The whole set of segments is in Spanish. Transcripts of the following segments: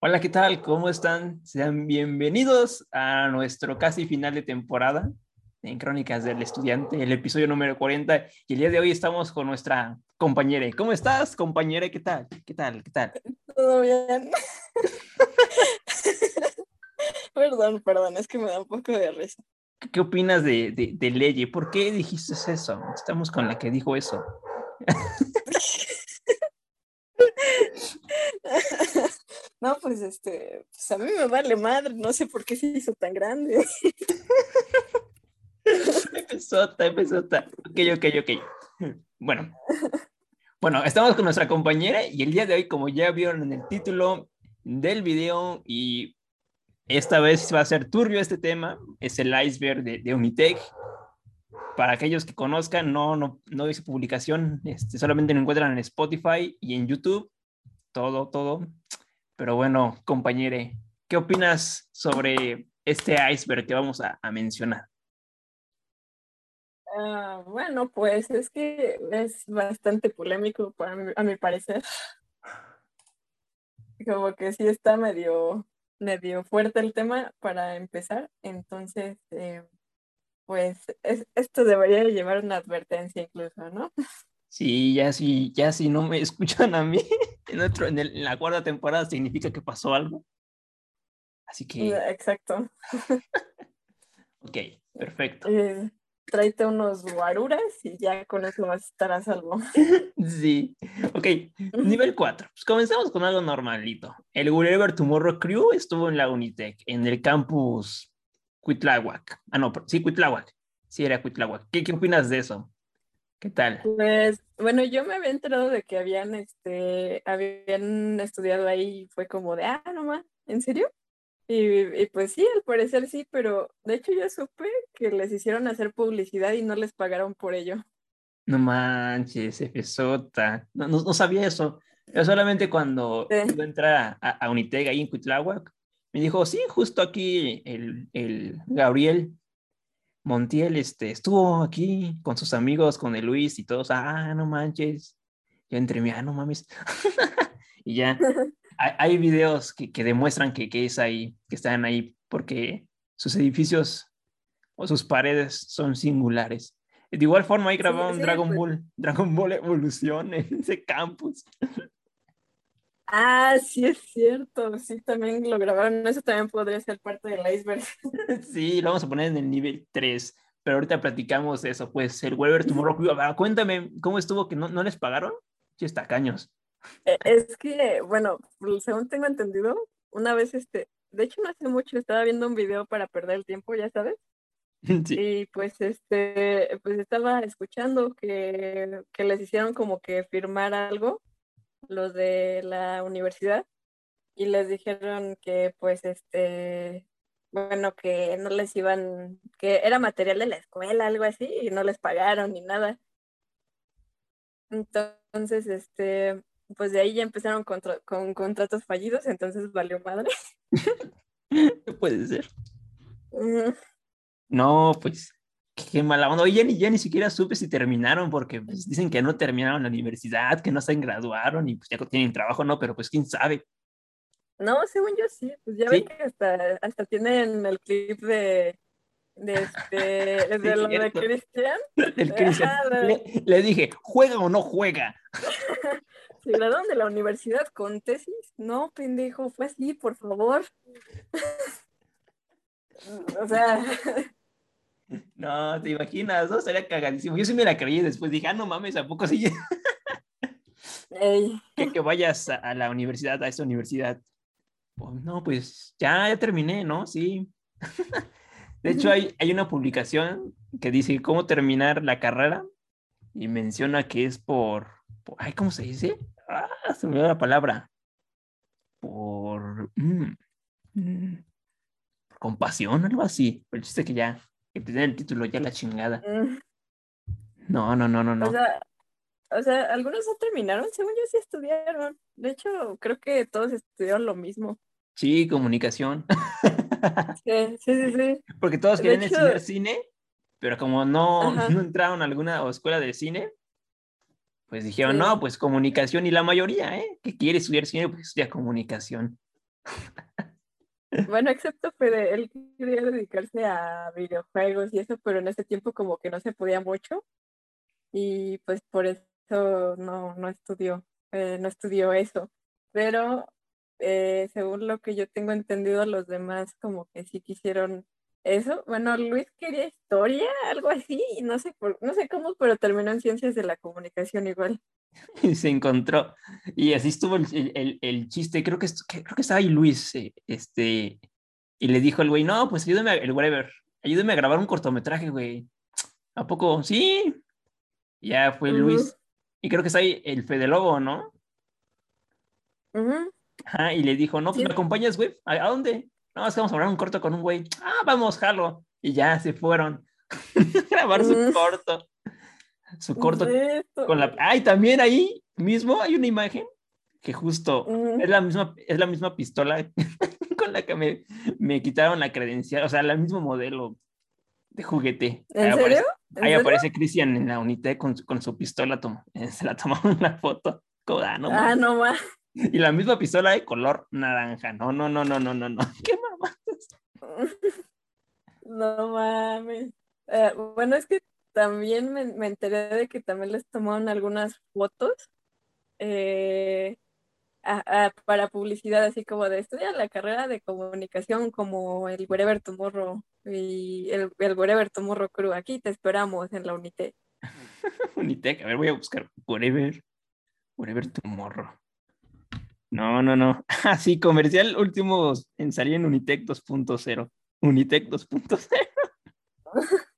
Hola, ¿qué tal? ¿Cómo están? Sean bienvenidos a nuestro casi final de temporada en Crónicas del Estudiante, el episodio número 40. Y el día de hoy estamos con nuestra compañera. ¿Cómo estás, compañera? ¿Qué tal? ¿Qué tal? ¿Qué tal? Todo bien. perdón, perdón, es que me da un poco de risa. ¿Qué opinas de, de, de Leye? ¿Por qué dijiste eso? Estamos con la que dijo eso. No, pues este, pues a mí me vale madre, no sé por qué se hizo tan grande. empezota, empezota. Ok, ok, ok. Bueno. Bueno, estamos con nuestra compañera y el día de hoy, como ya vieron en el título del video, y esta vez va a ser turbio este tema, es el iceberg de, de. Para aquellos que conozcan, no, no, no hice publicación, este, solamente lo encuentran en Spotify y en YouTube. Todo, todo. Pero bueno, compañere, ¿qué opinas sobre este iceberg que vamos a, mencionar? Uh, bueno, pues es que es bastante polémico para mi, a mi parecer. Como que sí está medio, medio fuerte el tema para empezar. Entonces, eh, pues es, esto debería llevar una advertencia incluso, ¿no? Sí, ya si, ya si no me escuchan a mí en, otro, en, el, en la cuarta temporada significa que pasó algo. Así que... Exacto. ok, perfecto. Eh, tráete unos guaruras y ya con eso vas a estar a salvo. Sí, ok, nivel 4. Pues comenzamos con algo normalito. El Wherever Tomorrow Crew estuvo en la Unitec, en el campus Cuitláhuac. Ah, no, sí, Cuitláhuac. Sí, era Cuitláhuac. ¿Qué, ¿Qué opinas de eso? ¿Qué tal? Pues, bueno, yo me había enterado de que habían, este, habían estudiado ahí y fue como de, ah, no más, ¿en serio? Y, y, pues sí, al parecer sí, pero de hecho yo supe que les hicieron hacer publicidad y no les pagaron por ello. No manches, Efesota. No, no, no sabía eso. Yo solamente cuando Sí. iba a entrar a, a Unitec ahí en Cuitláhuac, me dijo, sí, justo aquí el, el Gabriel Montiel este, estuvo aquí con sus amigos, con el Luis y todos, ah, no manches. Yo entre mí, ah, no mames. y ya, hay, hay videos que, que demuestran que, que es ahí, que están ahí, porque sus edificios o sus paredes son singulares. De igual forma, ahí grabaron sí, Dragon pues. Ball, Dragon Ball Evolución en ese campus. Ah, sí es cierto, sí también lo grabaron, eso también podría ser parte del iceberg. Sí, lo vamos a poner en el nivel 3, pero ahorita platicamos eso, pues el Weber Tomorrow Cuéntame, ¿cómo estuvo que no, no les pagaron? Sí, está caños. Eh, Es que, bueno, según tengo entendido, una vez este, de hecho no hace mucho estaba viendo un video para perder el tiempo, ya sabes, Sí. y pues este, pues estaba escuchando que, que les hicieron como que firmar algo, los de la universidad, y les dijeron que pues este, bueno, que no les iban, que era material de la escuela, algo así, y no les pagaron ni nada. Entonces, este, pues de ahí ya empezaron con contratos fallidos, entonces valió madre. No puede ser. Mm, No, pues qué mala onda. Oye, ya ni, ya ni siquiera supe si terminaron, porque pues, dicen que no terminaron la universidad, que no se graduaron y pues ya tienen trabajo, no, pero pues quién sabe. No, según yo sí, pues ya ¿Sí? ven que hasta, hasta tienen el clip de, de este, de lo de cierto. Cristian. El Cristian. Le dije, ¿juega o no juega? ¿Se graduaron de la universidad con tesis? No, pendejo, fue así, por favor. O sea, No, te imaginas, ¿no? Sería cagadísimo. Yo sí me la creí después dije, ah, no mames, ¿a poco sí? que, que vayas a, a la universidad, a esa universidad. Oh, no, pues ya, ya terminé, ¿no? Sí. De hecho, hay, hay una publicación que dice cómo terminar la carrera y menciona que es por, por- ay, ¿cómo se dice? Ah, se me dio la palabra. Por, mm, mm, por compasión, algo así. Pero el chiste que ya, que te den el título, ya la chingada. mm, No, no, no, no, no. o sea, o sea, algunos no terminaron, según yo sí estudiaron. De hecho, creo que todos estudiaron lo mismo. Sí, comunicación. Sí, sí, sí, sí. Porque todos querían hecho- estudiar cine, pero como no, Ajá. no entraron a alguna escuela de cine, pues dijeron, Sí. no, pues comunicación. Y la mayoría, ¿eh? Que quiere estudiar cine, pues estudia comunicación. Bueno, excepto Fede, él quería dedicarse a videojuegos y eso, pero en ese tiempo como que no se podía mucho y pues por eso no, no estudió, eh, no estudió eso. Pero eh, según lo que yo tengo entendido, los demás como que sí quisieron eso. Bueno, Luis quería historia, algo así, y no sé por, no sé cómo, pero terminó en ciencias de la comunicación igual. Y se encontró. Y así estuvo el, el, el chiste. Creo que, creo que estaba ahí Luis. eh, Este, y le dijo el güey, no, pues ayúdame, a- el whatever, ayúdame a grabar un cortometraje, güey. ¿A poco? Sí. Ya fue. Luis. Y creo que está ahí el Fede Lobo, ¿no? Ajá, y le dijo, no, pues Sí. me acompañas, güey. ¿A, a dónde? No, es que vamos a grabar un corto con un güey. Ah, vamos, jalo. Y ya se fueron a grabar su Mm. corto. Su corto con la. Ay, también ahí mismo hay una imagen que justo Ujú. es la misma, es la misma pistola con la que me, me quitaron la credencial, o sea, el mismo modelo de juguete. ¿En Ahí serio? aparece, ¿En ahí serio? aparece Cristian en la unité con, su- con su pistola, tom- eh, se la tomaron una foto. Como, ah, no ah, no más. Y la misma pistola de color naranja. No, no, no, no, no, no, no. ¿Qué mamá? No mames. Eh, bueno, es que también me, me enteré de que también les tomaron algunas fotos eh, a- a- para publicidad, así como de estudiar la carrera de comunicación como el Wherever Tomorrow y el, el Wherever Tomorrow Crew. Aquí te esperamos en la Unité. Unitec. A ver, voy a buscar. Whatever. Whatever tomorrow. No, no, no. Así, comercial último en salir en Unitec 2.0. Unitec 2.0.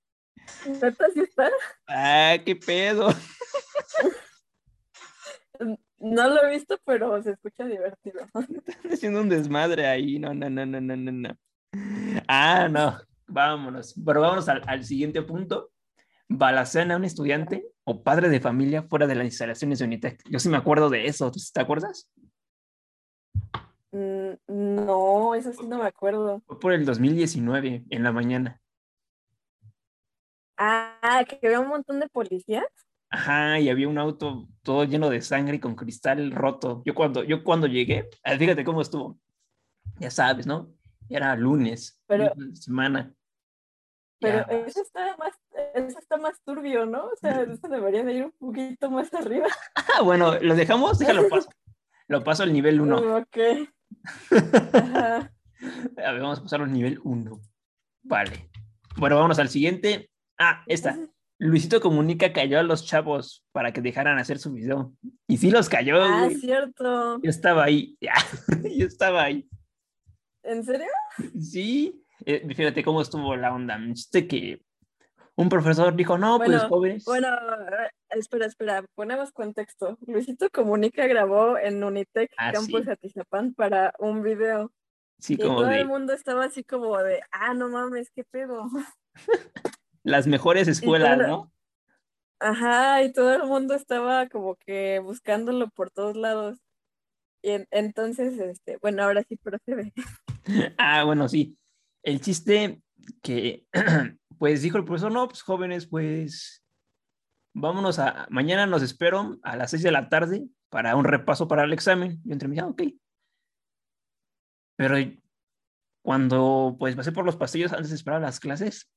¿Neta sí está? Ah, qué pedo. No lo he visto, pero se escucha divertido. Están haciendo un desmadre ahí. No, no, no, no, no, no, no. Ah, no. Vámonos. Pero vámonos al, al siguiente punto. Balacena a un estudiante o padre de familia fuera de las instalaciones de Unitec. Yo sí me acuerdo de eso. ¿Tú ¿Te acuerdas? No, eso sí no me acuerdo. Fue por el 2019 en la mañana. Ah, que había un montón de policías. Ajá, y había un auto todo lleno de sangre y con cristal roto. Yo cuando, yo cuando llegué, ah, fíjate cómo estuvo. Ya sabes, ¿no? Era lunes, Pero- semana. Pero Ya. eso está más, eso está más turbio, ¿no? O sea, eso debería de ir un poquito más arriba. Ah, bueno, ¿lo dejamos? Déjalo paso. Lo paso al nivel 1. Ok. A ver, vamos a pasar al nivel 1. Vale. Bueno, vamos al siguiente. Ah, esta. Luisito Comunica cayó a los chavos para que dejaran hacer su video. Y sí los cayó, Ah, güey. cierto. Yo estaba ahí. Yo estaba ahí. ¿En serio? Sí, eh, fíjate cómo estuvo la onda. Viste que un profesor dijo, no, pues jóvenes. Bueno, espera, espera, ponemos contexto. Luisito Comunica grabó en Unitec Ah, Campus sí. Atizapán para un video. sí, Y como todo de el mundo estaba así como de, ah, no mames, qué pedo. las mejores escuelas, todo- ¿no? Ajá, y todo el mundo estaba como que buscándolo por todos lados. Y en- entonces, este, bueno, ahora sí procede. Ah, bueno, sí. El chiste que, pues dijo el profesor, no, pues jóvenes, pues vámonos a, mañana nos espero a las 6 de la tarde para un repaso para el examen. Yo entre mí, ah, ok. Pero cuando pues pasé por los pasillos antes de esperar las clases,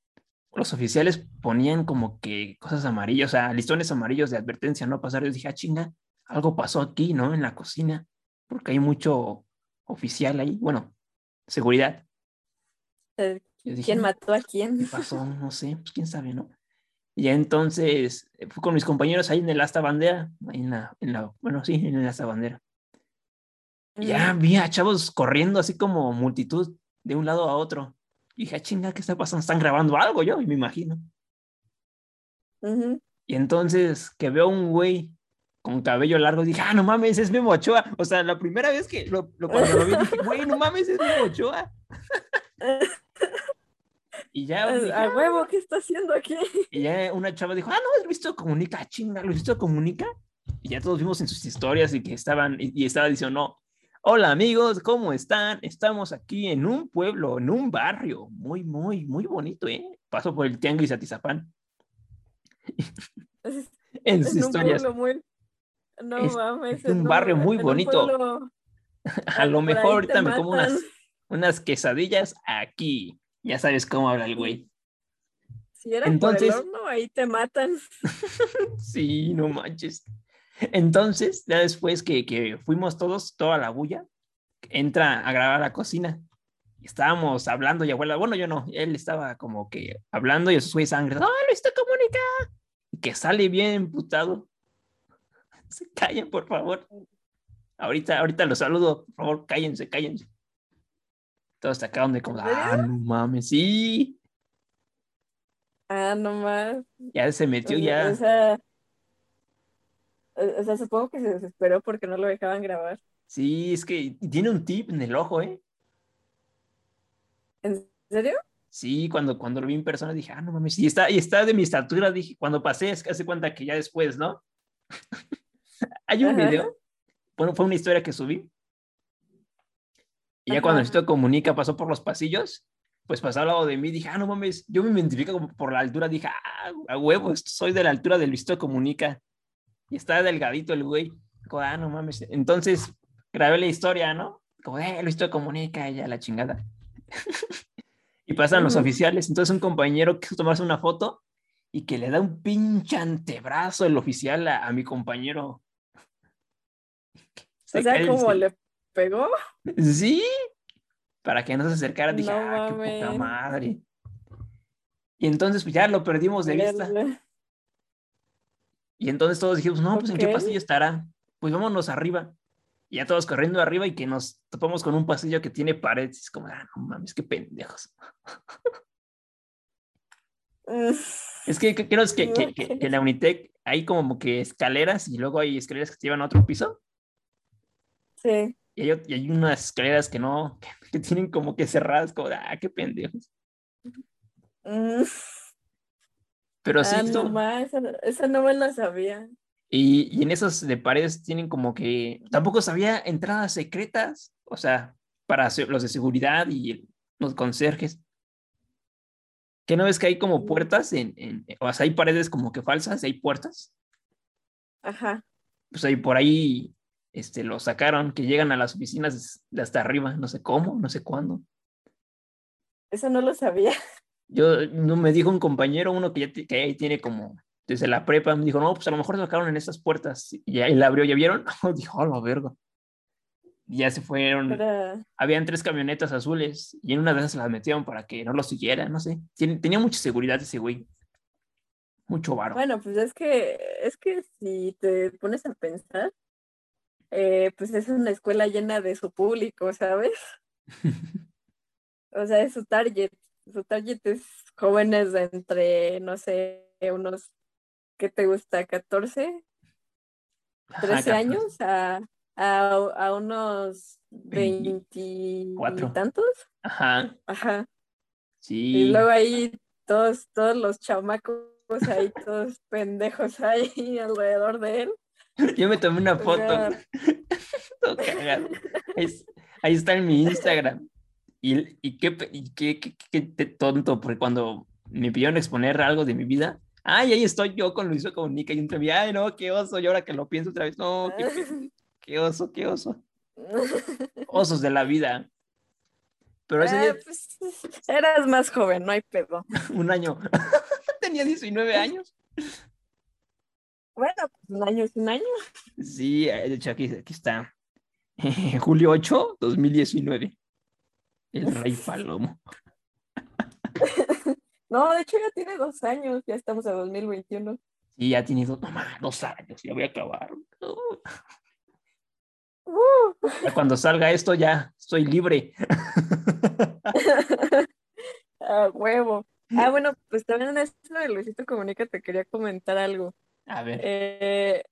los oficiales ponían como que cosas amarillas, o sea, listones amarillos de advertencia, no pasar. Yo dije, ah, chinga, algo pasó aquí, ¿no? En la cocina, porque hay mucho oficial ahí, bueno, seguridad. Eh, dije, ¿Quién "No, mató a ¿Qué quién? pasó? No sé, pues quién sabe, ¿no? Y entonces eh, fui con mis compañeros ahí en el asta bandera, en la, en la, bueno, sí, en el asta bandera. Y ya Mm, vi a chavos corriendo así como multitud de un lado a otro. Y dije, "Ah, chinga, ¿qué está pasando? Están grabando algo yo, y me imagino. ujú. Y entonces que veo un güey con cabello largo, dije, ah, no mames, es Memo Ochoa. O sea, la primera vez que lo, lo- cuando lo vi, dije, güey, no mames, es Memo Ochoa. Y ya, Pues, dije, A huevo, ¿qué está haciendo aquí? Y ya una chava dijo, ah, no, es Luisito Comunica, ah, chinga, Luisito Comunica. Y ya todos vimos en sus historias y que estaban, y, y estaba diciendo, no, hola amigos, ¿cómo están? Estamos aquí en un pueblo, en un barrio, muy, muy, muy bonito, ¿eh? Paso por el Tianguis Atizapán. Es, En sus historias. muy... No Es- mames. es un barrio muy bonito. pueblo- A lo mejor ahorita me como unas, unas quesadillas aquí. Ya sabes cómo habla el güey. Si era Entonces, por el horno, ahí te matan. sí, no manches. Entonces, ya después que, que, fuimos todos, toda la bulla, entra a grabar la cocina. Estábamos hablando y abuela, bueno, yo no, él estaba como que hablando y eso fue sangre, ¡oh, está comunica! Y que sale bien emputado. Se callen, por favor. Ahorita, ahorita los saludo, por favor, cállense, cállense. Todos se acaban de como, ah, no mames, sí. Ah, no más. Ya se metió, ya. O sea, o sea, supongo que se desesperó porque no lo dejaban grabar. Sí, es que tiene un tip en el ojo, ¿eh? ¿En serio? Sí, cuando, cuando lo vi en persona dije, ah, no mames, y está, y está de mi estatura, dije, cuando pasé, es que hace cuenta que ya después, ¿no? Hay un video, bueno, fue una historia que subí. Y ya cuando esto comunica, pasó por los pasillos, pues pasó al lado de mí, dije, ah, no mames, yo me identifico como por la altura, dije, ah, a huevo, soy de la altura del visto comunica. Y está delgadito el güey. ah, no mames. Entonces, grabé la historia, ¿no? Como, eh, Luisito comunica, ella la chingada. y pasan los oficiales. Entonces un compañero quiso tomarse una foto y que le da un pinche antebrazo el oficial a, mi compañero. o sea, como le pegó. Sí, para que no se acercara. Dije, ah, qué puta madre. Y entonces pues ya lo perdimos de vista. Y entonces todos dijimos, no, pues ¿en qué pasillo estará? Pues vámonos arriba. Y ya todos corriendo arriba y que nos topamos con un pasillo que tiene paredes. Es como, ah, no mames, qué pendejos. es que creo que, que, que, en la Unitec hay como que escaleras y luego hay escaleras que te llevan a otro piso. Sí. Y hay, unas escaleras que no, que, tienen como que cerradas, como, ah, qué pendejos. Pero sí. Ah, no, esa, esa no me la sabía. Y, en esos de paredes tienen como que, tampoco sabía entradas secretas, o sea, para los de seguridad y los conserjes. ¿Qué no ves que hay como mm. puertas en, en, o sea, hay paredes como que falsas, hay puertas? Ajá. Pues ahí por ahí este, lo sacaron, que llegan a las oficinas de hasta arriba, no sé cómo, no sé cuándo. Eso no lo sabía. Yo, no me dijo un compañero, uno que ya que ahí tiene como desde la prepa, me dijo, no, pues a lo mejor se sacaron en esas puertas. Y ahí la abrió, ¿ya vieron? dijo, oh, la verga. Y ya se fueron. Habían tres camionetas azules y en una de esas las metieron para que no lo siguieran, no sé. tenía mucha seguridad ese güey. Mucho varo. Bueno, pues es que, es que si te pones a pensar, eh, pues es una escuela llena de su público, ¿sabes? o sea, es su target. Su target es jóvenes de entre, no sé, unos ¿qué te gusta? ¿14? ¿13 años? A, a, unos 20 y tantos. Ajá. Ajá. Sí. Y luego ahí todos, todos los chamacos ahí, todos pendejos ahí alrededor de él. Yo me tomé una foto. ahí, está en mi Instagram. Y, y, qué, y qué, qué, qué, tonto, porque cuando me pidieron exponer algo de mi vida, Ay, ahí estoy yo con Luis Comunica y entre mí, ay, no, qué oso. Y ahora que lo pienso otra vez, no, qué, oso, qué oso. Osos de la vida. Pero ese eh, pues, eras más joven, no hay pedo. un año. Tenía 19 años. Bueno, pues un año es un año. Sí, eh, de hecho aquí, aquí está. Julio 8, 2019. El rey Palomo. No, de hecho ya tiene dos años, ya estamos en 2021. Sí, ya tiene dos, dos años, ya voy a acabar. Uh. cuando salga esto ya estoy libre. A huevo. Ah, bueno, pues también en esto de Luisito Comunica te quería comentar algo. A ver. Eh,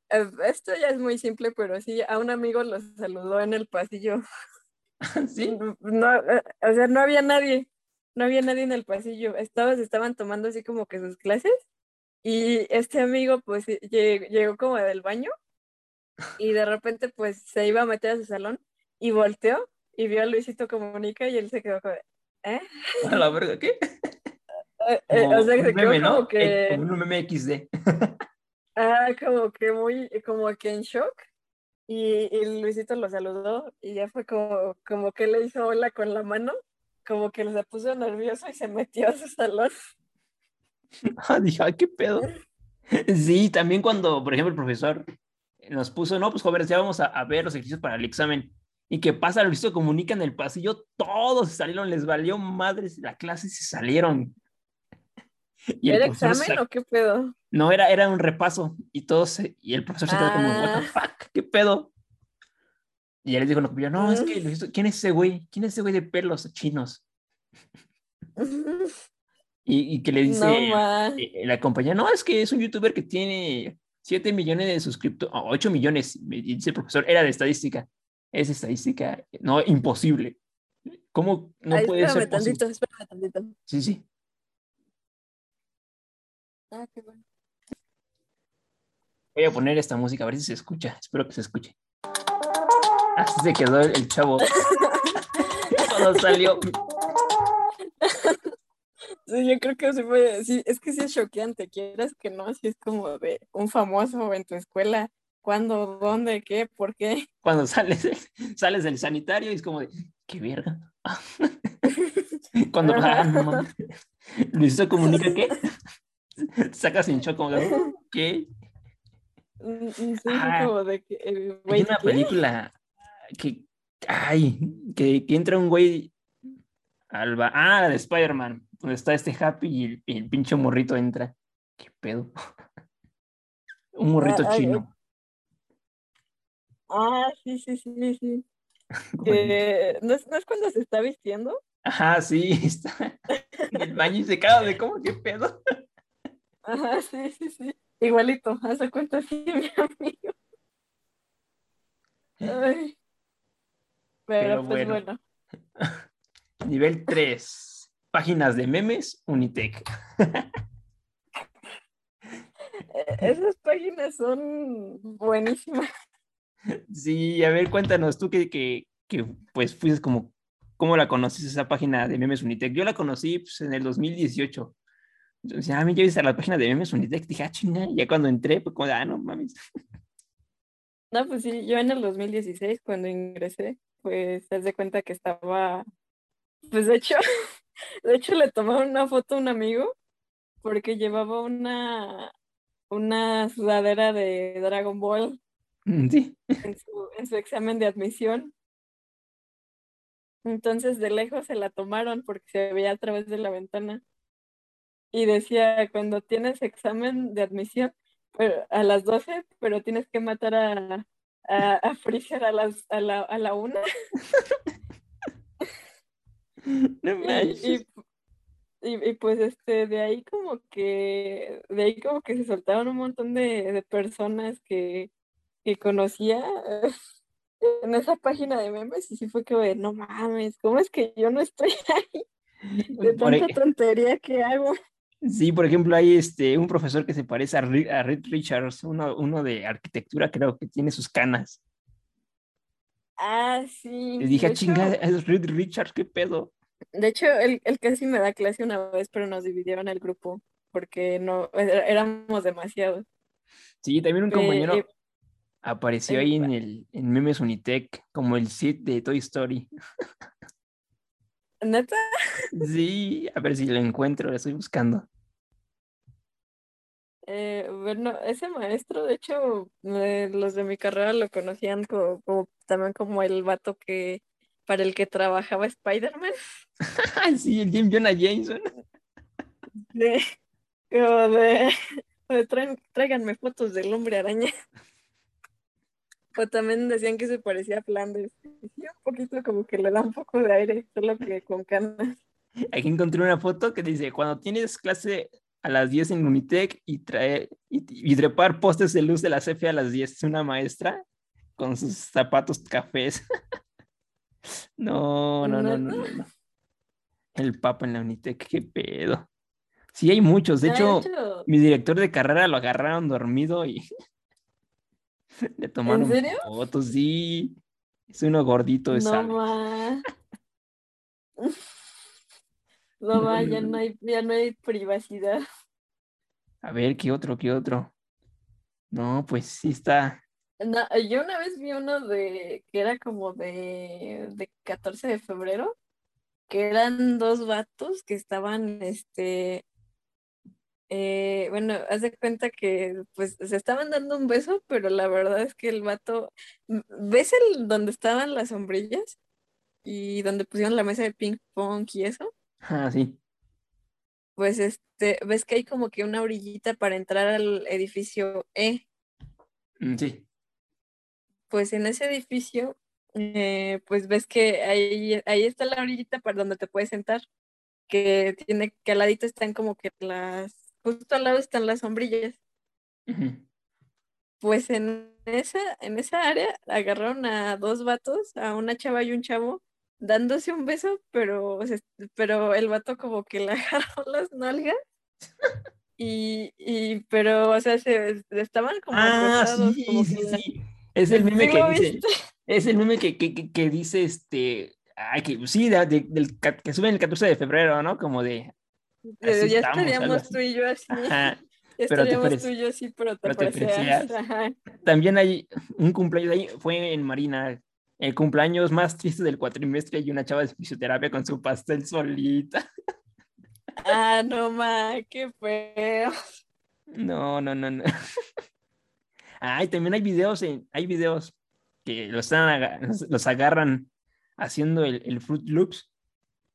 esto ya es muy simple, pero sí, a un amigo lo saludó en el pasillo. ¿Sí? No, eh, o sea, no había nadie no había nadie en el pasillo, estaban, estaban tomando así como que sus clases y este amigo pues llegó, como del baño y de repente pues se iba a meter a su salón y volteó y vio a Luisito Comunica y él se quedó como, ¿eh? A la verga, ¿qué? Eh, eh, o sea, se quedó como que... Como un meme XD. Ah, como que muy, como que en shock. y, y Luisito lo saludó y ya fue como, como que le hizo hola con la mano, como que se puso nervioso y se metió a su salón. Ah, dije, ay, qué pedo. Sí, también cuando, por ejemplo, el profesor nos puso, no, pues jóvenes, ya vamos a, a ver los ejercicios para el examen. Y que pasa, Luisito comunica en el pasillo, todos salieron, les valió madres la clase se salieron. Y el ¿Era profesor examen o qué pedo? No, era, era un repaso y todos, se- y el profesor se quedó como, what the Ah. fuck, ¿qué pedo? Y él les dijo, no, no, es que, ¿quién es ese güey? ¿Quién es ese güey de pelos chinos? Y, y que le dice No, ma. eh, la compañía, no, es que es un youtuber que tiene 7 millones de suscriptores, 8 millones, y dice el profesor, era de estadística. Es estadística, no, imposible. ¿Cómo no Ay, puede ser posible? tantito, espérame tantito. Sí, sí. Ah, qué bueno. Voy a poner esta música, a ver si se escucha. Espero que se escuche. Así se quedó el, chavo cuando salió. Sí, yo creo que sí fue, sí, es que sí es choqueante, quieras que no, sí es como de un famoso en tu escuela, ¿cuándo, dónde, qué, por qué? Cuando sales, sales del sanitario y es como de, qué verga. Cuando ah, no. Luisito comunica que sacas en shock como de, ¿qué? Sí, Ah, como de que, eh, Hay una ¿qué? película que, ay, que, que entra un güey al ba- ah, la de Spider-Man, donde está este Happy y el, el pinche morrito entra. ¿Qué pedo? Un morrito Ah, chino. Ah, sí, sí, sí, sí. de- Que, ¿no, es, ¿No es cuando se está vistiendo? Ajá, sí, está en el baño y se caga de cómo, qué pedo. Ajá, sí, sí, sí. Igualito, hace cuenta así, mi amigo. Ay. Pero, Pero pues bueno. bueno. Nivel 3. Páginas de memes, Unitec. Eh, Esas páginas son buenísimas. Sí, a ver, cuéntanos tú que, que, que pues fuiste como, ¿cómo la conoces esa página de memes Unitec? Yo la conocí pues, en el 2018. Entonces, ah, ya viste a la página de memes Unitec. Dije, ah, chinga. Ya cuando entré, pues como, ah, no mames. No, pues sí, yo en el 2016 cuando ingresé, pues te de cuenta que estaba, pues de hecho, de hecho le tomaron una foto a un amigo porque llevaba una, una sudadera de Dragon Ball Mm, Sí. en su, en su examen de admisión. Entonces de lejos se la tomaron porque se veía a través de la ventana. Y decía, cuando tienes examen de admisión pero, a las 12, pero tienes que matar a, a, a Freezer a, las, a, la, a la una. No Y, manches. y, y- y, pues este, de ahí como que, de ahí como que se soltaron un montón de, de personas que, que conocía en esa página de memes y sí fue que, no mames, ¿cómo es que yo no estoy ahí? De Por tanta e- tontería que hago. Sí, por ejemplo, hay este, un profesor que se parece a, a Richards, uno, uno de arquitectura, creo que tiene sus canas. Ah, sí. Le dije, "Ah, chinga, hecho- es Reed Richards, ¿qué pedo? De hecho, él, él casi me da clase una vez, pero nos dividieron el grupo porque no, éramos demasiados. Sí, también un compañero eh, apareció eh, ahí en el en Memes Unitec, como el Sid de Toy Story. ¿Neta? Sí, a ver si lo encuentro, lo estoy buscando. Eh, bueno, ese maestro, de hecho, eh, los de mi carrera lo conocían como, como- también como el vato que para el que trabajaba Spider-Man. sí, el Jim Jonah Jameson. De, como de, de tráiganme fotos del hombre araña. O también decían que se parecía a Flanders. Y un poquito como que le da un poco de aire, solo que con canas. Aquí encontré una foto que dice, cuando tienes clase a las 10 en Unitec y, trae, y, y trepar postes de luz de la CFE a las 10, es una maestra con sus zapatos cafés. no, no, no, no, no. El papa en la Unitec, qué pedo. Sí, hay muchos. De hecho, mi director de carrera lo agarraron dormido y le tomaron serio? fotos. Sí, es uno gordito de no sal. No No, ya no. no hay, ya no hay privacidad. A ver, ¿qué otro, qué otro? No, pues sí está. No, yo una vez vi uno de que era como de, de 14 de febrero, que eran dos vatos que estaban, este, eh, bueno, haz de cuenta que pues se estaban dando un beso, pero la verdad es que el vato, ¿ves el donde estaban las sombrillas? Y donde pusieron la mesa de ping pong y eso. Ah, sí. Pues este, ves que hay como que una orillita para entrar al edificio E. Mm, sí. Pues en ese edificio, eh, pues ves que ahí, ahí está la orillita para donde te puedes sentar, que tiene, que al ladito están como que las, justo al lado están las sombrillas. Pues en esa, en esa área agarraron a dos vatos, a una chava y un chavo, dándose un beso, pero, pero el vato como que le agarró las nalgas. Y, y pero, o sea, se, estaban como ah, sí, sí, sí. Es el meme que dice, es el meme que, que, que, dice este, ay, que sí, del, que sube el 14 de febrero, ¿no? Como de... ya estaríamos tú y yo así. Ya estaríamos tú y yo así, pero te, pero También hay un cumpleaños ahí, fue en Marina, el cumpleaños más triste del cuatrimestre y una chava de fisioterapia con su pastel solita. Ah, no ma, qué feo. No, no, no, no. Ay, también hay videos, hay videos que los, están, los agarran haciendo el, el Fruit Loops.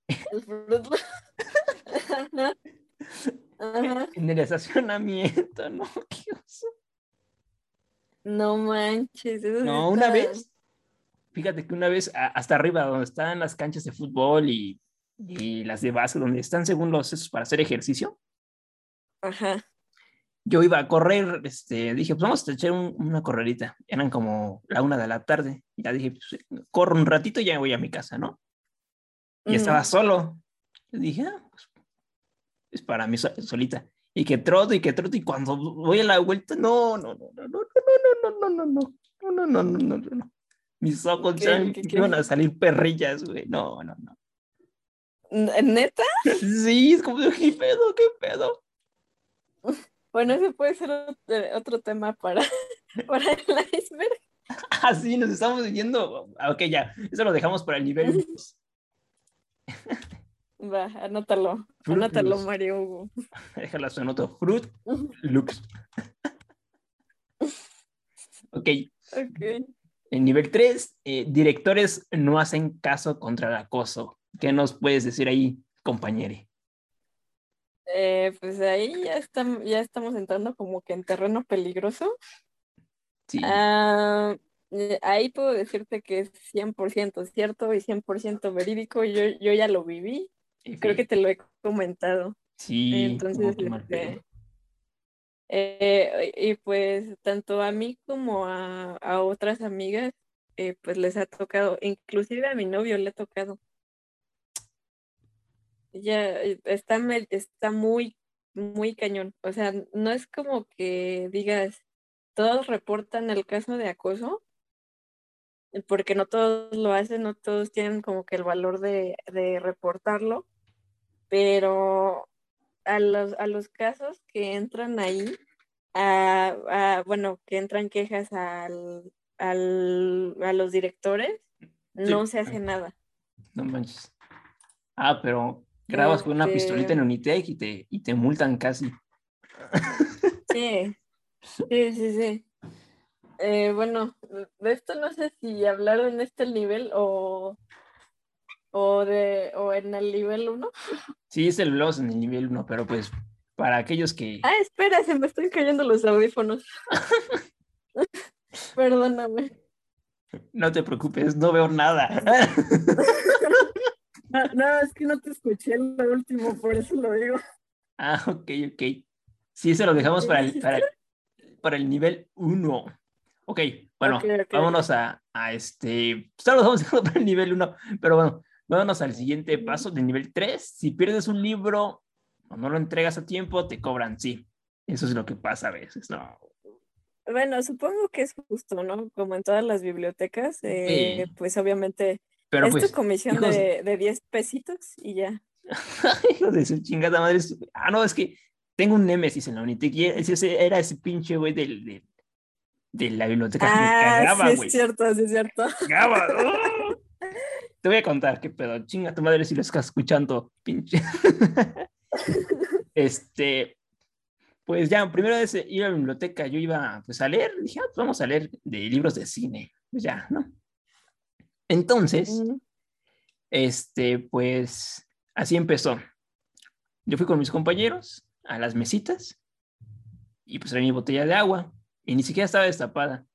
El Fruit Loops. En el estacionamiento, ¿no? ¿Qué oso? No manches. no, una vez Fíjate que una vez hasta arriba, donde están las canchas de fútbol y, las de base, donde están según los esos para hacer ejercicio. Ajá. Yo iba a correr, este, dije, pues vamos a echar una correrita. Eran como la una de la tarde. Y ya dije, pues, corro un ratito y ya voy a mi casa, ¿no? Y estaba solo. Yo dije, ah, pues, es para mí solita. Y que troto y que troto. Y cuando voy a la vuelta, no, no, no, no, no, no, no, no, no, no, no, no, no, no, no, no. Mis ojos ya iban a salir perrillas, güey. No, no, no. ¿Neta? Sí, es como, ¿qué pedo? ¿Qué pedo? Bueno, ese puede ser otro, tema para, para el iceberg. Ah, sí, nos estamos viendo. Ah, ok, ya, eso lo dejamos para el nivel. Va, anótalo. anótalo, Mario Hugo. Déjalo, su anoto. Fruit Looks. ok. Ok. En nivel 3, eh, directores no hacen caso contra el acoso. ¿Qué nos puedes decir ahí, compañere? Eh, pues ahí ya, estamos, ya estamos entrando como que en terreno peligroso. Sí. Eh, ahí puedo decirte que es 100% cierto y 100% verídico. Yo, yo ya lo viví. Creo que te lo he comentado. Sí. Entonces, eh, y pues tanto a mí como a, otras amigas, eh, pues les ha tocado, inclusive a mi novio le ha tocado. Ya eh, está, está muy, muy cañón. O sea, no es como que digas, todos reportan el caso de acoso, porque no todos lo hacen, no todos tienen como que el valor de, de reportarlo, pero a los, a los casos que entran ahí, a, bueno, que entran quejas al, al, a los directores, no se hace nada. No manches. Ah, pero grabas con una pistolita en Unitec y te, y te multan casi. Sí, sí, sí, sí. Eh, bueno, de esto no sé si hablar en este nivel o, o, de, o en el nivel 1. Sí, es el blog en el nivel 1, pero pues para aquellos que... Ah, espera, se me están cayendo los audífonos. Perdóname. No te preocupes, no veo nada. no, es que no te escuché en lo último, por eso lo digo. Ah, ok, ok. Sí, se lo dejamos para el, para el, nivel 1. Ok, bueno, vámonos a, a este. Solo vamos dejando para el nivel 1, pero bueno, vámonos al siguiente paso del nivel 3. Si pierdes un libro o no lo entregas a tiempo, te cobran, sí. Eso es lo que pasa a veces, ¿no? Bueno, supongo que es justo, ¿no? Como en todas las bibliotecas, eh, pues obviamente Pero es tu pues, comisión de, de 10 pesitos y ya. Hijo de su chingada madre. Ah, no, es que tengo un Nemesis en la Unitec y ese era ese pinche güey del, de la biblioteca. Ah, cagaba, sí es cierto, sí es cierto. Cagaba. ¡oh! Te voy a contar qué pedo. Chinga tu madre si lo estás escuchando, pinche. este, pues ya, primero vez ir a la biblioteca, yo iba pues a leer, dije, ah, pues vamos a leer de libros de cine. Pues ya, ¿no? Entonces, este, pues así empezó. Yo fui con mis compañeros a las mesitas y pues traía mi botella de agua y ni siquiera estaba destapada.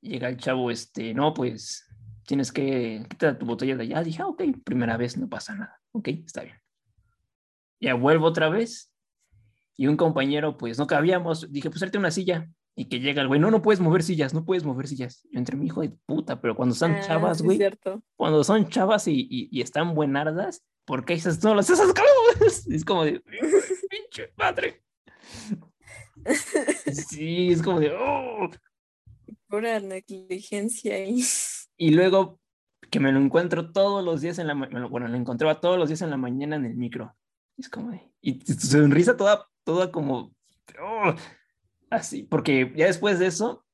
Llega el chavo, este, no, pues tienes que quitar tu botella de allá. Dije, ah, ok, primera vez, no pasa nada. Ok, está bien. Ya vuelvo otra vez y un compañero, pues no cabíamos. Dije, pues tráete una silla. Y que llega el güey, no, no puedes mover sillas, no puedes mover sillas. Yo entre mi hijo de puta, pero cuando están Ah, chavas, es güey, cierto. cuando son chavas y, y, y están buenardas, ¿por qué esas no las esas Es como de, pinche madre. Sí, es como de, oh. Pura negligencia ahí. Y luego que me lo encuentro todos los días en la mañana, bueno, lo encontraba todos los días en la mañana en el micro. Es como de, y tu sonrisa toda, toda como, oh, así, porque ya después de eso,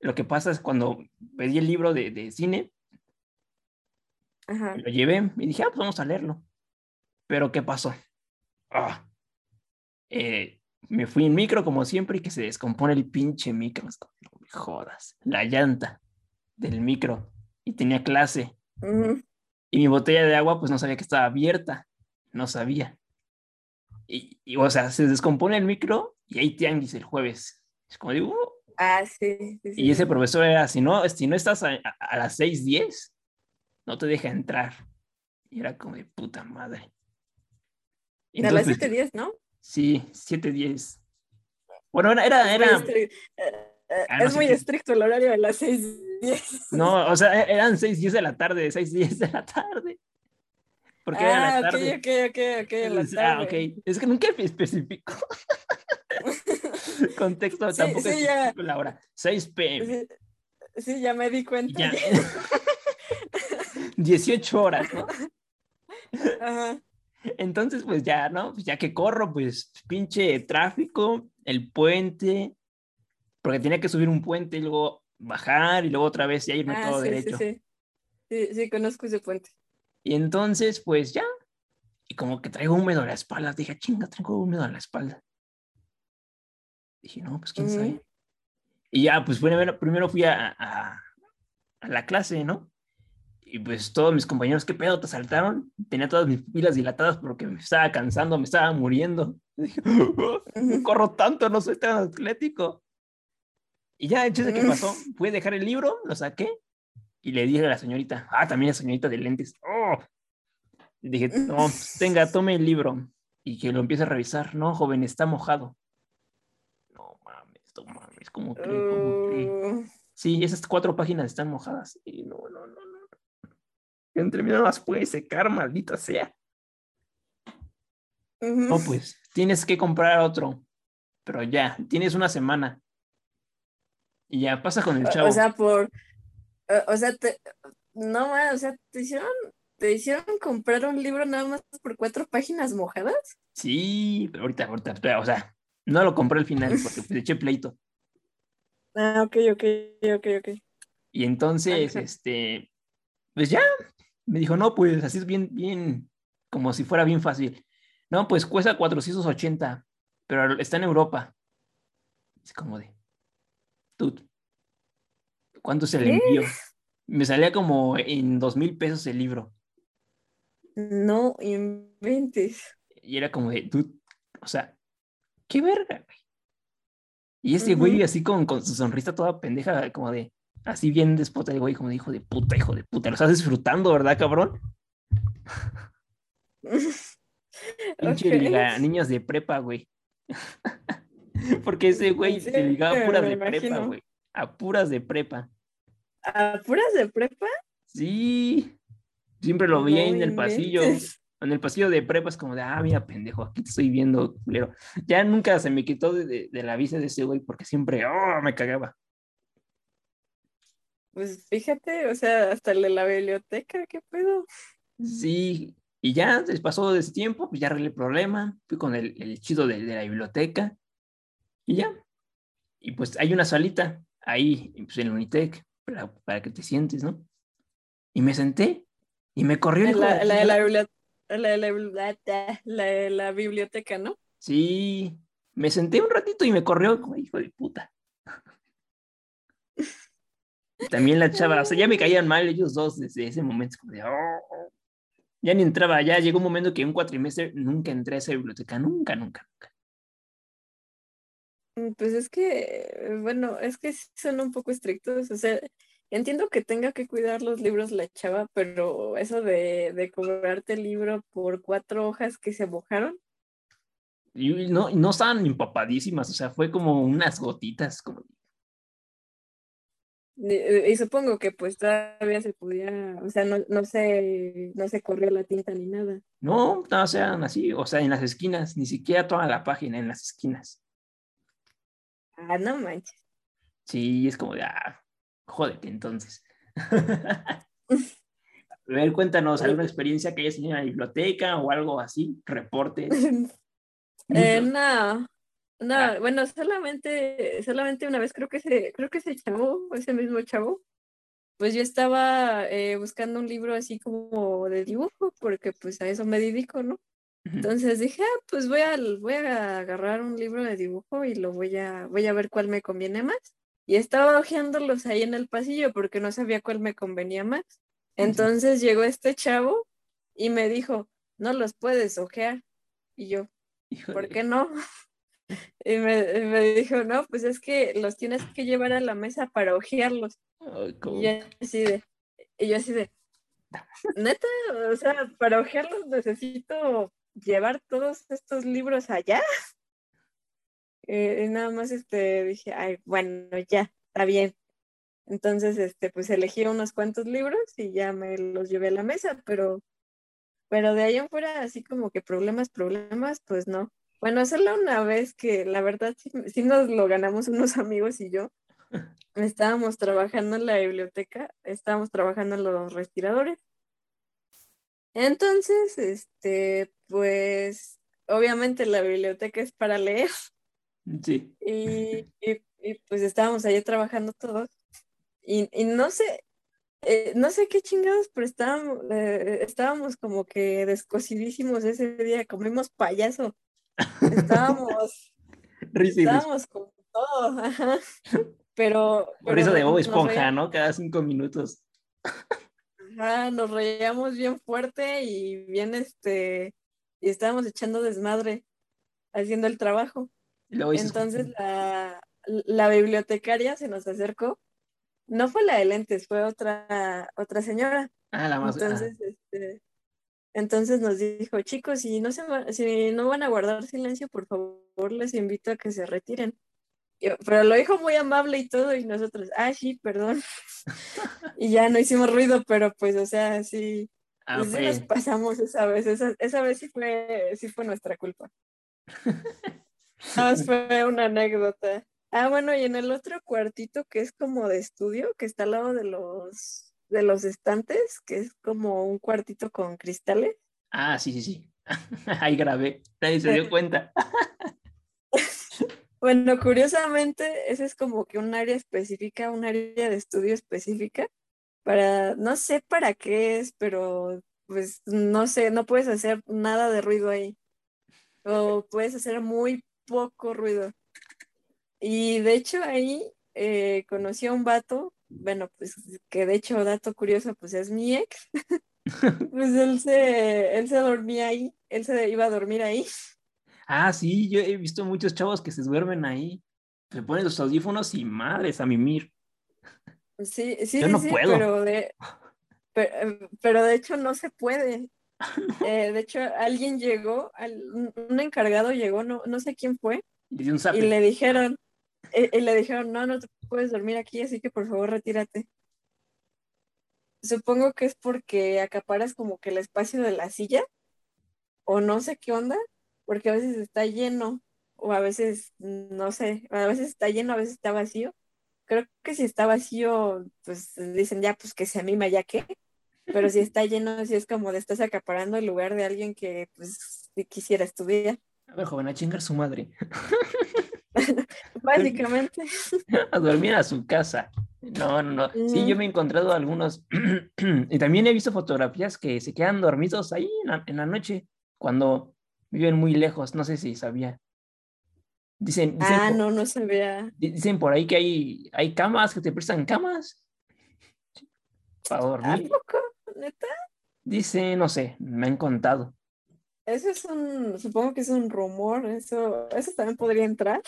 lo que pasa es cuando pedí el libro de, de cine, Ajá. Lo llevé y dije, ah, pues vamos a leerlo. Pero ¿qué pasó? Ah, eh, me fui en micro como siempre y que se descompone el pinche micro. No me jodas. La llanta del micro. Y tenía clase. Ujú. Y mi botella de agua, pues no sabía que estaba abierta. No sabía. Y, y, o sea, se descompone el micro y hay tianguis el jueves. Es como digo, "Uh". Ah, sí. sí, sí, y ese profesor era, si no, si no estás a, a- a las 6:10, no te deja entrar. Y era como de puta madre. Y A las entonces, 7:10, ¿no? Sí, 7:10. Bueno, era, era, Es muy era- eh, eh, Ah, no es sé muy qué- estricto el horario de las 6:10. no, o sea, e, eran 6:10 de la tarde, 6:10 de la tarde. Porque era Ah, la ok, tarde. ok, ok, ok, en la Ah, tarde. ok. Es que nunca especificó. Contexto, Sí, tampoco sí, especificó la hora. 6 p.m. Sí, sí, ya me di cuenta. Ya. 18 horas, ¿no? Ajá. Entonces, pues ya, ¿no? Pues ya que corro, pues pinche tráfico, el puente, porque tenía que subir un puente y luego bajar y luego otra vez ya irme Ah, todo sí, derecho. sí, sí. Sí, sí, conozco ese puente. Y entonces, pues ya, y como que traigo húmedo a la espalda, dije, chinga, traigo húmedo a la espalda. Dije, no, pues quién Ujú. sabe. Y ya, pues primero, primero fui a, a, a la clase, ¿no? Y pues todos mis compañeros, ¿qué pedo? ¿Te saltaron? Tenía todas mis pupilas dilatadas porque me estaba cansando, me estaba muriendo. Dije, no corro tanto, no soy tan atlético. Y ya, el chiste que pasó, fui a dejar el libro, lo saqué y le dije a la señorita, ah, también la señorita de lentes. Oh. Y dije, no, pues, tenga, tome el libro y que lo empiece a revisar. No, joven, está mojado. No mames, no mames, ¿cómo cree? ¿Cómo cree? Uh, Sí, esas cuatro páginas están mojadas. Y no, no, no, no. Entre mí no las puede secar, maldita sea. No, pues, tienes que comprar otro. Pero ya, tienes una semana. Y ya pasa con el chavo. O sea, por. O, sea, te, no más, o sea, te hicieron, te hicieron comprar un libro nada más por cuatro páginas mojadas. Sí, pero ahorita, ahorita, espera, o sea, no lo compré al final porque pues, le eché pleito. Ah, ok, ok, ok, ok. Y entonces, Ajá. este, pues ya, me dijo, no, pues así es bien, bien, como si fuera bien fácil. No, pues cuesta 480, pero está en Europa. Es como de, dude, ¿cuánto es el ¿Qué? envío? Me salía como en dos mil pesos el libro. No inventes. Y era como de, dude, o sea, qué verga, güey. Y este güey así con, con su sonrisa toda pendeja, como de, así bien despota el güey, como de hijo de puta, hijo de puta. Lo estás disfrutando, ¿verdad, cabrón? Pinche Ok. liga, niños de prepa, güey. Porque ese güey Sí, se ligaba a puras de prepa, güey. A puras de prepa. ¿A puras de prepa? Sí. Siempre lo veía No en el pasillo. En el pasillo de prepa es como de, ah, mira, pendejo, aquí te estoy viendo, culero. Ya nunca se me quitó de, de- de la vista de ese güey porque siempre, oh, me cagaba. Pues fíjate, o sea, hasta el de la biblioteca, ¿qué pedo? Sí, y ya pasó de ese tiempo, pues ya arreglé el problema, fui con el, el chido de, de la biblioteca y ya. y pues hay una salita ahí, pues, en el Unitec, para, para que te sientes, ¿no? Y me senté y me corrió el La, la, de la, biblia- la de la bibli- la de la biblioteca, ¿no? Sí, me senté un ratito y me corrió como hijo de puta. También la chava, o sea, ya me caían mal ellos dos desde ese momento. como de, "Oh". Ya ni entraba, ya llegó un momento que en un cuatrimestre nunca entré a esa biblioteca, nunca, nunca, nunca. Mm, Pues es que, bueno, es que son un poco estrictos, o sea, entiendo que tenga que cuidar los libros la chava, pero eso de, de cobrarte el libro por cuatro hojas que se mojaron, Y no, no estaban empapadísimas, o sea, fue como unas gotitas, como y, y supongo que pues todavía se podía, o sea, no, no se, no se corrió la tinta ni nada. No, no sean así, o sea, en las esquinas, ni siquiera toda la página, en las esquinas. Ah, no manches. Sí, es como de, ah, jódete entonces. A ver, cuéntanos alguna experiencia que hayas tenido en la biblioteca o algo así, reportes. Eh, no, no, Ah. bueno, solamente, solamente una vez creo que ese, creo que ese chavo, ese mismo chavo, pues yo estaba eh, buscando un libro así como de dibujo, porque pues a eso me dedico, ¿no? Entonces dije, ah, pues voy a, voy a agarrar un libro de dibujo y lo voy a, voy a ver cuál me conviene más. Y estaba hojeándolos ahí en el pasillo porque no sabía cuál me convenía más. Entonces llegó este chavo y me dijo, no los puedes hojear. Y yo, Híjole. ¿por qué no? Y me, me dijo, no, pues es que los tienes que llevar a la mesa para cómo- Y yo así de, y yo así de, neta, o sea, para hojearlos necesito llevar todos estos libros allá. Eh, y nada más este, dije, ay, bueno, ya, está bien. Entonces, este, pues elegí unos cuantos libros y ya me los llevé a la mesa, pero, pero de ahí en fuera, así como que problemas, problemas, pues no. Bueno, solo una vez que la verdad sí, sí nos lo ganamos unos amigos y yo. Estábamos trabajando en la biblioteca, estábamos trabajando en los respiradores. Entonces, este, pues, obviamente la biblioteca es para leer Sí. y, y- y, pues estábamos allí trabajando todos y, y no sé, eh, no sé qué chingados, pero estábamos, eh, estábamos como que descosidísimos ese día, comimos payaso, estábamos, estábamos con todo, ajá. Pero, Por eso pero de Bob Esponja, ¿no? Cada cinco minutos. Ajá, nos reíamos bien fuerte y bien este, y estábamos echando desmadre haciendo el trabajo. Entonces la, la bibliotecaria se nos acercó. No fue la de lentes, fue otra, otra señora. ah, la más. ah, Entonces, este, entonces nos dijo, chicos, si no se va- si no van a guardar silencio, por favor, les invito a que se retiren. Yo- pero lo dijo muy amable y todo, y nosotros, ah, sí, perdón. y ya no hicimos ruido, pero pues, o sea, sí, ah, sí fue- nos pasamos esa vez. Esa, esa vez sí fue, sí fue nuestra culpa. Nada más fue una anécdota. Ah, bueno, y en el otro cuartito que es como de estudio, que está al lado de los de los estantes, que es como un cuartito con cristales. Ah, sí, sí, sí. Ahí grabé. Nadie se dio cuenta. Bueno, curiosamente, ese es como que un área específica, un área de estudio específica para, no sé para qué es, pero pues no sé, no puedes hacer nada de ruido ahí. O puedes hacer muy poco ruido. Y de hecho ahí eh, conocí a un vato, bueno, pues que de hecho, dato curioso, pues es mi ex. Pues él se, él se dormía ahí, él se iba a dormir ahí. Ah, sí, yo he visto muchos chavos que se duermen ahí. Se ponen los audífonos y madres a mimir. Sí, sí, Yo sí, no sí, puedo. pero de, pero, pero de hecho no se puede. Eh, de hecho, alguien llegó, un encargado llegó, no, no sé quién fue, Y un le dijeron, y, y le dijeron, no, no te puedes dormir aquí, así que por favor retírate. Supongo que es porque acaparas como que el espacio de la silla, o no sé qué onda, porque a veces está lleno, o a veces, no sé, a veces está lleno, a veces está vacío. Creo que si está vacío, pues dicen ya, pues que se anima ya que, pero si está lleno, sí es como de estás acaparando el lugar de alguien que pues quisiera estudiar. A ver, joven, a chingar su madre. Básicamente. a dormir a su casa. No, no, no. Sí, yo me he encontrado algunos. y también he visto fotografías que se quedan dormidos ahí en la, noche cuando viven muy lejos. No sé si sabía. Dicen, ah, no, no sabía. Dicen por ahí que hay, hay camas, que te prestan camas para dormir. ¿A poco? ¿Neta? Dice, no sé, me han contado. Eso es un, supongo que es un rumor, eso, eso también podría entrar.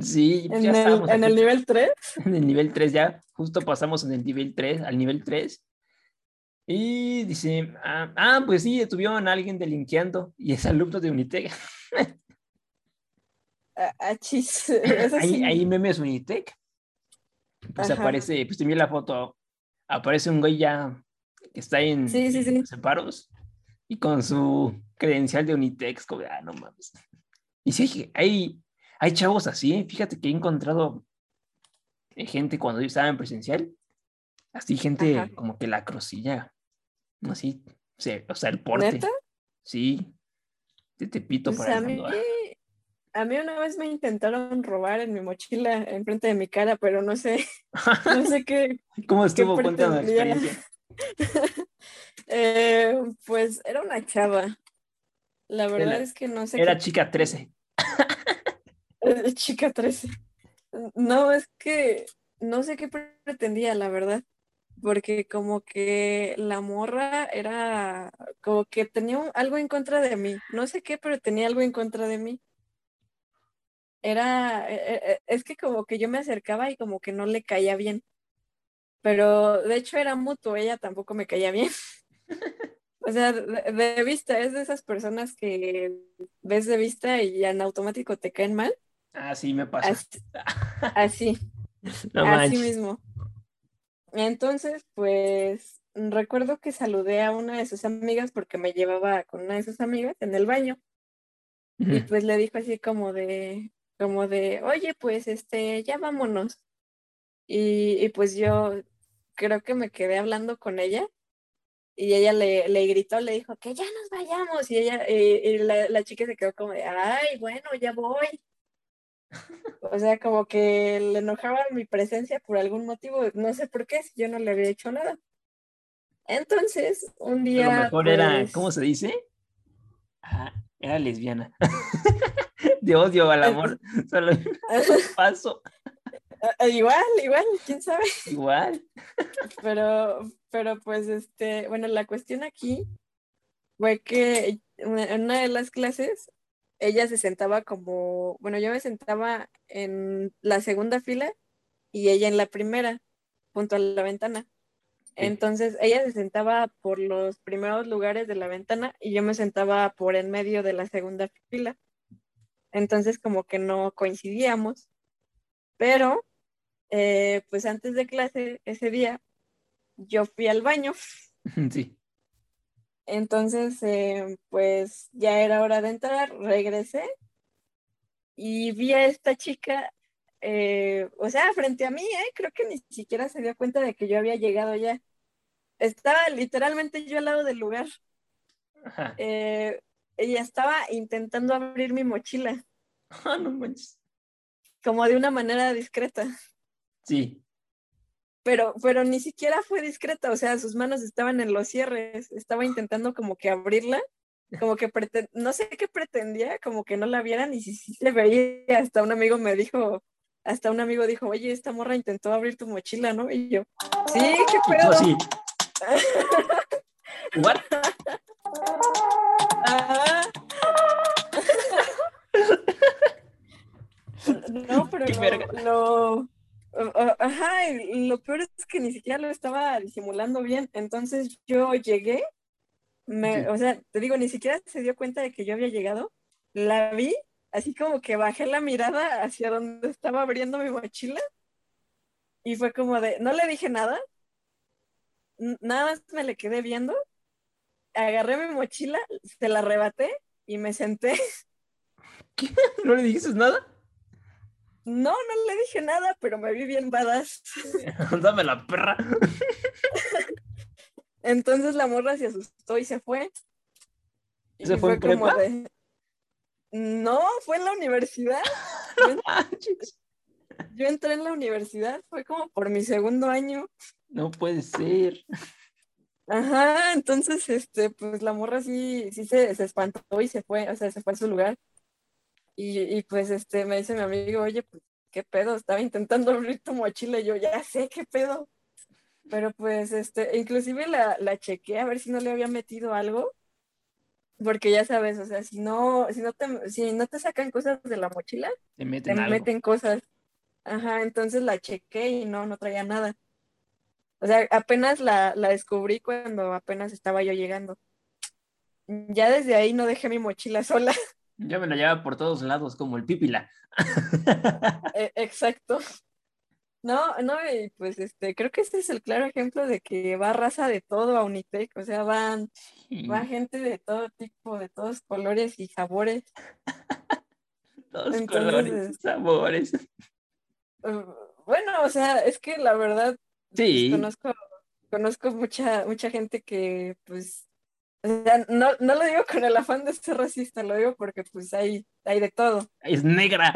Sí, en, ya el, en el nivel 3. En el nivel 3 ya, justo pasamos en el nivel 3, al nivel 3. Y dice, ah, ah pues sí, tuvieron a alguien delinqueando y es alumno de Unitec. Ah, ah chis. Ahí, ahí memes Unitec. Pues aparece, pues te la foto, aparece un güey ya que está en, sí, sí, sí. separos y con su credencial de Unitex, como, ah, no mames. Y sí, hay, hay chavos así, fíjate que he encontrado gente cuando yo estaba en presencial, así gente como que la crosilla, así, o sea, el porte. ¿Neta? Sí, te Tepito pues a mí, a mí una vez me intentaron robar en mi mochila enfrente de mi cara, pero no sé, no sé qué. ¿Cómo estuvo? Cuéntame la experiencia. Eh, pues era una chava. La verdad es que no sé. Era chica 13. chica 13. No, es que no sé qué pretendía, la verdad. Porque como que la morra era como que tenía algo en contra de mí. No sé qué, pero tenía algo en contra de mí. Era, e, e, e, es que como que yo me acercaba y como que no le caía bien. Pero de hecho era mutuo, ella tampoco me caía bien. O sea, de, vista, es de esas personas que ves de vista y en automático te caen mal. Ah, sí, me pasa. Así. así, mismo. Entonces, pues recuerdo que saludé a una de sus amigas porque me llevaba con una de sus amigas en el baño. Y pues le dijo así como de, como de, oye, pues este, ya vámonos. Y, y pues yo creo que me quedé hablando con ella y ella le, le, gritó, le dijo que ya nos vayamos y ella, y la, la, chica se quedó como de, ay, bueno, ya voy. O sea, como que le enojaba mi presencia por algún motivo, no sé por qué, si yo no le había hecho nada. Entonces, un día... A lo mejor era, pues ¿cómo se dice? Ah, era lesbiana. de odio al amor, solo paso. Eh, igual, igual, quién sabe. Igual. Pero, pero pues, este, bueno, la cuestión aquí fue que en una de las clases ella se sentaba como, bueno, yo me sentaba en la segunda fila y ella en la primera, junto a la ventana. Entonces ella se sentaba por los primeros lugares de la ventana y yo me sentaba por en medio de la segunda fila. Entonces como que no coincidíamos. Pero eh, pues antes de clase ese día, yo fui al baño. Sí. Entonces, eh, pues ya era hora de entrar, regresé y vi a esta chica, eh, o sea, frente a mí, creo que ni siquiera se dio cuenta de que yo había llegado ya. Estaba literalmente yo al lado del lugar. ella estaba intentando abrir mi mochila. Ah, no manches. Como de una manera discreta. Sí. Pero, pero ni siquiera fue discreta, o sea, sus manos estaban en los cierres, estaba intentando como que abrirla, como que no sé qué pretendía, como que no la vieran y si, si se veía, hasta un amigo me dijo, hasta un amigo dijo, oye, esta morra intentó abrir tu mochila, ¿no? Y yo, sí, qué pedo. sí. ¿What? no, pero lo, Ajá, y lo peor es que ni siquiera lo estaba disimulando bien. Entonces yo llegué, me, o sea, te digo, ni siquiera se dio cuenta de que yo había llegado. La vi, así como que bajé la mirada hacia donde estaba abriendo mi mochila. Y fue como de, no le dije nada, nada más me le quedé viendo, agarré mi mochila, se la arrebaté y me senté. ¿Qué? ¿No le dijiste nada? No, no le dije nada, pero me vi bien badass. Dame la perra. Entonces la morra se asustó y se fue. ¿Se fue, en prepa? No, fue en la universidad. yo entré en la universidad, fue como por mi segundo año. No puede ser. Ajá, entonces, este, pues la morra sí, sí se, se espantó y se fue, o sea, se fue a su lugar. Y, y pues, este, me dice mi amigo, oye, pues, ¿qué pedo? Estaba intentando abrir tu mochila y yo, ya sé qué pedo. Pero pues, este, inclusive la, la chequé a ver si no le había metido algo. Porque ya sabes, o sea, si no, si no te, si no te sacan cosas de la mochila, Te meten te algo. meten cosas. Ajá, entonces la chequé y no, no traía nada. O sea, apenas la, la descubrí cuando apenas estaba yo llegando. Ya desde ahí no dejé mi mochila sola. Ya me la llevaba por todos lados, como el pípila. E- Exacto. No, no, y pues este, creo que este es el claro ejemplo de que va raza de todo a Unitec, o sea, van, Sí, va gente de todo tipo, de todos colores y sabores. todos entonces, colores, es- sabores. Uh, Bueno, o sea, es que la verdad, pues, Sí. conozco, conozco mucha, mucha gente que, pues, o sea, no, no lo digo con el afán de ser racista, lo digo porque pues hay, hay de todo. Es negra.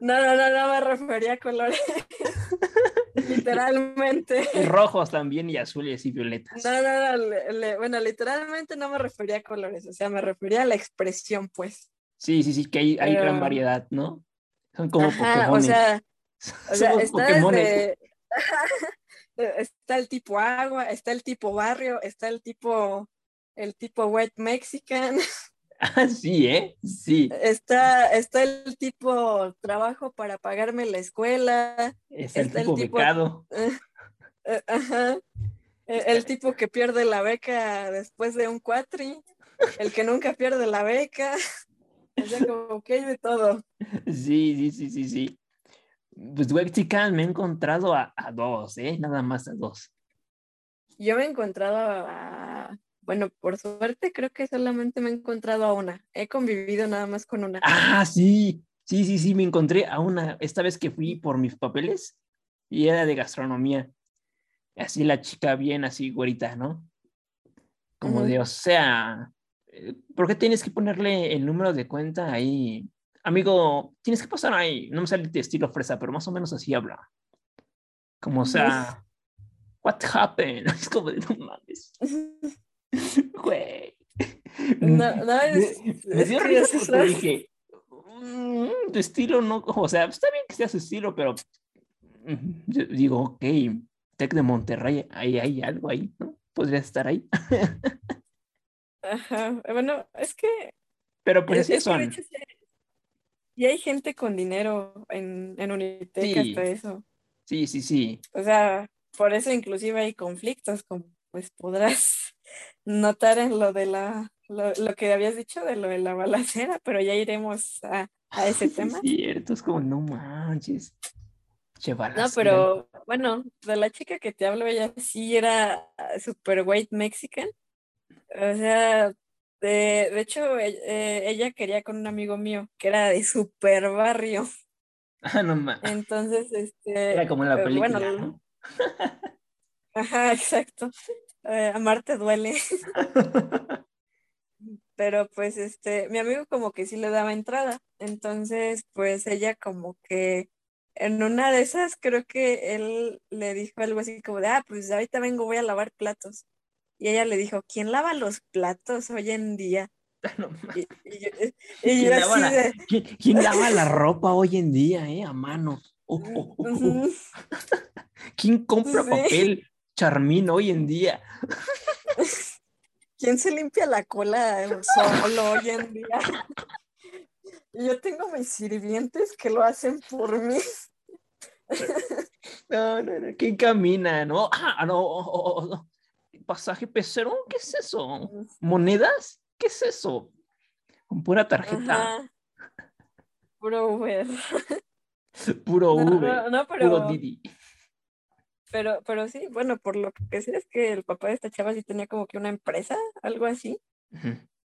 No, no, no, no me refería a colores. Literalmente. Y rojos también, y azules y violetas. No, no, no, le- le- bueno, literalmente no me refería a colores, o sea, me refería a la expresión, pues. Sí, sí, sí, que hay, hay gran Pero- variedad, ¿no? Son como Ajá, o Pokémones. sea, o sea, está desde- está el tipo agua, está el tipo barrio, está el tipo, el tipo wet mexican, Ah, sí, ¿eh? Sí. está, está el tipo trabajo para pagarme la escuela, Es el está el tipo tipo- becado. eh, ajá, el, el tipo que pierde la beca después de un cuatri, el que nunca pierde la beca, o sea, como que hay de todo. Sí, sí, sí, sí, sí. Pues Wexican me he encontrado a, a dos, ¿eh? Nada más a dos. Yo me he encontrado a, bueno, por suerte creo que solamente me he encontrado a una. He convivido nada más con una. Ah, sí, sí, sí, sí, me encontré a una, esta vez que fui por mis papeles y era de gastronomía. Así la chica bien así, güerita, ¿no? Como de, o sea, eh, ¿por qué tienes que ponerle el número de cuenta ahí? Amigo, tienes que pasar ahí. No me sale de estilo fresa, pero más o menos así habla. Como, o sea, what happened? Es como de, no mames, güey. No, no, es, Me- dio risa porque eso. dije, "Mm, tu estilo no, o sea, está bien que sea su estilo, pero mm, yo digo, ok, Tec de Monterrey, ahí hay algo ahí, ¿no? Podría estar ahí. Ajá. Bueno, es que, Pero pues es, así es que sí hay gente con dinero en, en Unitec Sí. hasta eso. Sí, sí, sí. O sea, por eso inclusive hay conflictos, como pues podrás notar en lo de la, lo, lo que habías dicho de lo de la balacera, pero ya iremos a, a ese tema. Es cierto, es como, no manches. Che, No, pero bueno, de la chica que te hablo, ella sí era super white mexican. O sea, de, de hecho, e- eh, ella quería con un amigo mío que era de super barrio. Ah, no mames. Entonces, este, Era como en la eh, película, bueno, ¿no? ajá, exacto. Eh, amarte duele. Pero pues este, mi amigo como que sí le daba entrada. Entonces, pues ella como que en una de esas creo que él le dijo algo así como de, ah, pues ahorita vengo, voy a lavar platos. Y ella le dijo, ¿quién lava los platos hoy en día? No. Y, y yo, y ¿Quién yo lava así la- de, ¿Quién, quién lava la ropa hoy en día, eh? A mano. Oh, oh, oh, oh. ¿Quién compra Sí. papel charmín hoy en día? ¿Quién se limpia la cola solo hoy en día? Y yo tengo mis sirvientes que lo hacen por mí. No, no, no. ¿Quién camina? No, ah, no. ¿Pasaje pecero? ¿Qué es eso? ¿Monedas? ¿Qué es eso? Con pura tarjeta. Ajá. Puro Uber. Puro Uber. no, no, Puro pero, Didi. pero, pero sí, bueno, por lo que sé es que el papá de esta chava sí tenía como que una empresa, algo así,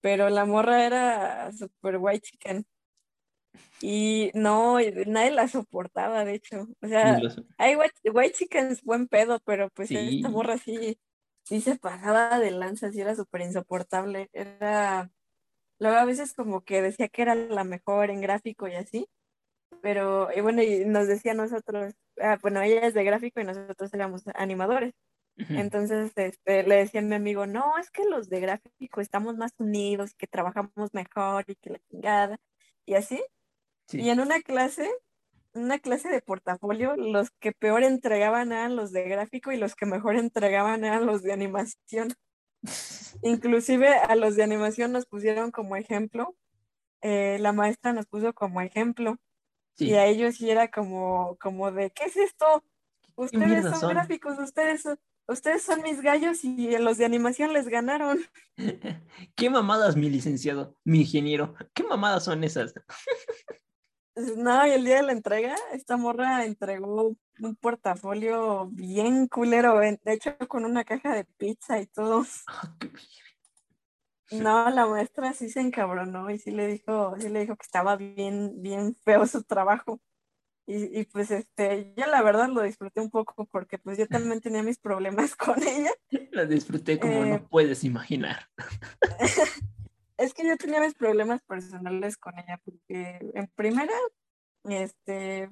pero la morra era super white chicken. Y no, nadie la soportaba, de hecho. O sea, hay white, white chickens buen pedo, pero pues Sí. esta morra sí, sí se pasaba de lanza, sí era súper insoportable. Era, luego a veces como que decía que era la mejor en gráfico y así, pero y bueno, y nos decía nosotros, ah, bueno, ella es de gráfico y nosotros éramos animadores. Entonces este, le decía a mi amigo, no, es que los de gráfico estamos más unidos, que trabajamos mejor y que la chingada, y así. Y en una clase, una clase de portafolio, los que peor entregaban eran los de gráfico y los que mejor entregaban eran los de animación. Inclusive a los de animación nos pusieron como ejemplo, eh, la maestra nos puso como ejemplo. Y a ellos sí era como, como de, ¿qué es esto? Ustedes son, gráficos, ustedes son, ustedes son mis gallos y los de animación les ganaron. ¿Qué mamadas, mi licenciado, mi ingeniero? ¿Qué mamadas son esas? No, y el día de la entrega, esta morra entregó un portafolio bien culero, de hecho con una caja de pizza y todo. Ah, no, la maestra sí se encabronó y sí le dijo, sí le dijo que estaba bien, bien feo su trabajo. Y, y, pues este, yo la verdad lo disfruté un poco porque pues yo también tenía mis problemas con ella. La disfruté como no eh, puedes imaginar. es que yo tenía mis problemas personales con ella porque en primera, este,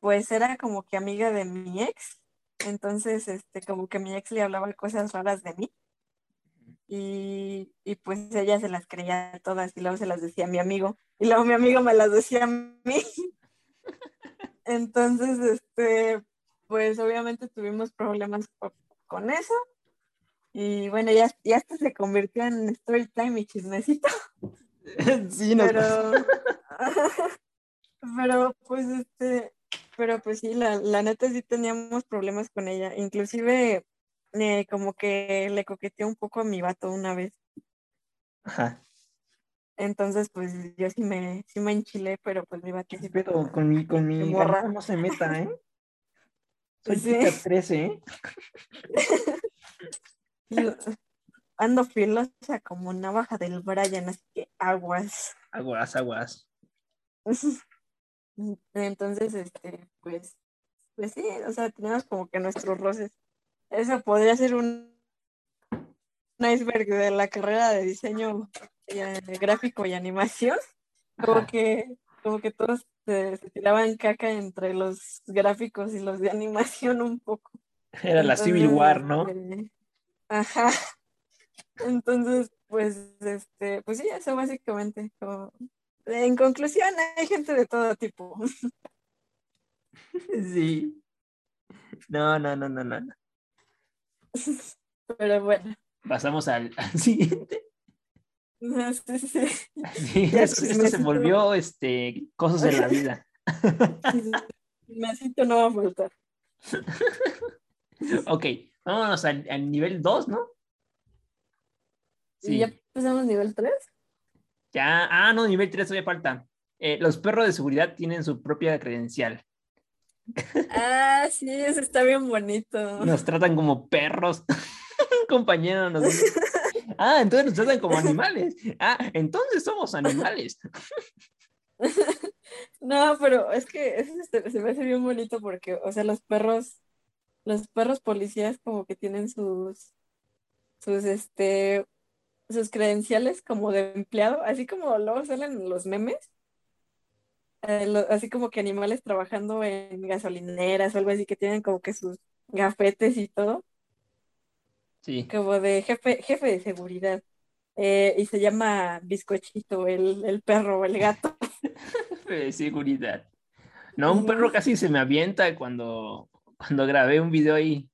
pues era como que amiga de mi ex, entonces este, como que mi ex le hablaba cosas raras de mí. Y, y, pues ella se las creía todas y luego se las decía a mi amigo y luego mi amigo me las decía a mí Entonces, este, pues obviamente tuvimos problemas con eso. Y bueno, ya, ya hasta se convirtió en story time y chismecito. Sí, no. Pero, pero pues este, pero pues sí, la, la neta sí teníamos problemas con ella. Inclusive eh, como que le coqueteó un poco a mi vato una vez. Ajá. Entonces, pues yo sí me, sí me enchilé, pero pues iba a decir. Pero con mi, con mi morra no se meta, ¿eh? Soy sí. 13, ¿eh? Ando filosa como navaja del Brian, así que aguas. Aguas, aguas. Entonces, este, pues, pues sí, o sea, tenemos como que nuestros roces. Eso podría ser un, un iceberg de la carrera de diseño eh, gráfico y animación, como que, como que todos se, tiraban caca entre los gráficos y los de animación un poco. Era la Civil War, ¿no? Este, ajá. Entonces, pues, este, pues sí, eso básicamente. en conclusión, hay gente de todo tipo. Sí. No, no, no, no, no. Pero bueno. Pasamos al siguiente. Sí, sí. sí esto, se volvió este, cosas de la vida. Mesito no va a faltar. ok, vámonos al, nivel 2, ¿no? Sí. ¿Ya empezamos nivel 3? Ya, ah, no, nivel 3 todavía falta. Eh, los perros de seguridad tienen su propia credencial. Ah, sí, eso está bien bonito. Nos tratan como perros. Compañero, nos Ah, entonces nos tratan como animales. Ah, entonces somos animales. No, pero es que eso se, me hace bien bonito porque, o sea, los perros, los perros policías como que tienen sus, sus, este, sus credenciales como de empleado, así como luego salen los memes, eh, así como que animales trabajando en gasolineras o algo así que tienen como que sus gafetes y todo. Como de jefe, jefe de seguridad. Eh, y se llama Bizcochito, el, el perro, el gato. jefe de seguridad. No, un perro casi se me avienta cuando, cuando grabé un video ahí.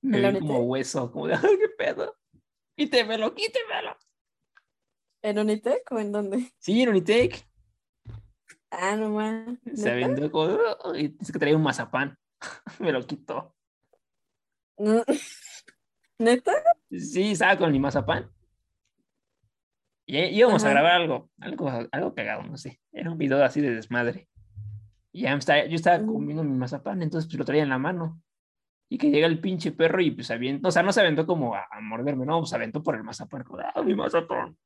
Me vi como hueso, como de, ¡ay, qué pedo! Quítemelo, quítemelo. ¿En Unitec o en dónde? Sí, en Unitec. Ah, no más. Se aventó como, y que traía un mazapán. me lo quitó. ¿Neta? Sí, estaba con mi mazapán. Y íbamos a grabar algo, algo, algo cagado, no sé. Era un video así de desmadre. Y ya estaba, yo estaba comiendo mi mazapán, entonces pues lo traía en la mano. Y que llega el pinche perro y pues aventó, o sea, no se aventó como a, morderme, no, pues aventó por el mazapán. ¡Ah, mi mazapán!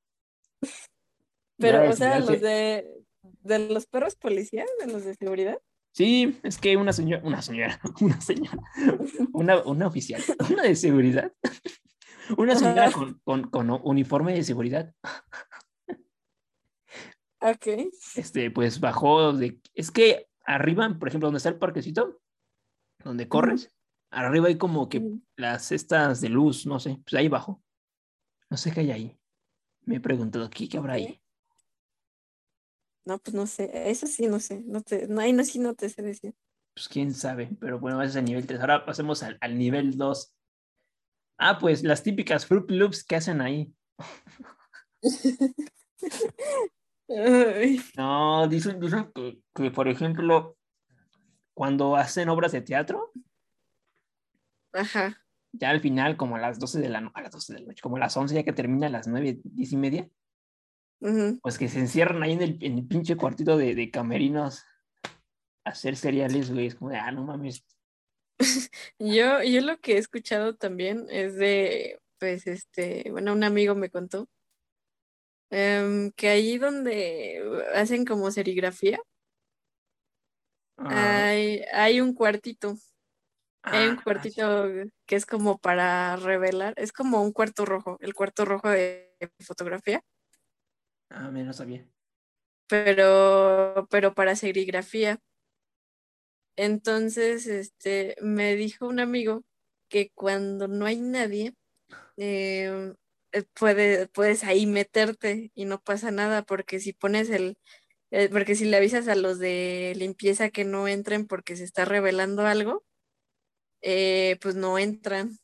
Pero, o sea, los de, de los perros policías, de los de seguridad. Sí, es que una señora, una señora, una señora, una, una oficial, una de seguridad, Una señora con, con, con uniforme de seguridad. Ok. Este, pues bajó de. Es que arriba, por ejemplo, donde está el parquecito, donde corres, arriba hay como que las cestas de luz, no sé, pues ahí abajo. No sé qué hay ahí. Me he preguntado, ¿qué, qué habrá ahí? No, pues no sé, eso sí, no sé, no te, no, ahí no, sí no te sé decir. Pues quién sabe, pero bueno, ese es el nivel 3. Ahora pasemos al, al nivel 2. Ah, pues las típicas Fruit Loops que hacen ahí. No, dicen, dicen que, que, por ejemplo, cuando hacen obras de teatro, Ajá. ya al final, como a las 12 de la noche, a las 12 de la noche, como a las 11, ya que termina a las 9, 10 y media, pues que se encierran ahí en el, en el pinche cuartito de, de camerinos a hacer cereales, güey. Es como de, ah, no mames. Yo, yo lo que he escuchado también es de, pues, este, bueno, un amigo me contó em, que ahí donde hacen como serigrafía, Ah, hay, hay un cuartito, hay un ah, cuartito que es como para revelar, es como un cuarto rojo, el cuarto rojo de fotografía, ah, me no sabía. pero, pero para serigrafía. Entonces, este, me dijo un amigo que cuando no hay nadie, eh, puede- puedes ahí meterte y no pasa nada, porque si pones el, eh, porque si le avisas a los de limpieza que no entren porque se está revelando algo, eh, pues no entran.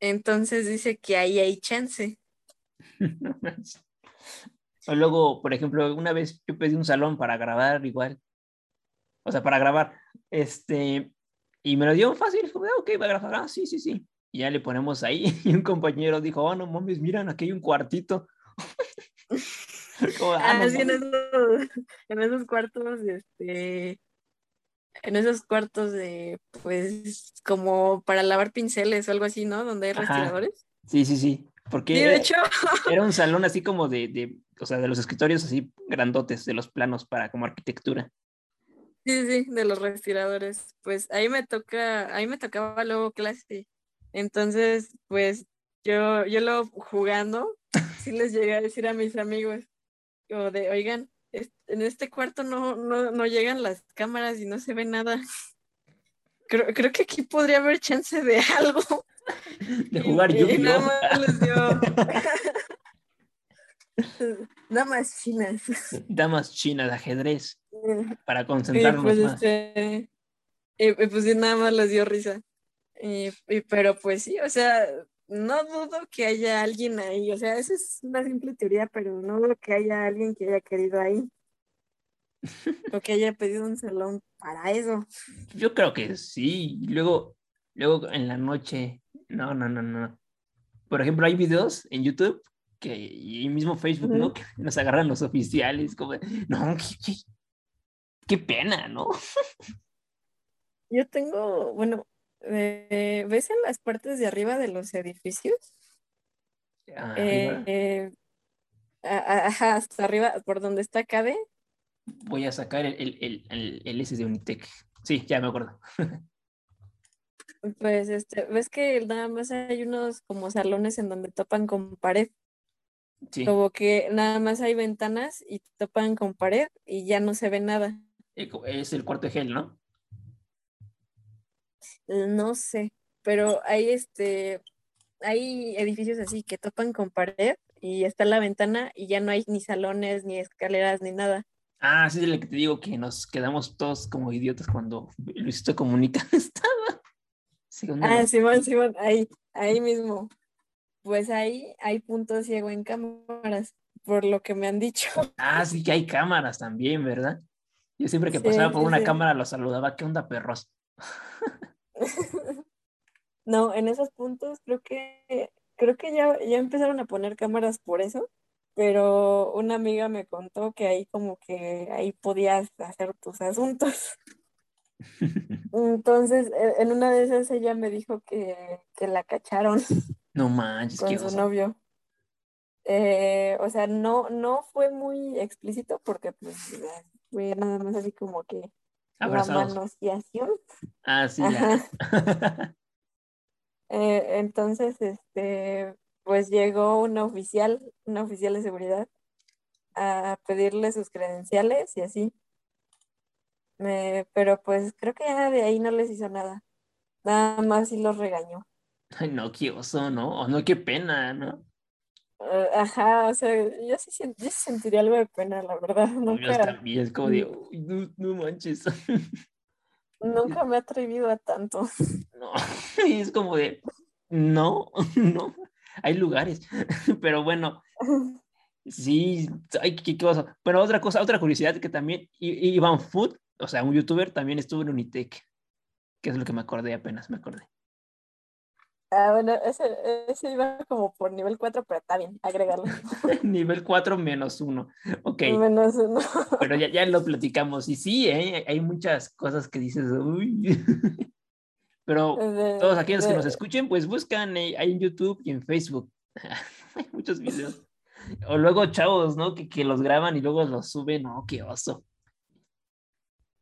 Entonces dice que ahí hay chance. O luego, por ejemplo, una vez yo pedí un salón para grabar igual. O sea, para grabar. Este, y me lo dio fácil. Como, ok, va a grabar. Ah, sí, sí, sí. Y ya le ponemos ahí. Y un compañero dijo, oh, no mames, miran, aquí hay un cuartito. Como, ah, no sí, en esos, en esos cuartos, este, en esos cuartos de, pues, como para lavar pinceles o algo así, ¿no? Donde hay respiradores. Sí, sí, sí. Porque Sí, era, de hecho, era un salón así como de, de, o sea, de los escritorios así grandotes, de los planos para como arquitectura. sí, sí, de los respiradores. Pues ahí me toca, ahí me tocaba luego clase. Entonces, pues, yo, yo lo jugando, sí les llegué a decir a mis amigos, como de, oigan, en este cuarto no, no, no llegan las cámaras y no se ve nada. Creo, creo que aquí podría haber chance de algo. De jugar y Yu-Gi-Oh! nada más les dio. Nada más chinas. Damas chinas, de ajedrez, para Y concentrarnos pues más. este. Pues nada más les dio risa. Y, y- pero pues sí, o sea, no dudo que haya alguien ahí. O sea, esa es una simple teoría, pero no dudo que haya alguien que haya querido ahí. O que haya pedido un salón para eso. Yo creo que sí. Luego, luego en la noche, no, no, no, no. Por ejemplo, hay videos en YouTube que, y mismo Facebook, ¿no? Que nos agarran los oficiales, como, no, qué, qué- qué pena, ¿no? Yo tengo, bueno, eh, ¿ves en las partes de arriba de los edificios? Eh, eh, ajá, hasta arriba, por donde está Cade, Voy a sacar el, el, el, el, el S de Unitec. Sí, ya me acuerdo. pues este, ves que nada más hay unos como salones en donde topan con pared, Sí. como que nada más hay ventanas y topan con pared y ya no se ve nada. Es el cuarto de gel, ¿no? No sé, pero hay este, hay edificios así que topan con pared y está la ventana y ya no hay ni salones, ni escaleras, ni nada. Ah, sí, es el que te digo que nos quedamos todos como idiotas cuando Luisito Comunica estaba. Según Ah, Simón, Simón, ahí, ahí mismo. Pues ahí hay punto ciego en cámaras, por lo que me han dicho. Ah, sí que hay cámaras también, ¿verdad? Yo siempre que Sí, pasaba por sí, una sí. cámara los saludaba, ¿qué onda, perros? No, en esos puntos creo que creo que ya, ya empezaron a poner cámaras por eso, pero una amiga me contó que ahí como que ahí podías hacer tus asuntos. Entonces, e- en una de esas ella me dijo que, que la cacharon No manches, qué con su oso. novio. Eh, o sea, no, no fue muy explícito porque pues fue nada más así como que Abrazados. manoseación. Ah, sí, la... Eh, entonces, este, pues llegó una oficial, una oficial de seguridad, a pedirle sus credenciales y así. Me- pero pues creo que ya de ahí no les hizo nada. Nada más sí los regañó. Ay, no, qué oso, ¿no? O no, qué pena, ¿no? Eh, ajá, o sea, yo sí, yo sí sentiría algo de pena, la verdad. Nunca, es como de, uy, no, no manches. nunca me he atrevido a tanto. No, y es como de, no, no, hay lugares. Pero bueno, sí, ay, qué, qué oso. Pero otra cosa, otra curiosidad que también, Iván Food, o sea, un youtuber, también estuvo en Unitec, que es lo que me acordé apenas, me acordé. Ah, bueno, ese, ese iba como por nivel 4, pero está bien, agregarlo. Nivel 4 menos 1. Ok, Menos uno. pero ya, ya lo platicamos. Y sí, ¿eh? hay muchas cosas que dices, uy. Pero De- todos aquellos que nos escuchen, pues buscan eh, ahí en YouTube y en Facebook. Hay muchos videos. O luego chavos, ¿no? Que, que los graban y luego los suben. No, qué oso.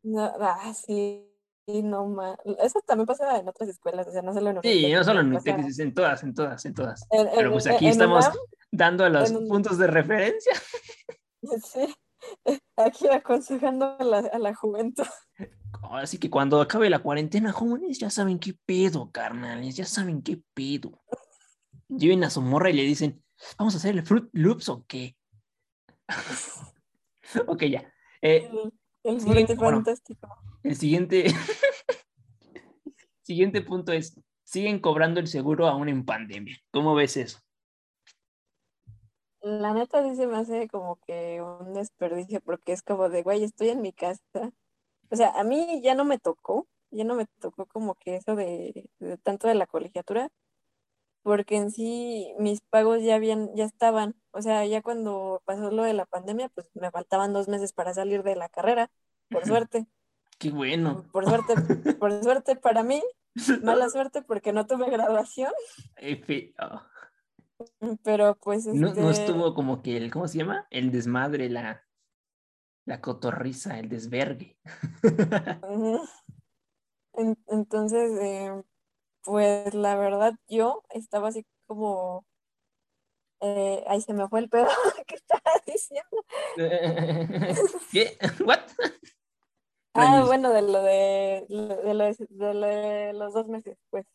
No, ah, sí, sí, no más. Eso también pasa en otras escuelas, o sea, no solo en Sí, no solo en pasa Unitec, en todas, en todas, en todas. en- en- Pero pues aquí en estamos UNAM, dando los puntos de referencia. sí, aquí aconsejando a la, a la juventud. Así que cuando acabe la cuarentena, jóvenes, ya saben qué pedo, carnales, ya saben qué pedo. Lleven a su morra y le dicen, ¿vamos a hacer el Fruit Loops o qué? ok, ya. Eh, El, frute bueno. fantástico. el siguiente, siguiente punto es, siguen cobrando el seguro aún en pandemia. ¿Cómo ves eso? La neta sí se me hace como que un desperdicio, porque es como de, güey, estoy en mi casa. O sea, a mí ya no me tocó, ya no me tocó como que eso de, de tanto de la colegiatura, porque en sí mis pagos ya habían, ya estaban. O sea, ya cuando pasó lo de la pandemia, pues me faltaban dos meses para salir de la carrera, por suerte. Qué bueno. Por suerte, por suerte para mí, mala suerte porque no tuve graduación, F- oh. pero pues No, no este, estuvo como que el, ¿cómo se llama? El desmadre, la, la cotorriza, el desvergue. Entonces, eh, pues la verdad yo estaba así como, eh, ahí se me fue el pedo que estaba diciendo. ¿Qué? ¿What? Ah, bueno, de lo de, de, lo de- de lo de los dos meses, pues.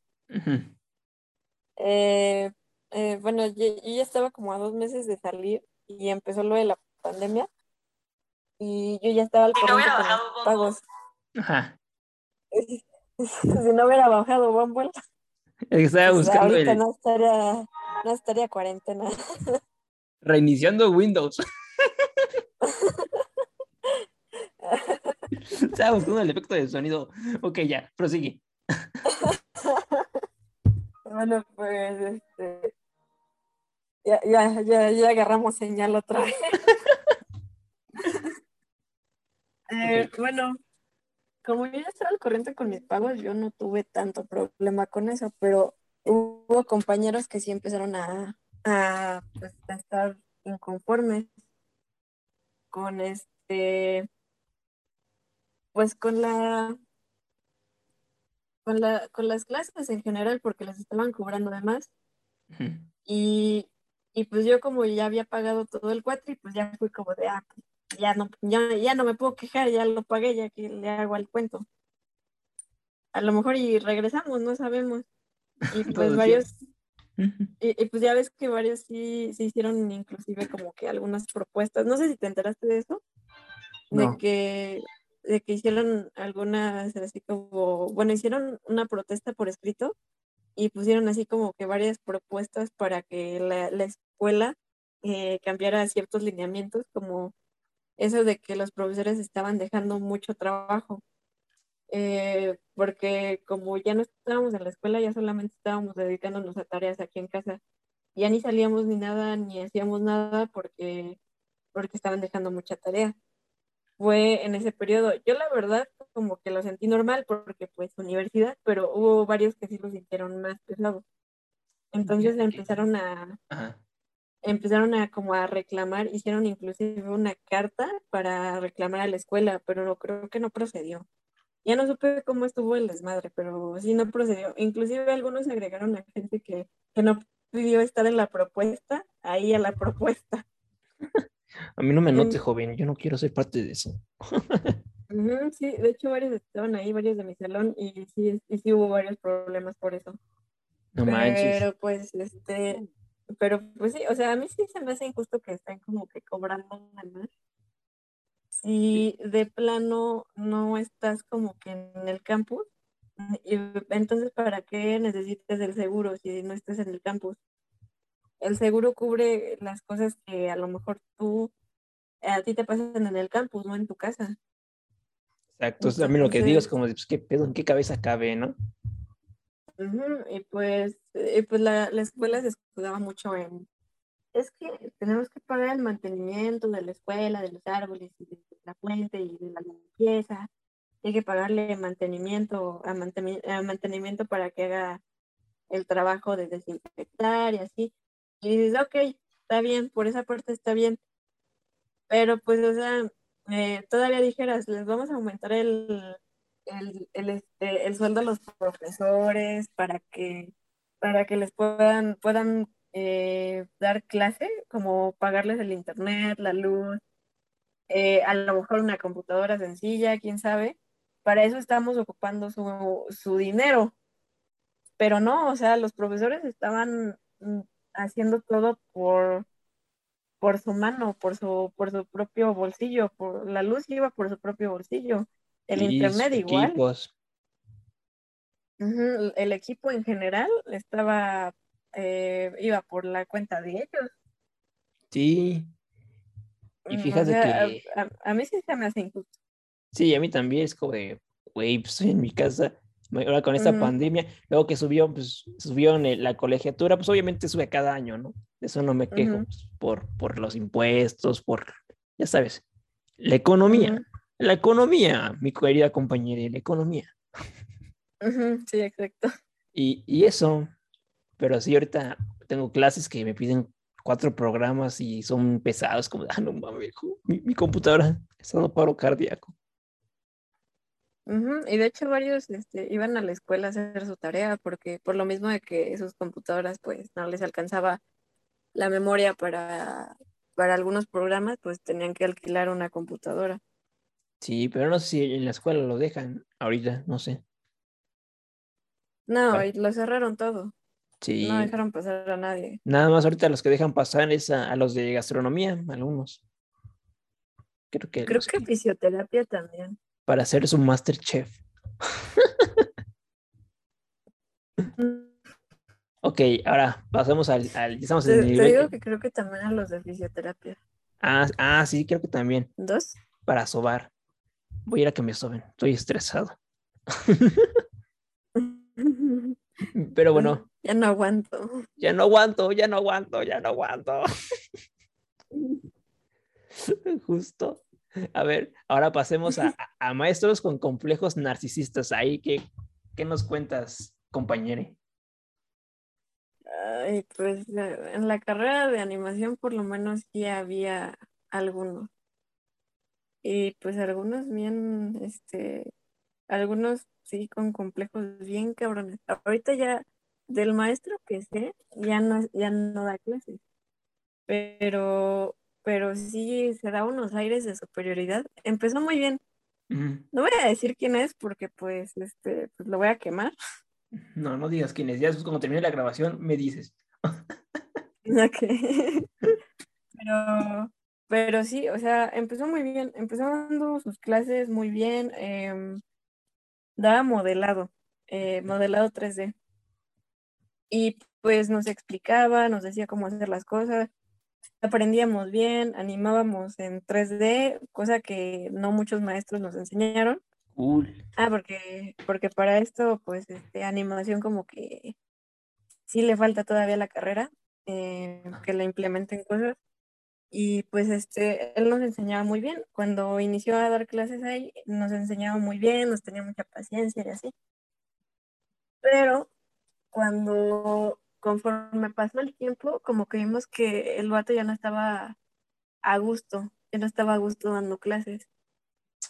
Eh, eh, bueno, yo, yo ya estaba como a dos meses de salir y empezó lo de la pandemia y yo ya estaba al corriente con los pagos. Ajá. Si no hubiera bajado Bumble, Estaba pues buscando ahorita el no estaría, no estaría cuarentena. reiniciando Windows. Estaba buscando el efecto de sonido. Ok, ya, prosigue. Bueno, pues este, ya, ya, ya, ya agarramos señal otra vez. Eh, Bueno, como yo ya estaba al corriente con mis pagos, yo no tuve tanto problema con eso, pero hubo compañeros que sí empezaron a, a, pues, a estar inconformes con este, pues con la, con la, con las clases en general, porque las estaban cobrando de más. Y, y pues yo como ya había pagado todo el cuatri, pues ya fui como de, ah, pues, ya no, ya, ya no me puedo quejar, ya lo pagué, ya que le hago al cuento. A lo mejor y regresamos, no sabemos. Y pues varios, y, y pues ya ves que varios sí se hicieron inclusive como que algunas propuestas. No sé si te enteraste de eso, de que, de que hicieron algunas así como, bueno, hicieron una protesta por escrito y pusieron así como que varias propuestas para que la, la escuela eh, cambiara ciertos lineamientos, como eso de que los profesores estaban dejando mucho trabajo, eh, porque como ya no estábamos en la escuela, ya solamente estábamos dedicándonos a tareas aquí en casa, ya ni salíamos ni nada, ni hacíamos nada porque, porque estaban dejando mucha tarea. Fue en ese periodo. Yo la verdad como que lo sentí normal porque pues universidad, pero hubo varios que sí lo sintieron más pesado. Entonces empezaron a, Ajá. Empezaron a como a reclamar, hicieron inclusive una carta para reclamar a la escuela, pero no creo que no procedió. Ya no supe cómo estuvo el desmadre, pero sí no procedió. Inclusive algunos agregaron a gente que, que no pidió estar en la propuesta, ahí a la propuesta. A mí no me note, joven, yo no quiero ser parte de eso. sí, de hecho varios estaban ahí, varios de mi salón, y sí, y sí hubo varios problemas por eso. No manches. Pero pues, este, pero pues sí, o sea, a mí sí se me hace injusto que estén como que cobrando más. Si de plano no estás como que en el campus, y entonces ¿para qué necesitas el seguro si no estás en el campus? El seguro cubre las cosas que a lo mejor tú, a ti te pasan en el campus, no en tu casa. Exacto, a mí lo que digo es como, pues, ¿qué pedo? ¿En qué cabeza cabe, no? Y pues, eh, pues la, la, escuela se escudaba mucho en, es que tenemos que pagar el mantenimiento de la escuela, de los árboles, y de la fuente y de la limpieza. Hay que pagarle mantenimiento a, mantenimiento para que haga el trabajo de desinfectar y así. Y dices, ok, está bien, por esa parte está bien. Pero pues, o sea, eh, todavía dijeras, les vamos a aumentar el, el, el, este, el sueldo a los profesores para que, para que les puedan, puedan eh, dar clase, como pagarles el internet, la luz, eh, a lo mejor una computadora sencilla, quién sabe. Para eso estamos ocupando su, su dinero. Pero no, o sea, los profesores estaban mm, haciendo todo por, por su mano, por su, por su propio bolsillo, la luz iba por su propio bolsillo. El internet igual. El equipo en general estaba, eh, iba por la cuenta de ellos. Sí. Y mm, fíjate que. A, mí sí se me hace injusto. Sí, a mí también es como de, güey, pues en mi casa, ahora con esta pandemia, luego que subió, pues subió en la colegiatura, pues obviamente sube cada año, ¿no? eso no me quejo, pues, por, por los impuestos, por, ya sabes, la economía. La economía, mi querida compañera, la economía. sí, exacto. Y, y, eso, pero sí, ahorita tengo clases que me piden cuatro programas y son pesados, como, ah, no mames, mi, mi computadora está dando paro cardíaco. Y de hecho varios este, iban a la escuela a hacer su tarea porque por lo mismo de que sus computadoras pues no les alcanzaba la memoria para, para algunos programas, pues tenían que alquilar una computadora. Sí, pero no sé si en la escuela lo dejan ahorita, no sé. No, lo cerraron todo. Sí. No dejaron pasar a nadie. Nada más ahorita los que dejan pasar es a, los de gastronomía, algunos. Creo que. Creo que, fisioterapia también. Para hacer su master chef. ok, ahora pasamos al, estamos en el te digo que creo que también a los de fisioterapia. Ah, ah, sí, creo que también. ¿Dos? Para sobar. Voy a ir a que me soben. Estoy estresado. Pero bueno. Ya no aguanto. Ya no aguanto, ya no aguanto, ya no aguanto. Justo. A ver, ahora pasemos a, maestros con complejos narcisistas. Ahí, ¿qué, qué nos cuentas, compañere? Ay, pues en la carrera de animación por lo menos sí había algunos. Y pues algunos bien, este, algunos sí con complejos bien cabrones. Ahorita ya del maestro que sé, ya no, ya no da clases. Pero, pero sí se da unos aires de superioridad. Empezó muy bien. No voy a decir quién es porque pues este pues lo voy a quemar. No, no digas quién es. Ya cuando termine la grabación me dices. ok. Pero pero sí, o sea, empezó muy bien, empezó dando sus clases muy bien, em, daba modelado, eh, modelado 3D. Y pues nos explicaba, nos decía cómo hacer las cosas, aprendíamos bien, animábamos en 3D, cosa que no muchos maestros nos enseñaron. Ah, porque, porque para esto, pues, este, animación como que sí le falta todavía la carrera, eh, que la implementen cosas. Y pues este, él nos enseñaba muy bien. Cuando inició a dar clases ahí, nos enseñaba muy bien, nos tenía mucha paciencia y así. Pero cuando, conforme pasó el tiempo, como que vimos que el vato ya no estaba a gusto, ya no estaba a gusto dando clases.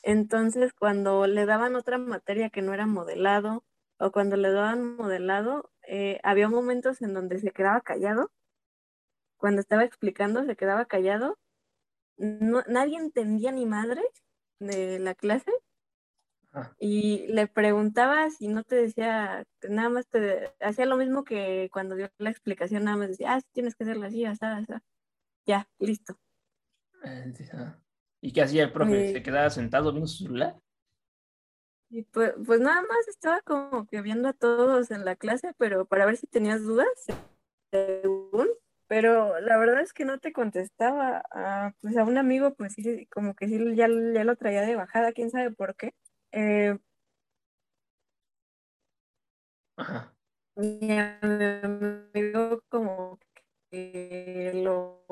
Entonces, cuando le daban otra materia que no era modelado, o cuando le daban modelado, eh, había momentos en donde se quedaba callado. Cuando estaba explicando, se quedaba callado. No, nadie entendía ni madre de la clase. Y le preguntabas y no te decía, nada más te hacía lo mismo que cuando dio la explicación, nada más decía, ah, tienes que hacerlo así, así, así. Ya, listo. Ah, ¿Y qué hacía el profe? ¿Se quedaba sentado viendo su celular? Y pues, pues nada más estaba como que viendo a todos en la clase, pero para ver si tenías dudas, según, pero la verdad es que no te contestaba. A, pues a un amigo, pues sí, como que sí, ya, ya lo traía de bajada, quién sabe por qué. Eh, Ajá. Mi amigo como que lo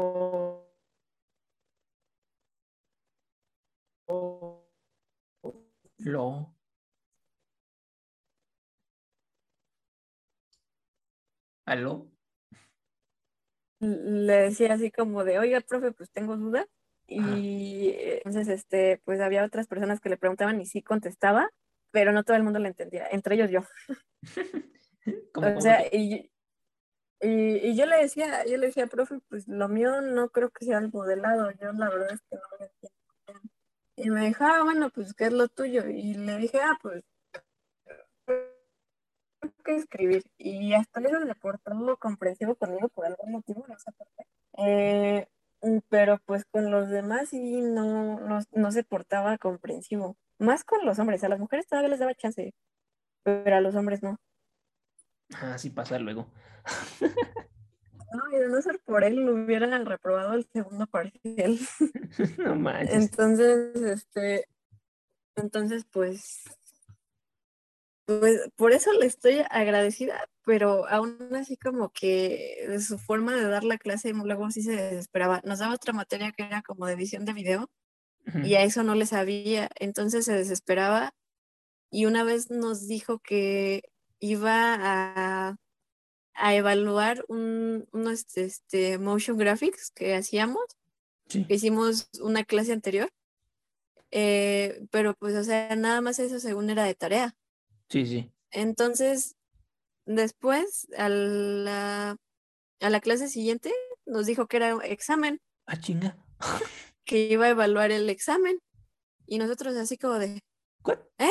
lo ¿Aló? Le decía así como de, oiga, profe, pues tengo duda. Y entonces, este, pues había otras personas que le preguntaban y sí contestaba, pero no todo el mundo le entendía, entre ellos yo. o sea, y, y, yo le decía, yo le decía, profe, pues lo mío no creo que sea el modelado, yo la verdad es que no lo entiendo. Y me dijo, ah, bueno, pues, ¿qué es lo tuyo? Y le dije, ah, pues, que escribir. Y hasta eso se portó comprensivo conmigo por algún motivo, no sé por qué. Eh, pero pues con los demás sí no, no, se portaba comprensivo. Más con los hombres, a las mujeres todavía les daba chance, pero a los hombres no. Ah, sí pasa luego. No, y de no ser por él, lo hubieran reprobado el segundo parcial. no manches. Entonces, este, entonces, pues, pues por eso le estoy agradecida, pero aún así como que de su forma de dar la clase luego sí se desesperaba. Nos daba otra materia que era como de edición de video y a eso no le sabía, entonces se desesperaba y una vez nos dijo que iba a, a evaluar un, unos este, motion graphics que hacíamos, que hicimos una clase anterior, eh, pero pues o sea, nada más eso según era de tarea. Sí, sí. Entonces, después, a la, a la clase siguiente, nos dijo que era examen. Ah, chinga. que iba a evaluar el examen. Y nosotros así como de... ¿Eh?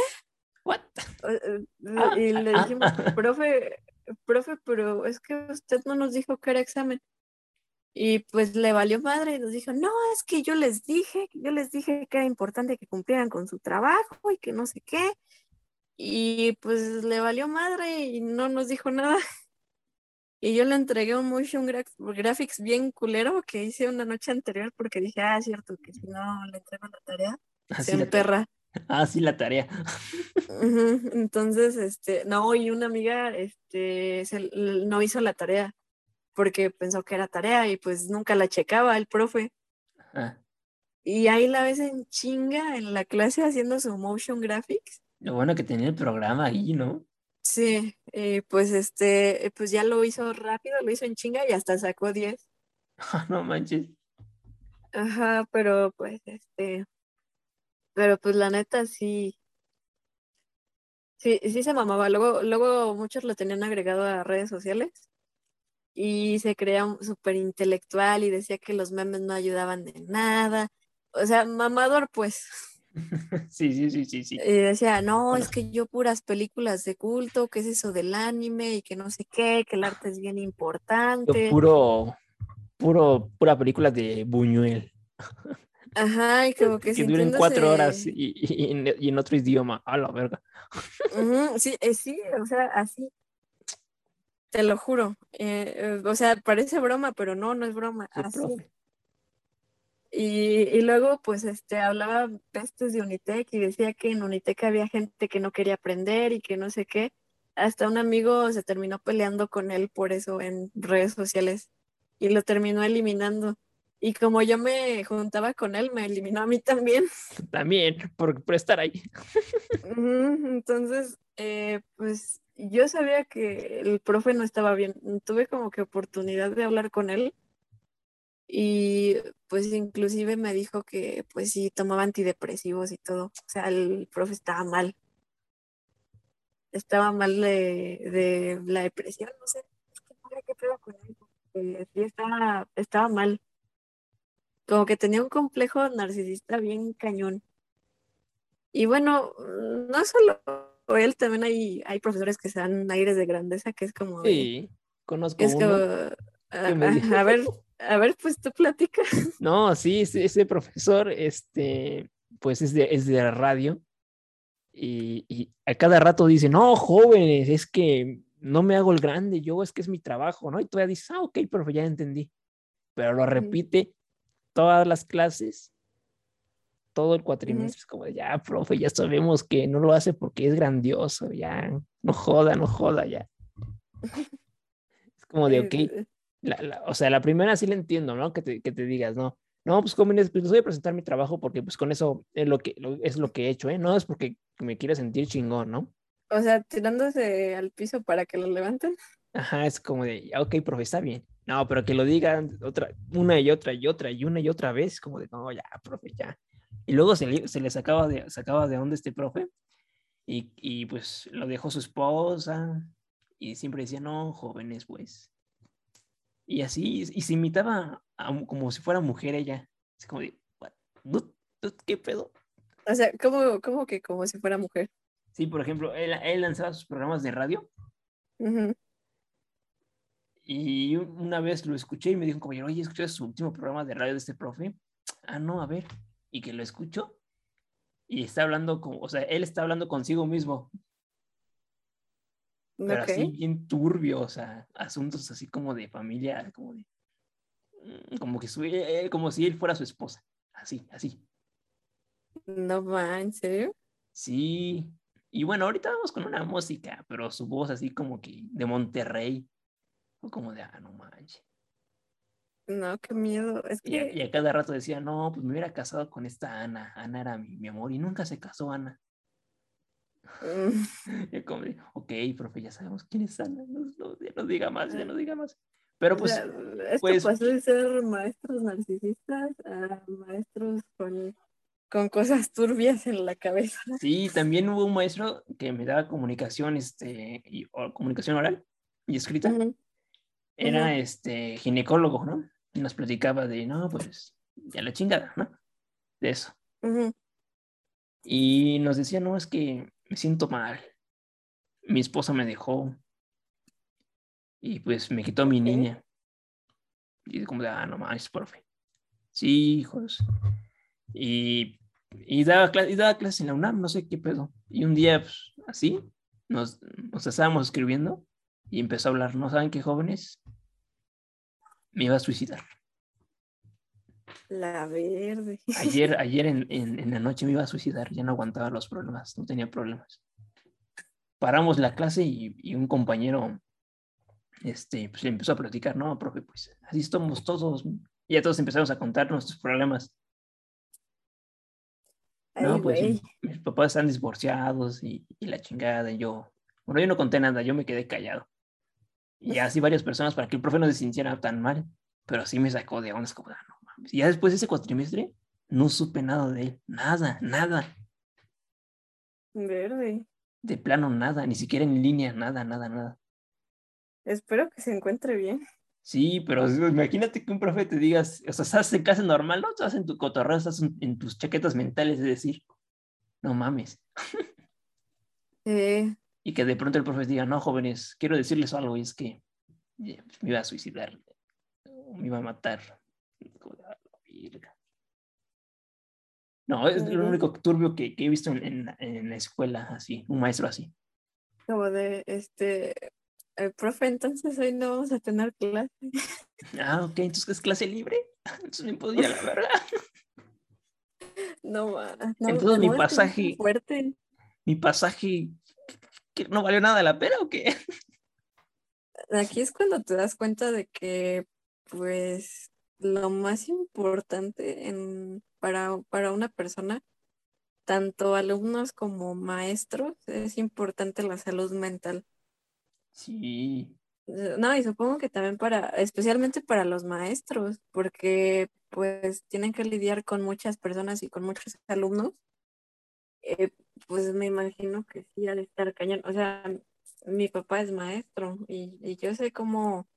¿What? Eh, y le ah, dijimos, ah. profe, profe, pero es que usted no nos dijo que era examen. Y pues le valió madre y nos dijo, no, es que yo les dije, yo les dije que era importante que cumplieran con su trabajo y que no sé qué y pues le valió madre y no nos dijo nada. Y yo le entregué un motion graphics bien culero que hice una noche anterior porque dije, ah, es cierto, que si no le entrego la tarea, Así se perra. Ah, sí, la tarea. Entonces, este, no, y una amiga, este, no hizo la tarea porque pensó que era tarea y pues nunca la checaba el profe. Y ahí la ves en chinga en la clase haciendo su motion graphics lo bueno que tenía el programa ahí, ¿no? Sí, eh, pues este, pues ya lo hizo rápido, lo hizo en chinga y hasta sacó 10. no manches. Ajá, pero pues este, pero pues la neta sí, sí, sí se mamaba. Luego, luego muchos lo tenían agregado a redes sociales y se creía súper intelectual y decía que los memes no ayudaban de nada. O sea, mamador, pues. Sí, sí, sí, sí, sí. Y decía, no, es que yo puras películas de culto, ¿qué es eso del anime? Y que no sé qué, que el arte es bien importante. puro, puro, pura película de Buñuel. Ajá, y como que, que duren cuatro horas y, en otro idioma, a la verga. sí, eh, sí, o sea, así. Te lo juro. Eh, eh, o sea, parece broma, pero no, no es broma. así. Y, luego, pues, este, hablaba pestes de Unitec y decía que en Unitec había gente que no quería aprender y que no sé qué. Hasta un amigo se terminó peleando con él por eso en redes sociales y lo terminó eliminando. Y como yo me juntaba con él, me eliminó a mí también. También, por, por estar ahí. Entonces, eh, pues yo sabía que el profe no estaba bien. Tuve como que oportunidad de hablar con él Y pues inclusive me dijo que pues sí tomaba antidepresivos y todo. O sea, el profe estaba mal. Estaba mal de, de la depresión, no sé. Es que qué pedo con él. porque sí estaba, estaba mal. Como que tenía un complejo narcisista bien cañón. Y bueno, no solo él, también hay, hay profesores que se dan aires de grandeza, que es como Sí, conozco es uno. como, a- ver, a ver, pues tú platicas. No, sí, ese, profesor, este, pues es de, es de la radio y, y a cada rato dice, no, jóvenes, es que no me hago el grande, yo es que es mi trabajo, ¿no? Y todavía dices, ah, ok, profe, ya entendí. Pero lo repite todas las clases, todo el cuatrimestre, es como, ya, profe, ya sabemos que no lo hace porque es grandioso, ya, no joda, no joda, ya. Es como de, ok, Eh, la- la- o sea, la primera sí la entiendo, ¿no? Que te, que te digas, no, no, pues jóvenes, pues les voy a presentar mi trabajo porque pues con eso es lo que, lo- es lo que he hecho, ¿eh? No es porque me quiera sentir chingón, ¿no? O sea, tirándose al piso para que lo levanten. Ajá, es como de, "Ya, ok, profe, está bien. No, pero que lo digan otra, una y otra y otra y una y otra vez, como de, no, ya, profe, ya. Y luego se le, se le sacaba de, sacaba de onda este profe y, y pues lo dejó su esposa y siempre decía, no, jóvenes, pues. Y así, y se imitaba a como si fuera mujer ella. Es como de, "What? ¿qué pedo? O sea, ¿cómo, cómo que como si fuera mujer? Sí, por ejemplo, él, él lanzaba sus programas de radio Ujú. y un- una vez lo escuché y me dijo, compañero, oye, ¿escuchaste su último programa de radio de este profe? Ah, no, a ver. Y que lo escucho y está hablando como, o sea, él está hablando consigo mismo, pero así bien turbio, o sea, asuntos así como de familia, como de, mm, como que su- eh, como si él fuera su esposa, así, así. No va, ¿en serio? Sí. Y bueno, ahorita vamos con una música, pero su voz así como que de Monterrey, o como de, ah, no manches. No, qué miedo. Es Y a, que y a cada rato decía, no, pues me hubiera casado con esta Ana, Ana era mi, mi amor, y nunca se casó Ana. Mm, Y como ok, profe, ya sabemos quién es Ana, no, no, ya no diga más, ya no diga más. Pero pues, esto pues- pasó de ser maestros narcisistas a maestros con, con cosas turbias en la cabeza. sí, también hubo un maestro que me daba comunicación, este, y, o comunicación oral y escrita. Ujú. era Ujú. este ginecólogo, ¿no? Y nos platicaba de, no, pues, ya la chingada, ¿no? De eso. Ujú. Y nos decía, no, es que me siento mal. Mi esposa me dejó. Y pues me quitó a mi niña. Y como de, ah, no manches, profe. Sí, hijos. Y, y, daba, y daba clases en la UNAM, no sé qué pedo. Y un día, pues, así, nos, nos estábamos escribiendo y empezó a hablar, ¿no saben qué jóvenes? Me iba a suicidar. La verde. Ayer, ayer en, en, en la noche me iba a suicidar, ya no aguantaba los problemas, no tenía problemas. Paramos la clase y, y un compañero este, pues, le empezó a platicar, no, profe, pues así estamos todos. Y ya todos empezamos a contar nuestros problemas. Ay, No, pues mis, papás están divorciados y, y la chingada. Y yo, bueno, yo no conté nada, yo me quedé callado. Y así varias personas para que el profe no se sintiera tan mal, pero sí me sacó de onda, es como, "Ah, no mames". Y ya después de ese cuatrimestre, no supe nada de él, nada, nada, Verde. de plano nada, ni siquiera en línea, nada, nada, nada. Espero que se encuentre bien. Sí, pero imagínate que un profe te digas, o sea, estás en casa normal, ¿no? Estás en tu cotorreo, estás en, tus chaquetas mentales, es decir, no mames. Eh, Y que de pronto el profe diga, no, jóvenes, quiero decirles algo, y es que pues, me iba a suicidar, o me iba a matar. Como de, "A la virga". No, es lo único turbio que, que he visto en, en- en la escuela, así, un maestro así. como de, este, el profe, entonces hoy no vamos a tener clase. Ah, ok, entonces es clase libre. Entonces me puedo ir a la verga. No, no, Entonces, mi no, pasaje- fuerte. Mi pasaje, ¿qué, ¿no valió nada la pena o qué? Aquí es cuando te das cuenta de que, pues, lo más importante en, para, para una persona, tanto alumnos como maestros, es importante la salud mental. Sí, No, y supongo que también para, especialmente para los maestros, porque pues tienen que lidiar con muchas personas y con muchos alumnos. Eh, pues me imagino que sí, al estar cañón. O sea, mi papá es maestro y, y yo sé cómo,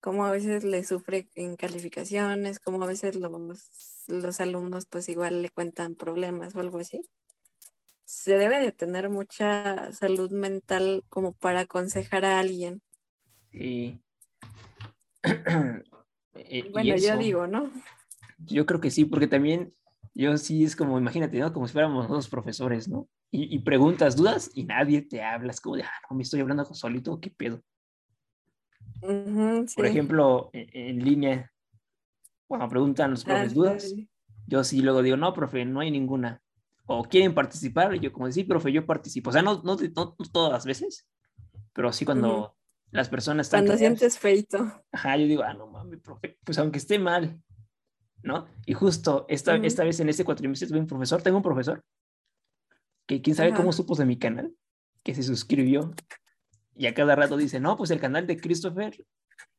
cómo a veces le sufre en calificaciones, cómo a veces los, los alumnos pues igual le cuentan problemas o algo así. Se debe de tener mucha salud mental como para aconsejar a alguien. Sí. Eh, y Bueno, yo digo, ¿no? Yo creo que sí, porque también yo sí es como, imagínate, ¿no? Como si fuéramos dos profesores, ¿no? Y, y preguntas, dudas y nadie te habla. Es como de, ah, no, me estoy hablando solito, ¿qué pedo? Ujú, Por sí. ejemplo, en, en línea, cuando preguntan los Ah, profes sí, dudas, sí. yo sí luego digo, no, profe, no hay ninguna. O quieren participar, y yo como, sí, profe, yo participo. O sea, no, no, no- todas las veces, pero sí cuando las personas están Cuando calladas. sientes feito. Ajá, yo digo, ah, no mames, profe, pues aunque esté mal, ¿no? Y justo esta, Ujú. esta vez en este cuatrimestre tuve un profesor, tengo un profesor, que quién sabe cómo supo de mi canal, que se suscribió y a cada rato dice, no, pues el canal de Christopher,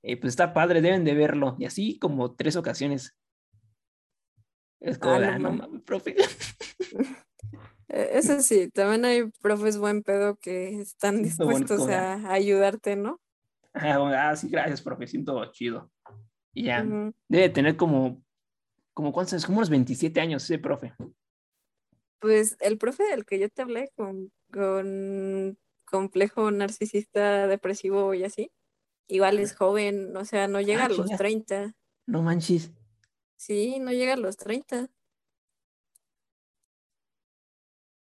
eh, pues está padre, deben de verlo. Y así como tres ocasiones. Es como, Ah, no ah, no ma- mames, profe. Eh, Eso sí, también hay profes buen pedo que están dispuestos a ayudarte, ¿no? Ah, bueno, ah, sí, gracias, profe, siento chido. Y ya, debe tener como, como cuántos años, como unos 27 años ese profe. Pues el profe del que yo te hablé con, con complejo narcisista depresivo y así, igual es joven, o sea, no llega Ah, a los chinga. 30. No manches. Sí, no llega a los 30.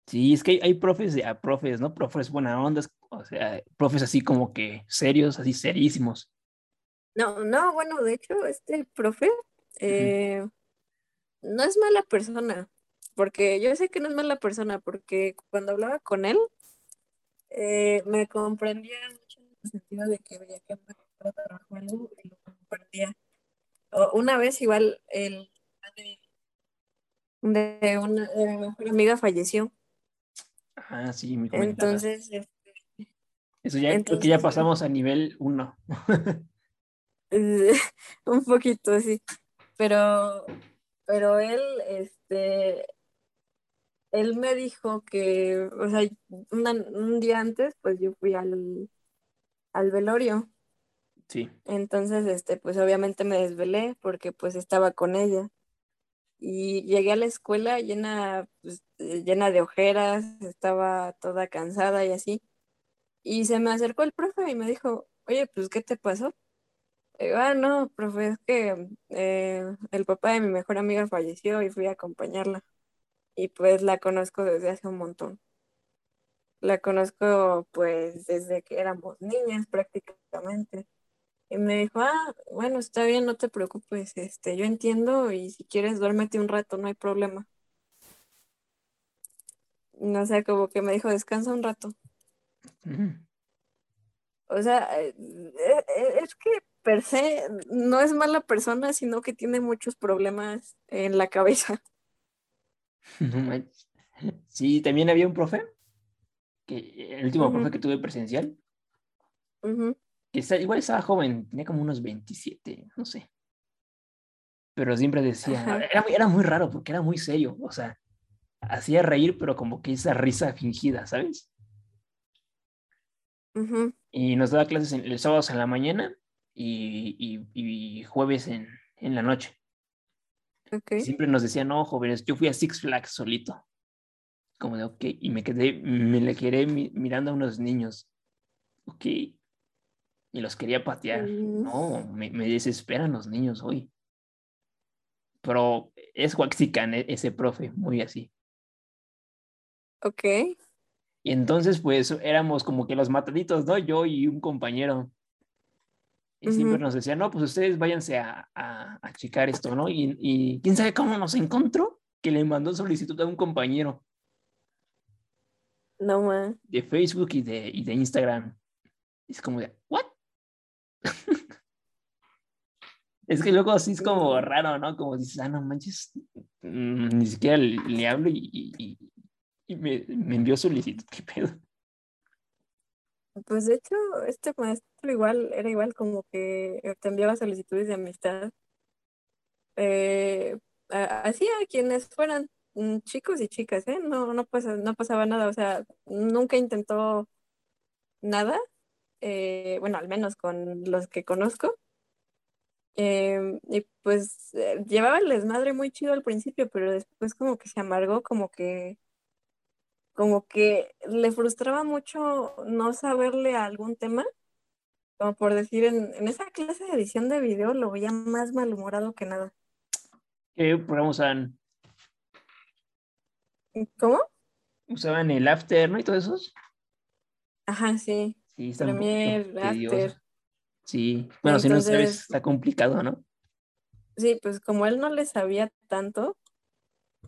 Sí, es que hay, hay profes de a profes, ¿no? Profes buena onda, o sea, profes así como que serios, así serísimos. No, no, bueno, de hecho, este profe eh, no es mala persona, porque yo sé que no es mala persona, porque cuando hablaba con él, eh, me comprendía mucho en el sentido de que veía que me trabajo algo y lo comprendía. O- una vez igual el de, de una de mi mejor amiga falleció, Ah, sí, comentabas. entonces, este, Eso ya creo que entonces, ya pasamos a nivel 1. un poquito sí, pero, pero él, este, él me dijo que, o sea, una- un día antes, pues yo fui al, al velorio. Sí. Entonces, este, pues obviamente me desvelé porque pues estaba con ella. Y llegué a la escuela llena, pues, eh, llena de ojeras, estaba toda cansada y así. Y se me acercó el profe y me dijo, oye, pues, ¿qué te pasó? Y ah, no, profe, es que eh, el papá de mi mejor amiga falleció y fui a acompañarla. Y pues la conozco desde hace un montón. La conozco pues desde que éramos niñas prácticamente. Y me dijo, ah, bueno, está bien, no te preocupes, este, yo entiendo y si quieres duérmete un rato, no hay problema. No sé, como que me dijo, descansa un rato. O sea, eh, eh, eh, es que per se no es mala persona, sino que tiene muchos problemas en la cabeza. No manches. Sí, también había un profe, que el último profe que tuve presencial, que está- igual estaba joven, tenía como unos 27, no sé. Pero siempre decía, era, muy- era muy raro porque era muy serio, o sea, hacía reír, pero como que esa risa fingida, ¿sabes? Y nos daba clases en, el sábados en la mañana y, y- y jueves en, en la noche. Siempre nos decía, no, jóvenes, yo fui a Six Flags solito. Como de, ok, y me quedé, me le quedé mi- mirando a unos niños. Ok, y los quería patear. Mm, No, me, me desesperan los niños hoy. Pero es Waxican e- ese profe, muy así. ok. Y entonces, pues, éramos como que los mataditos, ¿no? Yo y un compañero. Y siempre nos decía, no, pues ustedes váyanse a, a, a checar esto, ¿no? Y, y quién sabe cómo nos encontró, que le mandó solicitud a un compañero No más. de Facebook y de, y de Instagram. Es como de, ¿what? es que luego así es como raro, ¿no? Como dices, ah, no manches, mm, ni siquiera le, le hablo y, y, y- y me, me envió solicitud, ¿qué pedo? Pues de hecho, este maestro maestro igual, era igual como que te enviaba solicitudes de amistad. Eh, así a quienes fueran mm, chicos y chicas, ¿eh? No, no, pasa, no pasaba nada, o sea, nunca intentó nada, eh, bueno, al menos con los que conozco. Em, y pues eh, llevaba el desmadre muy chido al principio, pero después como que se amargó, como que como que le frustraba mucho no saberle algún tema, como por decir, en, esa clase de edición de video lo veía más malhumorado que nada. ¿Qué programa usaban? ¿Cómo? Usaban el After, ¿no? Y todos esos. Ajá, sí. Sí, está Premier, After. Sí, bueno, si no sabes, está complicado, ¿no? Sí, pues como él no le sabía tanto,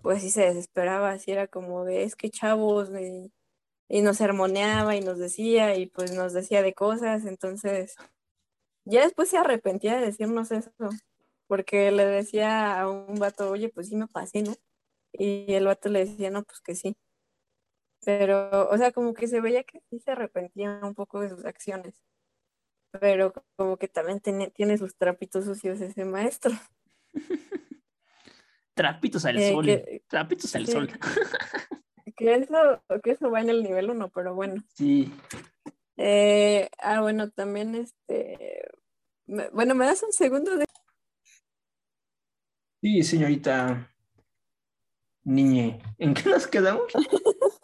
pues sí se desesperaba, así era como de, es que chavos, y, y nos sermoneaba y nos decía, y pues nos decía de cosas, entonces ya después se arrepentía de decirnos eso, porque le decía a un vato, oye, pues sí me pasé, ¿no? Y el vato le decía, no, pues que sí. Pero, o sea, como que se veía que sí se arrepentía un poco de sus acciones pero como que también tiene, tiene sus trapitos sucios ese maestro. trapitos al eh, sol, trapitos al sol. que, eso, que eso va en el nivel uno, pero bueno. Sí. Eh, ah, bueno, también este. bueno, ¿me das un segundo de. Sí, señorita Niñe, ¿en qué nos quedamos?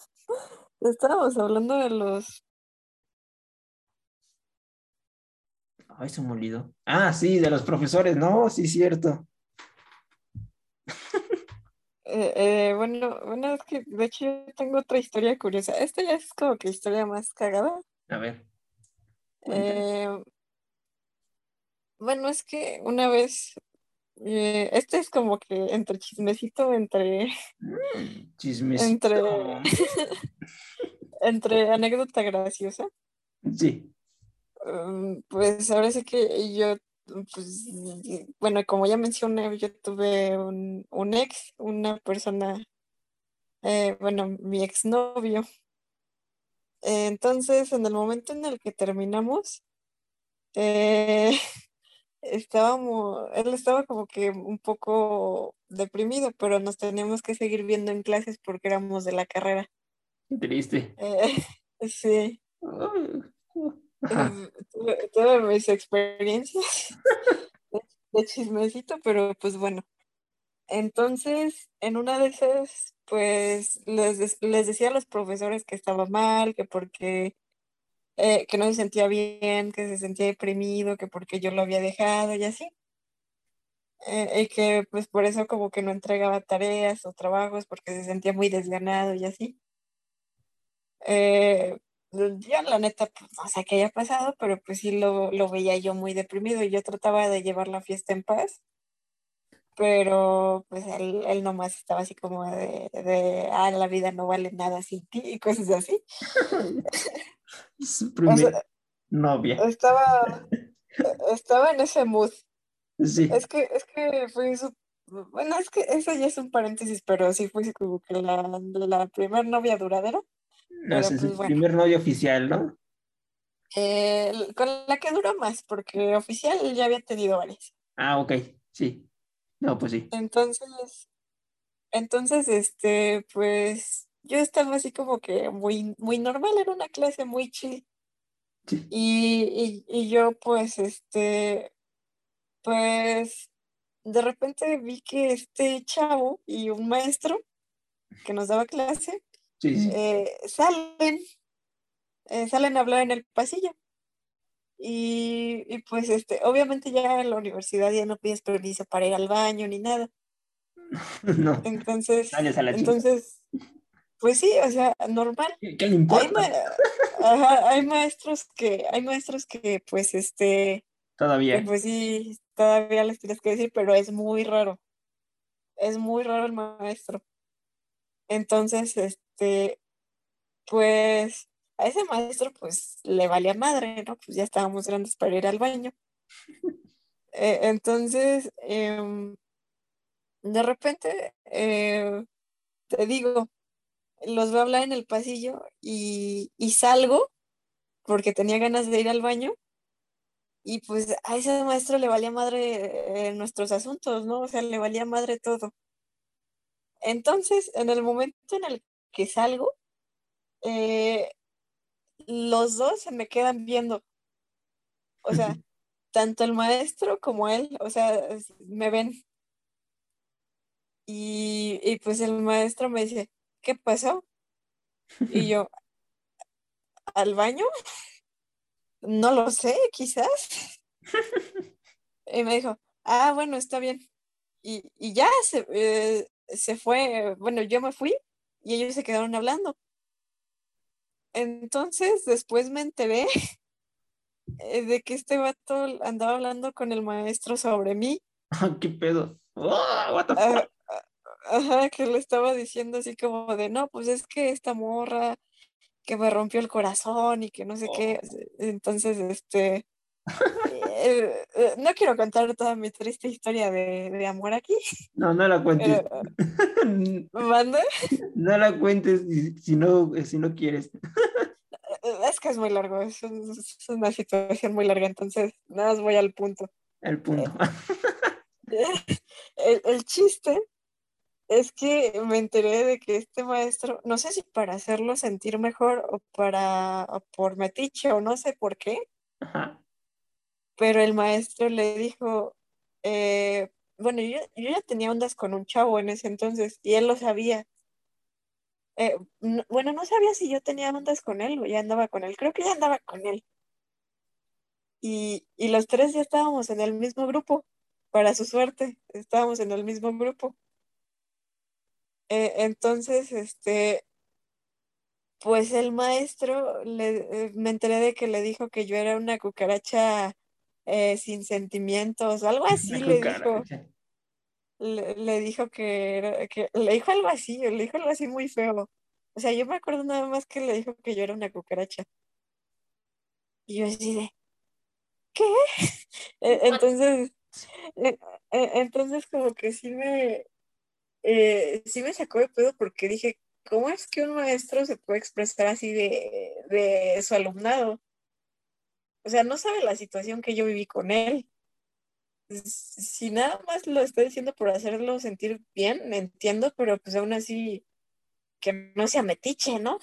Estábamos hablando de los Ay, se me olvidó. Ah, sí, de los profesores, no, sí, cierto. Eh, eh, bueno, bueno, es que de hecho yo tengo otra historia curiosa. Esta ya es como que historia más cagada. A ver. Eh, bueno, es que una vez, este es como que entre chismecito, entre... Mm, chismecito. Entre, entre anécdota graciosa. Sí. Mm, pues ahora sí que yo, pues, bueno, como ya mencioné, yo tuve un, ex, una persona, eh, bueno, mi exnovio. Entonces, en el momento en el que terminamos, eh, estábamos, él estaba como que un poco deprimido, pero nos teníamos que seguir viendo en clases porque éramos de la carrera. Triste. Eh, sí. Todas mis experiencias de chismecito, pero pues bueno. Entonces, en una de esas, pues les, les decía a los profesores que estaba mal, que porque eh, que no se sentía bien, que se sentía deprimido, que porque yo lo había dejado y así. Eh, y que pues por eso como que no entregaba tareas o trabajos porque se sentía muy desganado y así. Eh, yo la neta, pues no sé qué haya pasado, pero pues sí lo, veía yo muy deprimido y yo trataba de llevar la fiesta en paz, pero pues él, él nomás estaba así como de, de, ah, la vida no vale nada sin ti y cosas así. Su primer novia. Estaba, estaba en ese mood. Sí. Es que, es que fue su, bueno, es que eso ya es un paréntesis, pero sí fue como que la, la primer novia duradera. No, es el pues, primer novio oficial, ¿no? con la que duró más, porque oficial ya había tenido varias. Ah, ok, sí. No, pues sí. Entonces, entonces, este, pues yo estaba así como que muy, muy normal, era una clase muy chill. Sí. Y, y, yo, pues, este, pues, de repente vi que este chavo y un maestro que nos daba clase, eh, salen, eh, salen a hablar en el pasillo. Y, pues este, obviamente ya en la universidad ya no pides permiso para ir al baño ni nada. No. Entonces, entonces, pues sí, o sea, normal. ¿Qué, le importa? Hay, maestros que, hay maestros que pues este todavía. pues sí, todavía les tienes que decir, pero es muy raro. Es muy raro el maestro. Entonces, este, pues a ese maestro pues le valía madre, ¿no? Pues ya estábamos grandes para ir al baño. Eh, entonces, em, de repente, eh, te digo, los voy a hablar en el pasillo y, y, salgo porque tenía ganas de ir al baño y pues a ese maestro le valía madre eh, nuestros asuntos, ¿no? O sea, le valía madre todo. Entonces, en el momento en el que salgo, eh, los dos se me quedan viendo. O sea, tanto el maestro como él, o sea, me ven. Y, y pues el maestro me dice, ¿qué pasó? Y yo, ¿al baño? No lo sé, quizás. y me dijo, ah, bueno, está bien. Y, ya se, eh, se fue, bueno, yo me fui y ellos se quedaron hablando. Entonces, después me enteré eh, de que este vato andaba hablando con el maestro sobre mí. ¿Qué pedo? Ah, ah, ajá, que le estaba diciendo así como de, no, pues es que esta morra que me rompió el corazón y que no sé qué. Oh. Entonces, este, eh, eh, no quiero contar toda mi triste historia de, amor aquí. No, no la cuentes. ¿Mande? No la cuentes si no, si no quieres. Es que es muy largo, es, una situación muy larga, entonces nada más voy al punto. El punto. El, el chiste es que me enteré de que este maestro, no sé si para hacerlo sentir mejor o para por metiche o no sé por qué, pero el maestro le dijo, eh, bueno, yo, ya tenía ondas con un chavo en ese entonces y él lo sabía. Eh, bueno, no sabía si yo tenía ondas con él o ya andaba con él, creo que ya andaba con él. Y, y los tres ya estábamos en el mismo grupo, para su suerte, estábamos en el mismo grupo. Eh, entonces, este, pues el maestro, le, me enteré de que le dijo que yo era una cucaracha eh, sin sentimientos, algo así le dijo. Le, dijo que, era, que le dijo algo así, le dijo algo así muy feo. O sea, yo me acuerdo nada más que le dijo que yo era una cucaracha. Y yo así de, ¿qué? E, entonces, e, e, entonces como que sí me, eh, sí me sacó de pedo porque dije, ¿cómo es que un maestro se puede expresar así de, de su alumnado? O sea, no sabe la situación que yo viví con él. Si nada más lo está diciendo por hacerlo sentir bien, entiendo, pero pues aún así que no sea metiche, ¿no?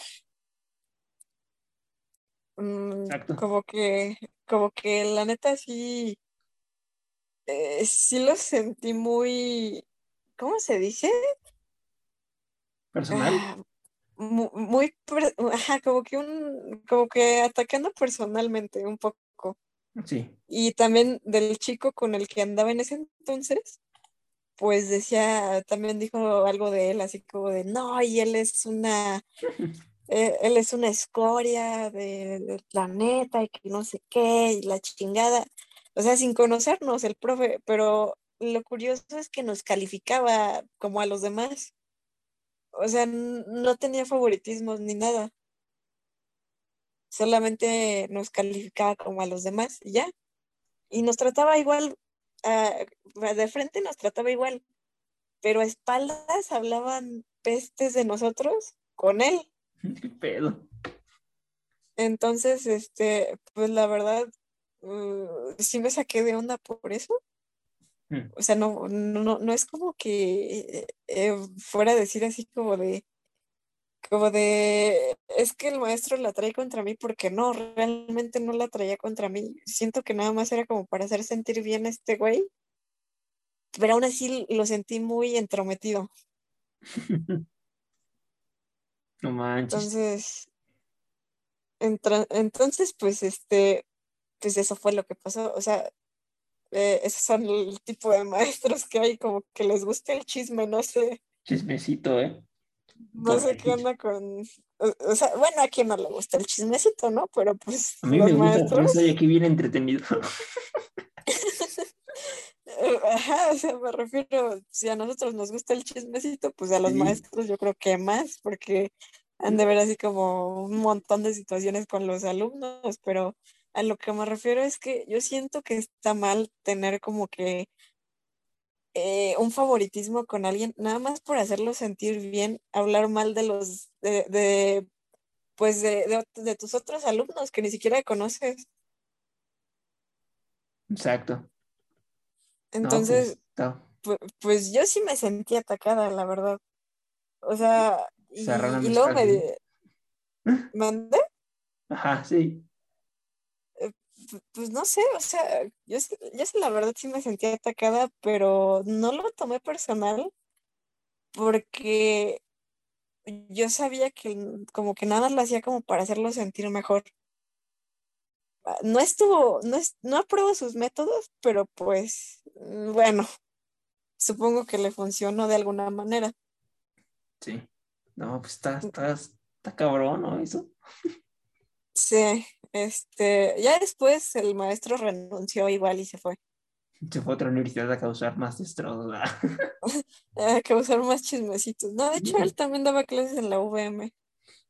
Mm, como que, como que la neta sí, eh, sí lo sentí muy, ¿cómo se dice? Personal. Muy, ajá, como que un, como que atacando personalmente un poco. Sí. Y también del chico con el que andaba en ese entonces, pues decía, también dijo algo de él, así como de, no, y él es una, eh, él es una escoria del planeta y que no sé qué, y la chingada. O sea, sin conocernos el profe, pero lo curioso es que nos calificaba como a los demás. O sea, no tenía favoritismos ni nada. Solamente nos calificaba como a los demás y ya. Y nos trataba igual, ah, de frente nos trataba igual, pero a espaldas hablaban pestes de nosotros con él. ¿Qué pedo? Entonces, este, pues la verdad, uh, sí me saqué de onda por eso. Mm. O sea, no, no, no es como que eh, fuera a decir así como de, como de, es que el maestro la trae contra mí porque no, realmente no la traía contra mí. Siento que nada más era como para hacer sentir bien a este güey, pero aún así lo sentí muy entrometido. no manches. Entonces, entonces, pues este, pues eso fue lo que pasó. O sea, eh, esos son el tipo de maestros que hay, como que les gusta el chisme, no sé. Chismecito, ¿eh? No sé qué onda con. O, sea, bueno, a quien no le gusta el chismecito, ¿no? Pero pues. A mí me gusta, soy aquí bien entretenido. Ajá, o sea, me refiero, si a nosotros nos gusta el chismecito, pues a los maestros yo creo que más, porque han de ver así como un montón de situaciones con los alumnos, pero a lo que me refiero es que yo siento que está mal tener como que eh, un favoritismo con alguien, nada más por hacerlo sentir bien, hablar mal de los, de, pues de, de, tus otros alumnos que ni siquiera conoces. Exacto. Entonces, no, pues, pues, pues, yo sí me sentí atacada, la verdad. O sea, y, y luego me... ¿Mandé? Ajá, sí. Eh, pues no sé, o sea, yo, yo la verdad sí me sentí atacada, pero no lo tomé personal porque yo sabía que como que nada lo hacía como para hacerlo sentir mejor. Ah, no estuvo, no, es, no apruebo sus métodos, pero pues mm, bueno, supongo que le funcionó de alguna manera. Sí, no, pues está, está, está cabrón, ¿no? Eso. Sí, este, ya después el maestro renunció igual y se fue. Se fue a otra universidad a causar más destrozos. a causar más chismecitos. No, de hecho, él también daba clases en la UVM.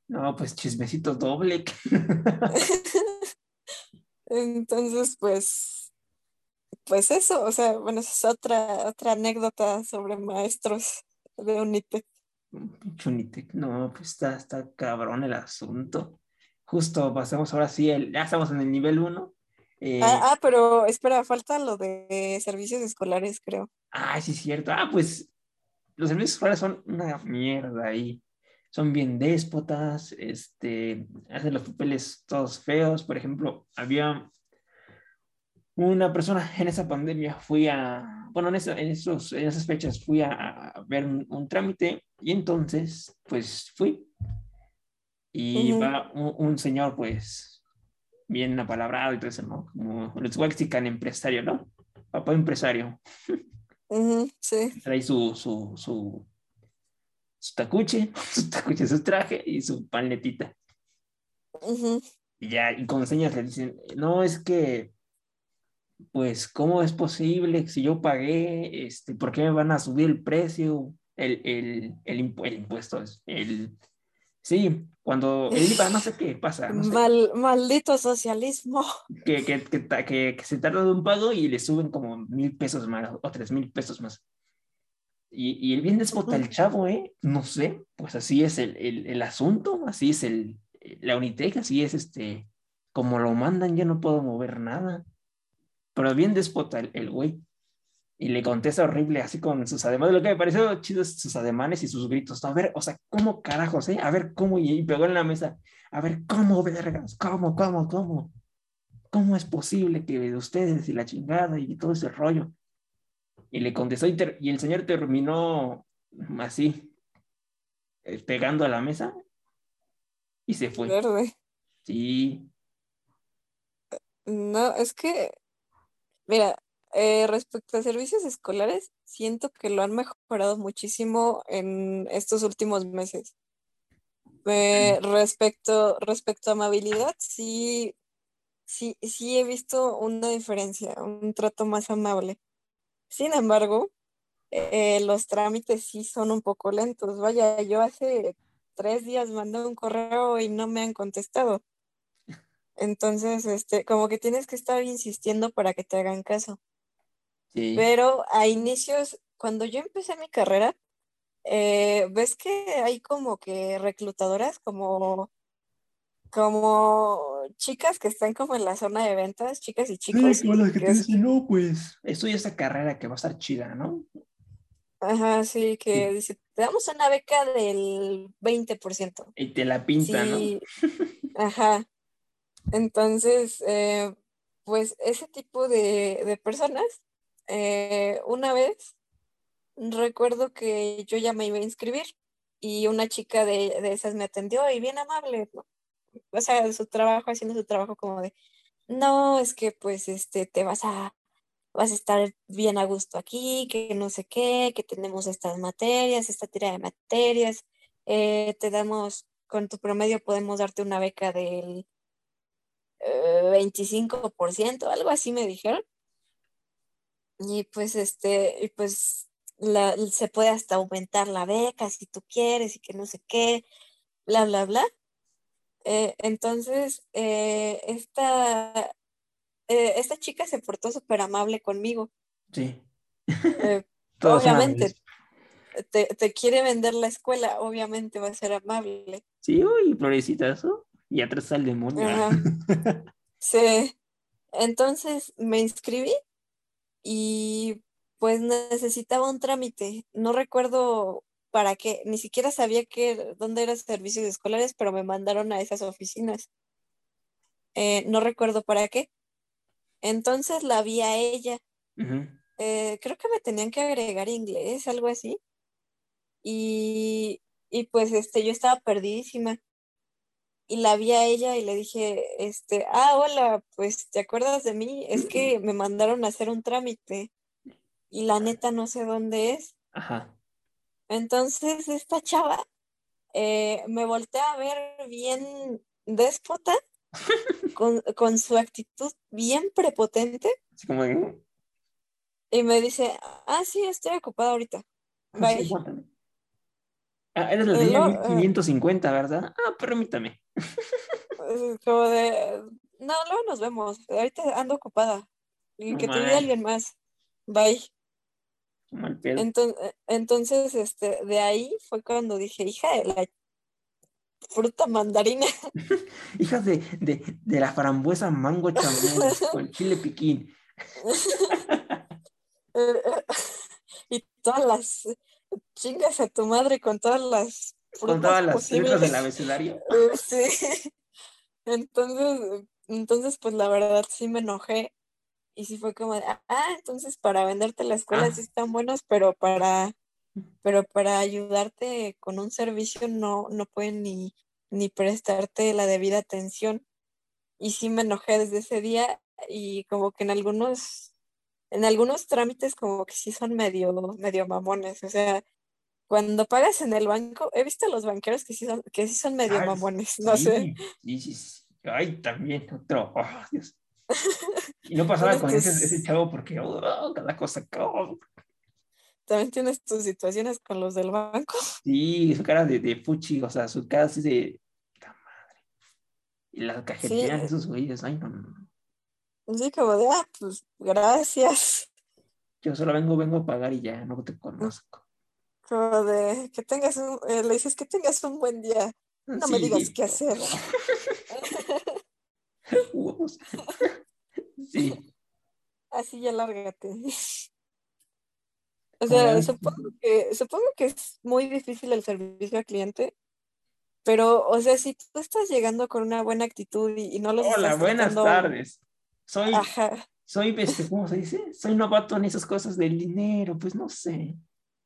No, pues chismecito doble. Entonces, pues, pues eso, o sea, bueno, esa es otra, otra anécdota sobre maestros de Unitec. Unitec, no, pues está, está cabrón el asunto. Justo pasamos ahora sí, el, ya estamos en el nivel 1. Eh, ah, ah, pero espera, falta lo de servicios escolares, creo. Ah, sí, es cierto. Ah, pues los servicios escolares son una mierda ahí. Son bien déspotas, este, hacen los papeles todos feos. Por ejemplo, había una persona en esa pandemia, fui a, bueno, en, esos, en esas fechas fui a, ver un, trámite y entonces, pues fui. Y va un señor, pues, bien apalabrado y todo eso, ¿no? Como los Waxican empresario, ¿no? Papá empresario. sí. Trae su, su, su, su tacuche, su tacuche, su traje y su panetita. Y ya, y con señas le dicen, no, es que, pues, ¿cómo es posible si yo pagué, este, por qué me van a subir el precio, el, el, el, el impuesto, el, Sí, cuando no sé qué pasa. maldito socialismo. Que, que, que, que, se tarda de un pago y le suben como mil pesos más o tres mil pesos más. Y, y el bien despota el chavo, ¿eh? No sé, pues así es el, el, el asunto, así es el, la Unitec, así es este, como lo mandan, yo no puedo mover nada. Pero bien despota el, el güey y le contesta horrible, así con sus ademanes. Lo que me pareció chido es sus ademanes y sus gritos. A ver, o sea, ¿cómo carajos, eh? A ver, ¿cómo? Y, pegó en la mesa. A ver, ¿cómo, vergas? ¿Cómo, cómo, cómo? ¿Cómo es posible que de ustedes y la chingada y todo ese rollo? Y le contestó y, el señor terminó así, eh, pegando a la mesa y se fue. Verde. Sí. No, es que, mira, eh, respecto a servicios escolares, siento que lo han mejorado muchísimo en estos últimos meses. Eh, respecto, respecto a amabilidad, sí, sí, sí he visto una diferencia, un trato más amable. Sin embargo, eh, los trámites sí son un poco lentos. Vaya, yo hace tres días mandé un correo y no me han contestado. Entonces, este, como que tienes que estar insistiendo para que te hagan caso. Pero a inicios, cuando yo empecé mi carrera, eh, ves que hay como que reclutadoras, como, como chicas que están como en la zona de ventas, chicas y chicos. Sí, las que, te dicen, no, pues estudia esta carrera que va a estar chida, ¿no? Ajá, sí, que dice, te damos una beca del 20%. Y te la pintan, sí. Ajá. Entonces, eh, pues ese tipo de, de personas eh, una vez recuerdo que yo ya me iba a inscribir y una chica de, esas me atendió y bien amable, o sea, su trabajo, haciendo su trabajo como de, no, es que pues este, te vas a, vas a estar bien a gusto aquí, que no sé qué, que tenemos estas materias, esta tira de materias, eh, te damos, con tu promedio podemos darte una beca del 25%, eh, algo así me dijeron. Y pues este, y pues la, se puede hasta aumentar la beca si tú quieres y que no sé qué, bla, bla, bla. Eh, entonces, eh, esta, eh, esta chica se portó súper amable conmigo. Sí. obviamente, te, te, quiere vender la escuela, obviamente va a ser amable. Sí, uy, florecita, eso. Y atrás al demonio. sí. Entonces me inscribí y pues necesitaba un trámite. No recuerdo para qué, ni siquiera sabía que, dónde eran servicios escolares, pero me mandaron a esas oficinas. Eh, no recuerdo para qué. Entonces la vi a ella. Eh, creo que me tenían que agregar inglés, algo así. Y, y pues este, yo estaba perdidísima. Y la vi a ella y le dije, este, ah, hola, pues, ¿te acuerdas de mí? Es que me mandaron a hacer un trámite y la neta no sé dónde es. Ajá. Entonces esta chava eh, me voltea a ver bien déspota, con, su actitud bien prepotente. Y me dice, ah, sí, estoy ocupada ahorita. Bye. Ah, eres la de 550, ¿verdad? Ah, permítame. Como de, no, luego nos vemos. Ahorita ando ocupada. Y que te vea alguien más. Bye. Entonces, entonces, este, de ahí fue cuando dije, hija de la fruta mandarina. hija de, de, la frambuesa mango chamón con chile piquín. y todas las chingas a tu madre con todas las frutas con todas las frutas del abecedario. sí. Entonces, entonces, pues la verdad sí me enojé y sí fue como de, ah, entonces para venderte la escuela ah. sí están buenos, pero para, pero para ayudarte con un servicio no, no pueden ni, ni prestarte la debida atención. Y sí me enojé desde ese día y como que en algunos, en algunos trámites como que sí son medio, medio mamones. O sea, cuando pagas en el banco, he visto a los banqueros que sí son, que sí son medio mamones, no sé. Sí, sí, Ay, también otro. Oh, Dios. Y no pasaba con ese, ese, chavo porque oh, cada cosa. ¿También tienes tus situaciones con los del banco? Sí, su cara de, de fuchi, o sea, su cara así de. madre! Y las cajeteras de esos güeyes, ay, no, no. Sí, como de, ah, pues gracias. Yo solo vengo, vengo a pagar y ya, no te conozco. Como de, que tengas un, eh, le dices que tengas un buen día. No me digas qué hacer. sí. Así ya lárgate. O sea, supongo que, supongo que es muy difícil el servicio al cliente, pero, o sea, si tú estás llegando con una buena actitud y, no los Hola, buenas tardes. Soy, soy, este, ¿cómo se dice? Soy novato en esas cosas del dinero, pues no sé.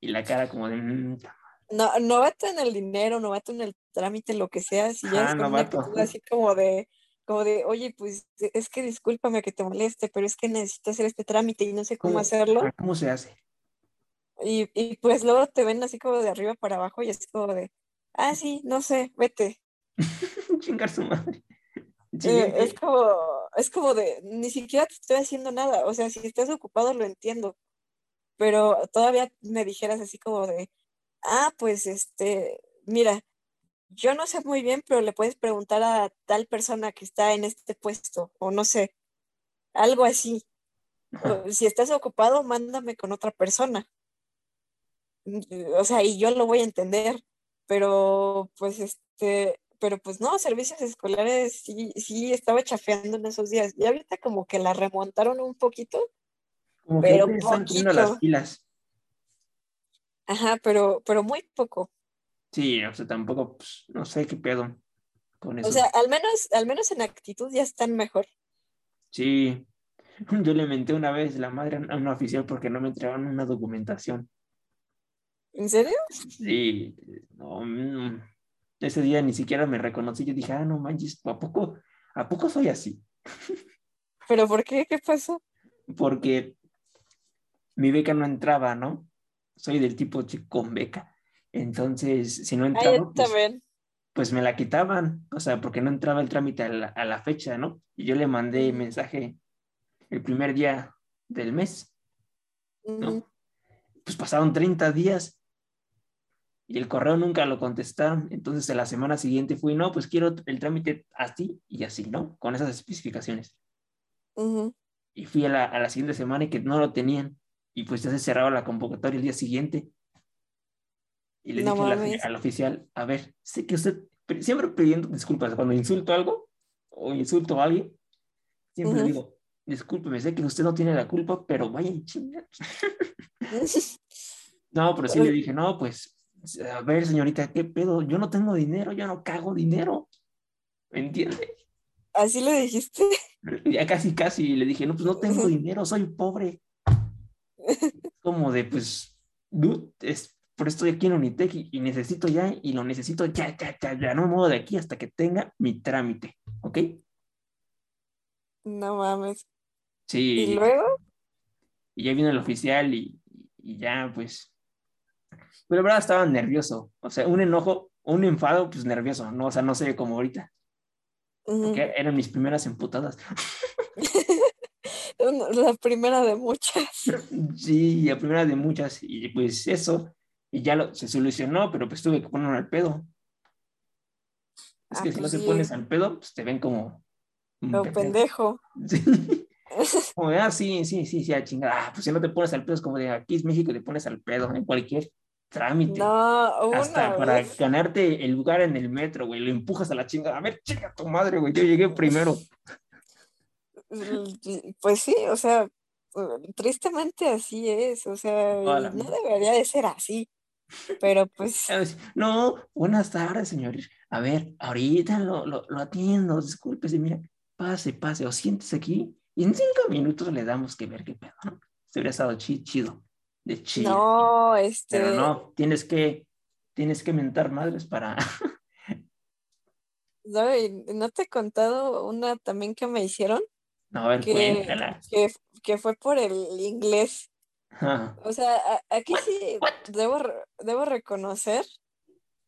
Y la cara como de... Mm, no, novato en el dinero, novato en el trámite, lo que sea, si ya es con una así como de, como de, oye, pues es que discúlpame que te moleste, pero es que necesito hacer este trámite y no sé cómo hacerlo. ¿Cómo se hace? Y, y pues luego te ven así como de arriba para abajo y es como de, ah, sí, no sé, vete. Chingar su madre. Eh, es como, es como de, ni siquiera te estoy haciendo nada, o sea, si estás ocupado lo entiendo, pero todavía me dijeras así como de, ah, pues este, mira, yo no sé muy bien, pero le puedes preguntar a tal persona que está en este puesto, o no sé, algo así. si estás ocupado, mándame con otra persona. Mm, o sea, y yo lo voy a entender, pero pues este, pero pues no, servicios escolares sí, sí estaba chafeando en esos días. Y ahorita como que la remontaron un poquito. Como pero que están las pilas. Ajá, pero, pero muy poco. Sí, o sea, tampoco, pues, no sé qué pedo con eso. O sea, al menos, al menos en actitud ya están mejor. Sí, yo le menté una vez la madre a una oficial porque no me entregaron una documentación. ¿En serio? Sí, no, mm, ese día ni siquiera me reconocí. Yo dije, ah, no manches, ¿a poco, ¿a poco soy así? ¿Pero por qué? ¿Qué pasó? Porque mi beca no entraba, ¿no? Soy del tipo chico con beca. Entonces, si no entraba, pues, pues, me la quitaban, o sea, porque no entraba el trámite a la, fecha, ¿no? Y yo le mandé mensaje el primer día del mes, ¿no? Pues pasaron 30 días y el correo nunca lo contestaron. Entonces, en la semana siguiente fui, no, pues quiero el trámite así y así, ¿no? Con esas especificaciones. Y fui a la, a la, siguiente semana y que no lo tenían. Y pues ya se cerraba la convocatoria el día siguiente. Y le dije al oficial, a ver, sé que usted, siempre pidiendo disculpas, cuando insulto algo o insulto a alguien, siempre digo, discúlpeme, sé que usted no tiene la culpa, pero vaya chingar. no, pero sí le dije, no, pues, a ver, señorita, ¿qué pedo? Yo no tengo dinero, yo no cago dinero. ¿Me entiende? ¿Así le dijiste? Ya casi, casi le dije, no, pues no tengo dinero, soy pobre. Como de, pues, dude, es, por esto estoy aquí en Unitec y, necesito ya, y lo necesito ya, ya, ya, ya, no me muevo de aquí hasta que tenga mi trámite, ¿ok? No mames. Sí. ¿Y luego? Y ya viene el oficial y, y ya, pues. Pero la verdad estaba nervioso. O sea, un enojo, un enfado, pues nervioso, ¿no? O sea, no sé como ahorita. Porque eran mis primeras emputadas. la primera de muchas. Sí, la primera de muchas. Y pues eso. Y ya lo, se solucionó, pero pues tuve que ponerme al pedo. Es que si no te pones al pedo, pues te ven como. Un pendejo. Sí. Como ah, sí, sí, sí, sí, a chingada. Ah, pues si no te pones al pedo, es como de aquí es México, te pones al pedo en cualquier trámite. No, una Hasta para ganarte el lugar en el metro, güey, lo empujas a la chingada. A ver, chica tu madre, güey, yo llegué primero. Pues sí, o sea, tristemente así es, o sea, no debería de ser así. Pero pues. No, buenas tardes, señores. A ver, ahorita lo, lo, lo atiendo, discúlpese, mira, pase, pase, o siéntese aquí y en cinco minutos le damos que ver qué pedo, ¿no? Se hubiera estado chido, de chido. No, este. Pero no, tienes que, tienes que mentar madres para. no, ¿no te he contado una también que me hicieron? No, a ver, que. Que, que fue por el inglés. O sea, aquí sí debo, debo reconocer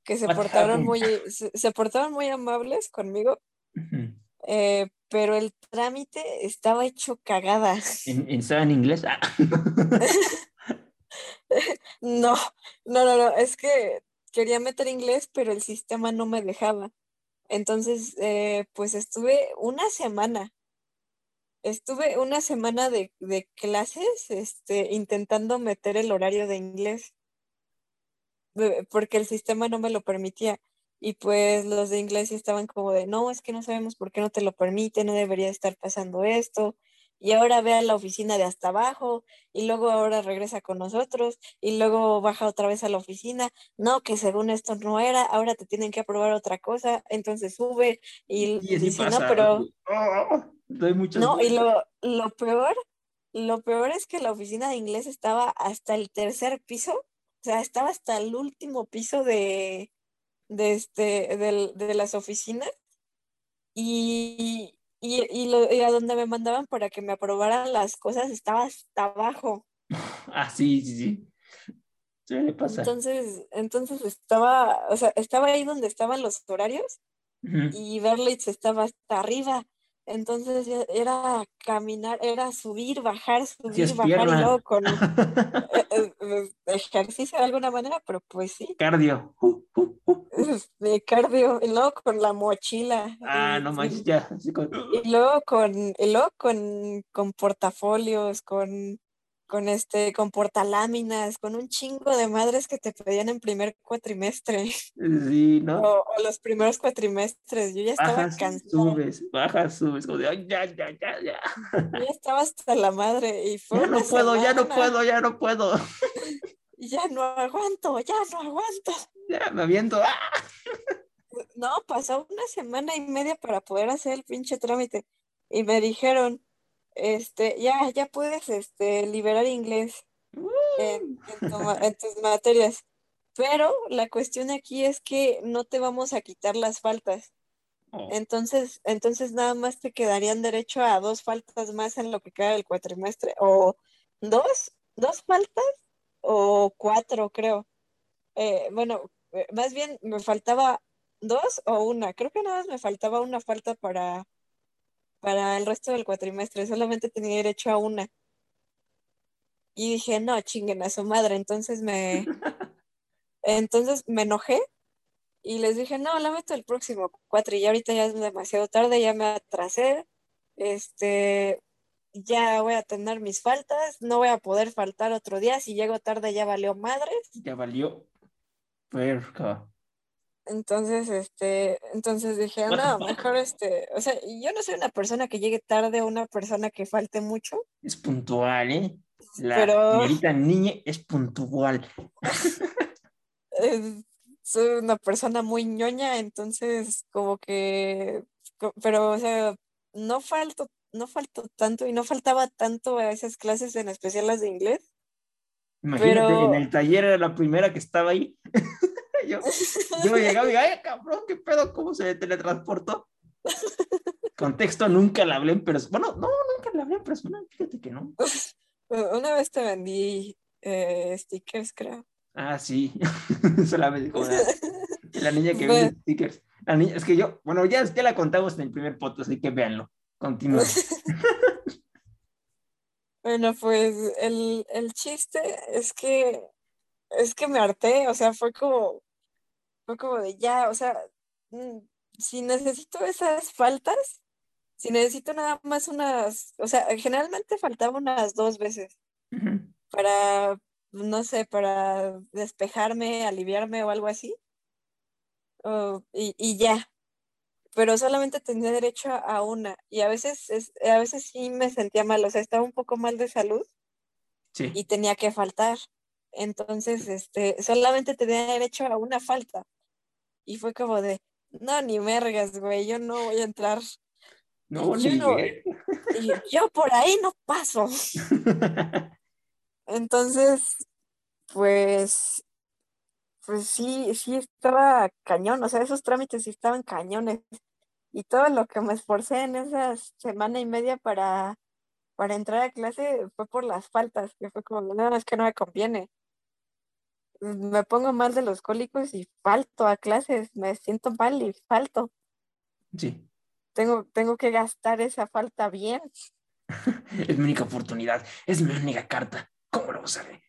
que se portaron muy, se, portaron muy amables conmigo, eh, pero el trámite estaba hecho cagada. ¿En, ¿Estaba en inglés? Ah. no, no, no, no, es que quería meter inglés, pero el sistema no me dejaba. Entonces, eh, pues estuve una semana estuve una semana de, clases este, intentando meter el horario de inglés porque el sistema no me lo permitía. Y pues los de inglés estaban como de, no, es que no sabemos por qué no te lo permite, no debería estar pasando esto. Y ahora ve a la oficina de hasta abajo y luego ahora regresa con nosotros y luego baja otra vez a la oficina. No, que según esto no era, ahora te tienen que aprobar otra cosa, entonces sube y, dice, no, pero... ¡Ah! no, y lo, lo peor, lo peor es que la oficina de inglés estaba hasta el tercer piso, o sea, estaba hasta el último piso de, de, este, de, las oficinas y, y, lo, a donde me mandaban para que me aprobaran las cosas estaba hasta abajo. Ah, sí, sí, sí. Entonces, entonces estaba, o sea, estaba ahí donde estaban los horarios y Berlitz estaba hasta arriba. Entonces era caminar, era subir, bajar, subir, bajar y luego con eh, eh, ejercicio de alguna manera, pero pues sí. Cardio. Cardio, y luego con la mochila. Ah, no manches, ya. Y luego con, y luego con, con portafolios, con con este, con portaláminas, con un chingo de madres que te pedían en primer cuatrimestre. Sí, ¿no? O, los primeros cuatrimestres. Yo ya estaba bajas, cansada. Subes, bajas, subes, como de, ya, ya, ya, ya. Yo ya estaba hasta la madre y fue. Ya no puedo, ya no puedo, ya no puedo. Ya no aguanto, ya no aguanto. Ya me aviento. ¡ah! No, pasó una semana y media para poder hacer el pinche trámite. Y me dijeron, este, ya, ya puedes este, liberar inglés en, tus materias. Pero la cuestión aquí es que no te vamos a quitar las faltas. Oh. Entonces, entonces nada más te quedarían derecho a dos faltas más en lo que queda del cuatrimestre. O dos, dos faltas o cuatro, creo. Eh, bueno, eh, más bien me faltaba dos o una. Creo que nada más me faltaba una falta para, para el resto del cuatrimestre, solamente tenía derecho a una. Y dije, no, chinguen a su madre. Entonces me, entonces me enojé y les dije, no, la meto el próximo cuatro y ahorita ya es demasiado tarde, ya me atrasé. Este, ya voy a tener mis faltas, no voy a poder faltar otro día. Si llego tarde ya valió madres. Ya valió. Perca. Entonces, este, entonces dije, the no, mejor este, o sea, yo no soy una persona que llegue tarde o una persona que falte mucho, Es puntual, ¿eh? La Pero- señorita niña es puntual. soy una persona muy ñoña, entonces como que, pero, o sea, no falto, no falto tanto y no faltaba tanto a esas clases, en especial las de inglés. Imagínate, Pero- en el taller era la primera que estaba ahí. yo, yo llegaba y digo, ay, cabrón, qué pedo, cómo se teletransportó. Contexto, nunca la hablé en persona. Bueno, no, nunca la hablé en persona, fíjate que no. Una vez te vendí eh, stickers, creo. Ah, sí, solamente como la, la niña que Ve. vende stickers. La niña, es que yo, bueno, ya, ya la contamos en el primer podcast, así que véanlo. Continúa. Bueno, pues el, el chiste es que es que me harté, o sea, fue como, fue como de ya, o sea, mm, si necesito esas faltas, si necesito nada más unas, o sea, generalmente faltaba unas dos veces para, no sé, para despejarme, aliviarme o algo así, y, y ya, pero solamente tenía derecho a, a una, y a veces, es, a veces sí me sentía mal, o sea, estaba un poco mal de salud Sí. y tenía que faltar. Entonces, este, solamente tenía derecho a una falta. Y fue como de, no, ni mergas, güey, yo no voy a entrar. No, yo ni no- yo por ahí no paso. Entonces, pues, pues sí, sí estaba cañón, o sea, esos trámites sí estaban cañones. Y todo lo que me esforcé en esa semana y media para, para entrar a clase fue por las faltas, que fue como, no, es que no me conviene. Me pongo mal de los cólicos y falto a clases, me siento mal y falto. Sí, Tengo, tengo que gastar esa falta bien. es mi única oportunidad, es mi única carta. ¿Cómo lo usaré?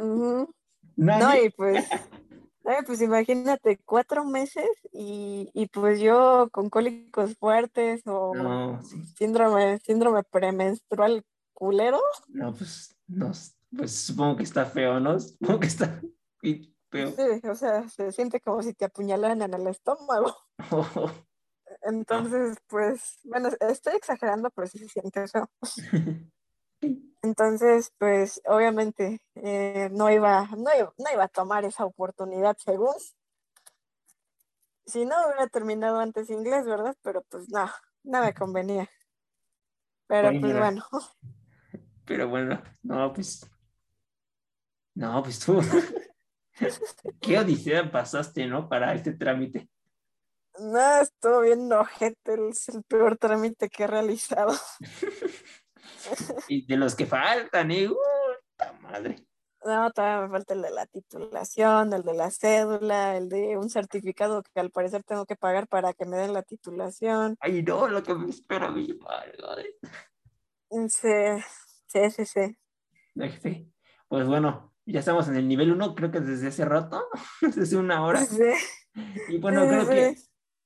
Ujú. Nadie. No, y pues, pues imagínate, cuatro meses y, y pues yo con cólicos fuertes o No, sí. síndrome, síndrome premenstrual culero. No, pues, no, pues supongo que está feo, ¿no? Supongo que está feo. Sí, o sea, se siente como si te apuñalaran en el estómago. Entonces, pues, bueno, estoy exagerando, pero sí se siente feo. Entonces, pues, obviamente, eh, no iba, no iba, no iba a tomar esa oportunidad según. Si no, hubiera terminado antes inglés, ¿verdad? Pero pues no, no me convenía. Pero Oye, pues bueno, Pero bueno, no, pues. No, pues tú. Qué odisea pasaste, ¿no? Para este trámite. no, estuvo bien ojete, es el peor trámite que he realizado. Y de los que faltan, ¿eh? ¡Uh, ¡Puta madre! No, todavía me falta el de la titulación, el de la cédula, el de un certificado que al parecer tengo que pagar para que me den la titulación. Ay, no, lo que me espera a mí, madre. Sí, sí, sí, sí. Pues bueno, ya estamos en el nivel 1, creo que desde hace rato, desde una hora. Sí, Y bueno, sí, creo sí. que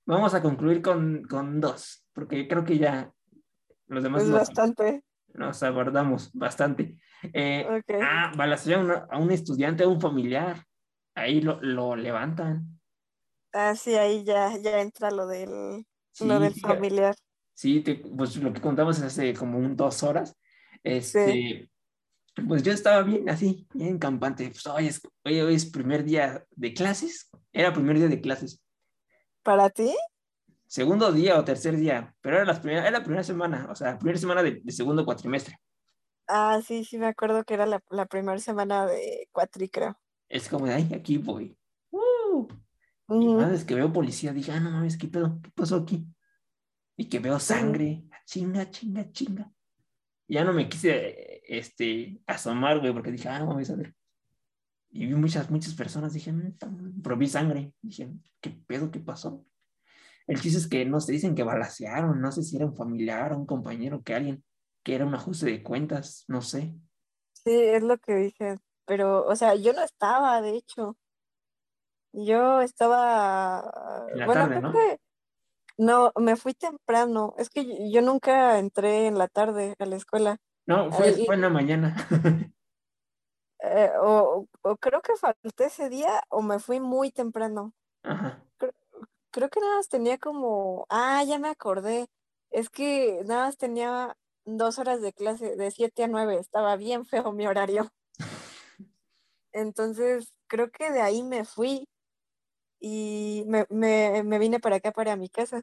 vamos a concluir con, con dos, porque creo que ya los demás Es nos, bastante. nos abordamos bastante. Eh. Ah, balacear a, un estudiante, a un familiar. Ahí lo, lo levantan. Ah, sí, ahí ya, ya entra lo del, Sí, lo del familiar. sí, te- pues lo que contamos hace como un dos horas. Este, pues yo estaba bien así, bien campante. Pues hoy es, hoy, hoy es primer día de clases. Era primer día de clases. ¿Para ti? Segundo día o tercer día, pero era, las primera, era la primera semana, o sea, primera semana de, de segundo cuatrimestre. Ah, sí, sí, me acuerdo que era la, la primera semana de cuatri, creo. Es como de, ay, aquí voy. ¡Uh! Y cada vez que veo policía, dije, ah, no mames, ¿qué pedo? ¿Qué pasó aquí? Y que veo sangre, chinga, chinga, chinga. Ya no me quise, este, asomar, güey, porque dije, ah, vamos a ver. Y vi muchas, muchas personas, dije, "Mm, tam-". pero vi sangre. Dije, ¿qué pedo? ¿Qué pasó? El chiste es que no se dicen que balacearon, no sé si era un familiar, un compañero, que alguien, que era un ajuste de cuentas, no sé. Sí, es lo que dije. Pero, o sea, yo no estaba, de hecho. Yo estaba, En la bueno, tarde, creo ¿no? que no, me fui temprano. Es que yo, nunca entré en la tarde a la escuela. No, fue, Ahí- fue en la mañana. Eh, o, o creo que falté ese día o me fui muy temprano. Ajá. Creo que nada más tenía como, ah, ya me acordé. Es que nada más tenía dos horas de clase, de 7 a 9. Estaba bien feo mi horario. Entonces, creo que de ahí me fui y me, me, me vine para acá, para mi casa.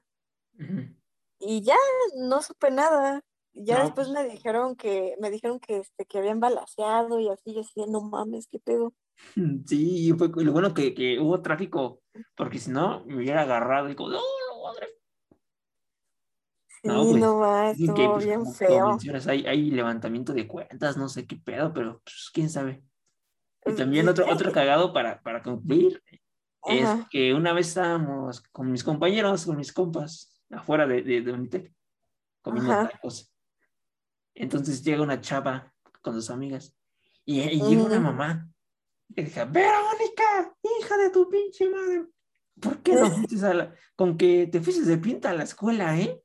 Ujú. Y ya no supe nada. Ya No, después pues, me dijeron que, me dijeron que este, que habían balaseado y así, yo decía, no mames, qué pedo. sí, fue lo bueno que, que hubo tráfico, porque si no, me hubiera agarrado y como, no, no, madre. Sí, No, pues, no que, pues, bien feo. hay, hay levantamiento de cuentas, no sé qué pedo, pero pues, quién sabe. Y también Sí, otro, otro cagado para, para concluir es que una vez estábamos con mis compañeros, con mis compas, afuera de, de, de Unitec, comiendo ajá. tacos. Entonces llega una chava con sus amigas y, y llega una ujú. mamá y dice, Verónica, hija de tu pinche madre, ¿por qué no fuiste a la, con que te fuiste de pinta a la escuela, eh?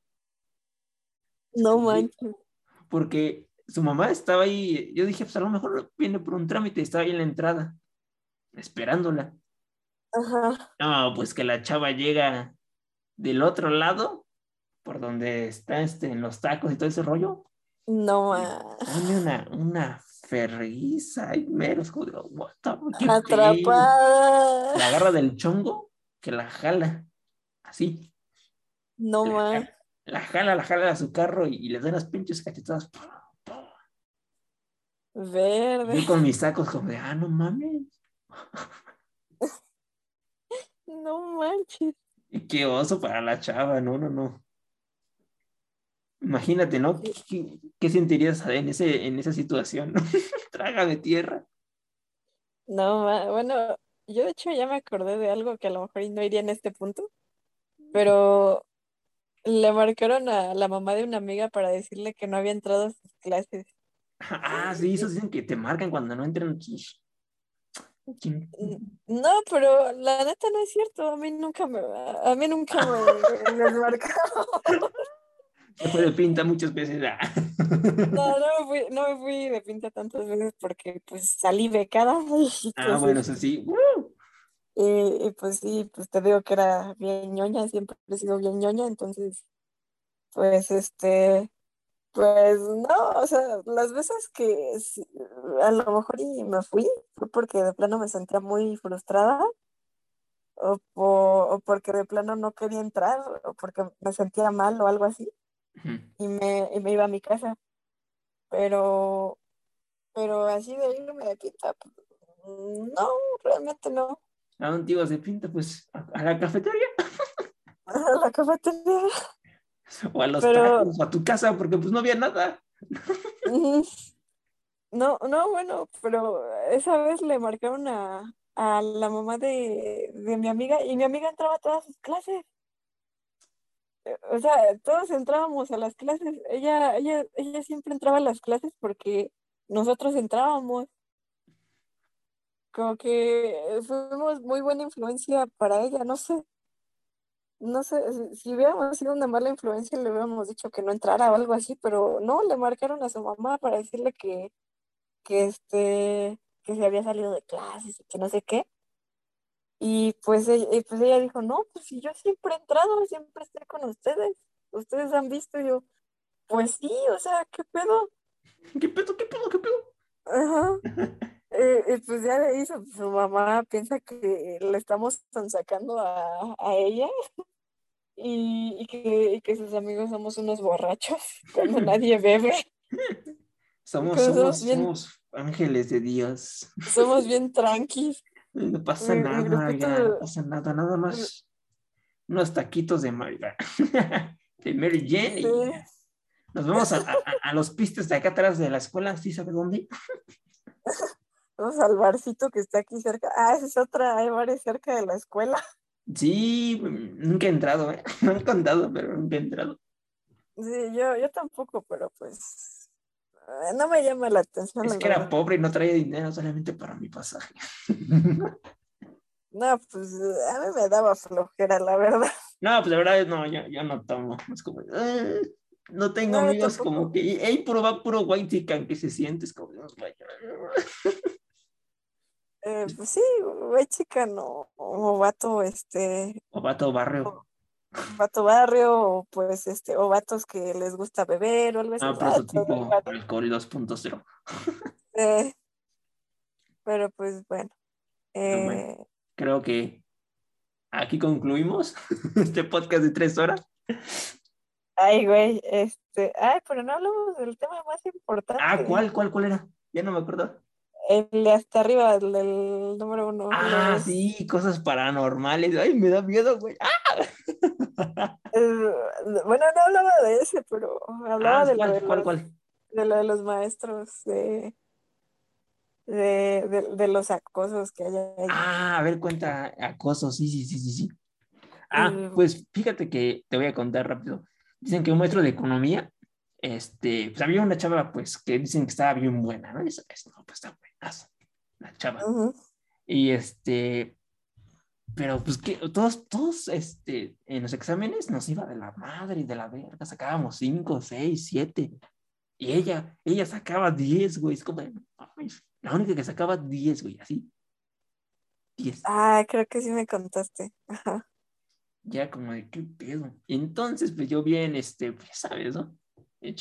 No manches. Porque su mamá estaba ahí, yo dije, pues a lo mejor viene por un trámite, estaba ahí en la entrada, esperándola. Ajá. No, pues que la chava llega del otro lado, por donde está este, en los tacos y todo ese rollo, No pone una, una ferriza y meros, what the, pedo. Atrapada. La agarra del chongo, que la jala, así, No la, más. la jala, la jala a su carro y, y le da unas pinches cachetadas. Verde. yo con mis tacos como de, ah, no mames, No manches. y qué oso para la chava, no, no, no. Imagínate, ¿no? ¿Qué, qué, qué sentirías en, ese, en esa situación? ¿no? Trágame tierra. No. Bueno, yo de hecho ya me acordé de algo que a lo mejor no iría en este punto, pero le marcaron a la mamá de una amiga para decirle que no había entrado a sus clases. Ah, sí, eso dicen que te marcan cuando no entran sus... N- No, pero la neta no es cierto. A mí nunca me, a mí nunca me les marcaron. Se fue de pinta muchas veces. ah. No, no me fui, no me fui de pinta tantas veces porque pues salí becada. Ah, bueno, Entonces, eso sí. ¡uh! y, y, pues sí, pues te digo que era bien ñoña, siempre he sido bien ñoña, entonces, pues este, pues no, o sea, las veces que a lo mejor y me fui fue porque de plano me sentía muy frustrada o, o porque de plano no quería entrar o porque me sentía mal o algo así y me, y me iba a mi casa, pero, pero así de irme de pinta, pues, no, realmente no. ¿A dónde ibas de pinta? Pues a la cafetería A la cafetería, o a los pero tacos o a tu casa porque pues no había nada. no, no, bueno, pero esa vez le marcaron a, a la mamá de, de mi amiga y mi amiga entraba a todas sus clases. O sea, todos entrábamos a las clases. Ella, ella, ella siempre entraba a las clases porque nosotros entrábamos. Como que fuimos muy buena influencia para ella, no sé. No sé, si, hubiéramos sido una mala influencia, le hubiéramos dicho que no entrara o algo así, pero no, le marcaron a su mamá para decirle que, que este, que se había salido de clases y que no sé qué. Y pues ella, y pues ella dijo, no, pues si yo siempre he entrado, siempre estoy con ustedes. Ustedes han visto, y yo, pues sí, o sea, ¿qué pedo? ¿Qué pedo, qué pedo, qué pedo? Ajá. Eh, y pues ya le hizo, su mamá piensa que le estamos sacando a, a ella y, y que, y que sus amigos somos unos borrachos cuando nadie bebe. Somos, somos, bien, somos ángeles de Dios. somos bien tranquis. No pasa nada, grupito, ya, no pasa nada, nada más unos taquitos de Mary, de Mary Jane sí, nos vamos a, a, a los pistes de acá atrás de la escuela, ¿sí sabe dónde? Vamos al barcito que está aquí cerca. Ah, esa es otra, hay bares cerca de la escuela. Sí, nunca he entrado, ¿eh? Me han contado, pero nunca he entrado. Sí, yo, yo tampoco, pero pues eh, no me llama la atención, Es que era pobre y no traía dinero solamente para mi pasaje. No, pues a mí me daba flojera, la verdad. No, pues la verdad, no, yo, yo no tomo. Es como, "Ah, no tengo No, amigos como que, hey, puro va puro white chican que se siente, es como. Eh, pues sí, güey, chica, no. o vato, este, O vato barrio. vato barrio, o pues, este, o vatos que les gusta beber o algo así. Ah, prototipo vato. alcohol 2.0. Eh, pero pues bueno. eh, Creo que aquí concluimos este podcast de tres horas. ay, güey, este, ay, pero no hablamos del tema más importante. Ah, ¿cuál, cuál, cuál era? Ya no me acuerdo. El de hasta arriba, el del número uno. Ah, los- sí, cosas paranormales. Ay, me da miedo, güey. ¡Ah! bueno, no hablaba de ese, pero hablaba Ah, de, lo ¿cuál, de cuál, los, cuál? de lo de los maestros, de, de, de, de los acosos que hay ahí. Ah, a ver, cuenta acoso. Sí, sí, sí, sí, sí. Ah, Mm. pues fíjate que te voy a contar rápido. Dicen que un maestro de economía, este, pues había una chava, pues, que dicen que estaba bien buena, ¿no? Y sabes, no, pues está la chava. Y este, pero pues que todos, todos, este, en los exámenes nos iba de la madre y de la verga, sacábamos cinco, seis, siete. Y ella, ella sacaba 10, güey. Es como, de, "Ay, la única que sacaba 10, güey, así. 10. Ah, creo que sí me contaste. Ajá. Ya como de qué pedo. Y entonces, pues yo bien, este, pues sabes, ¿no?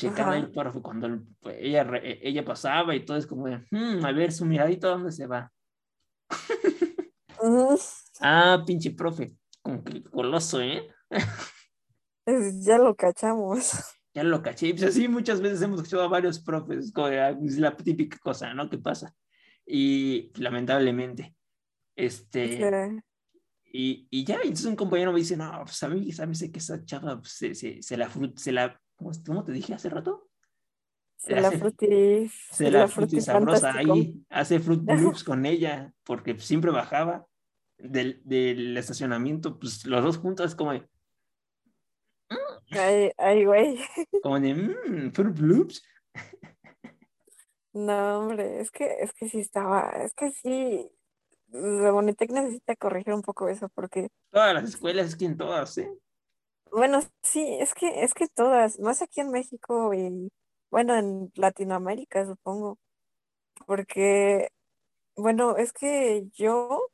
Ajá. el párrafo cuando pues, ella, eh, ella pasaba y todo es como de, "Hmm, a ver, su miradito, ¿a ¿dónde se va? Ah, pinche profe, como que goloso, ¿eh? Es- Ya lo cachamos. Ya lo caché. Pues así muchas veces hemos escuchado a varios profes, como de, ah, es la típica cosa, ¿no? ¿Qué pasa? Y lamentablemente, este, Sí. y, y ya, entonces un compañero me dice, no, pues a mí, sabes que esa chava pues, se, se, se la se la, ¿cómo, cómo te dije hace rato? Se la fruti, Se la, fruti sabrosa fantástico. ahí, hace fruit loops con ella, porque siempre bajaba del, del estacionamiento, pues los dos juntos como de, Ay, ay, güey. como de, mmm, fruit loops. No, hombre, es que, es que sí estaba, es que sí, la Bonitec necesita corregir un poco eso, porque, Todas las escuelas, es que en todas, ¿eh? Bueno, sí, es que, es que todas, más aquí en México y, bueno, en Latinoamérica, supongo, porque, bueno, es que yo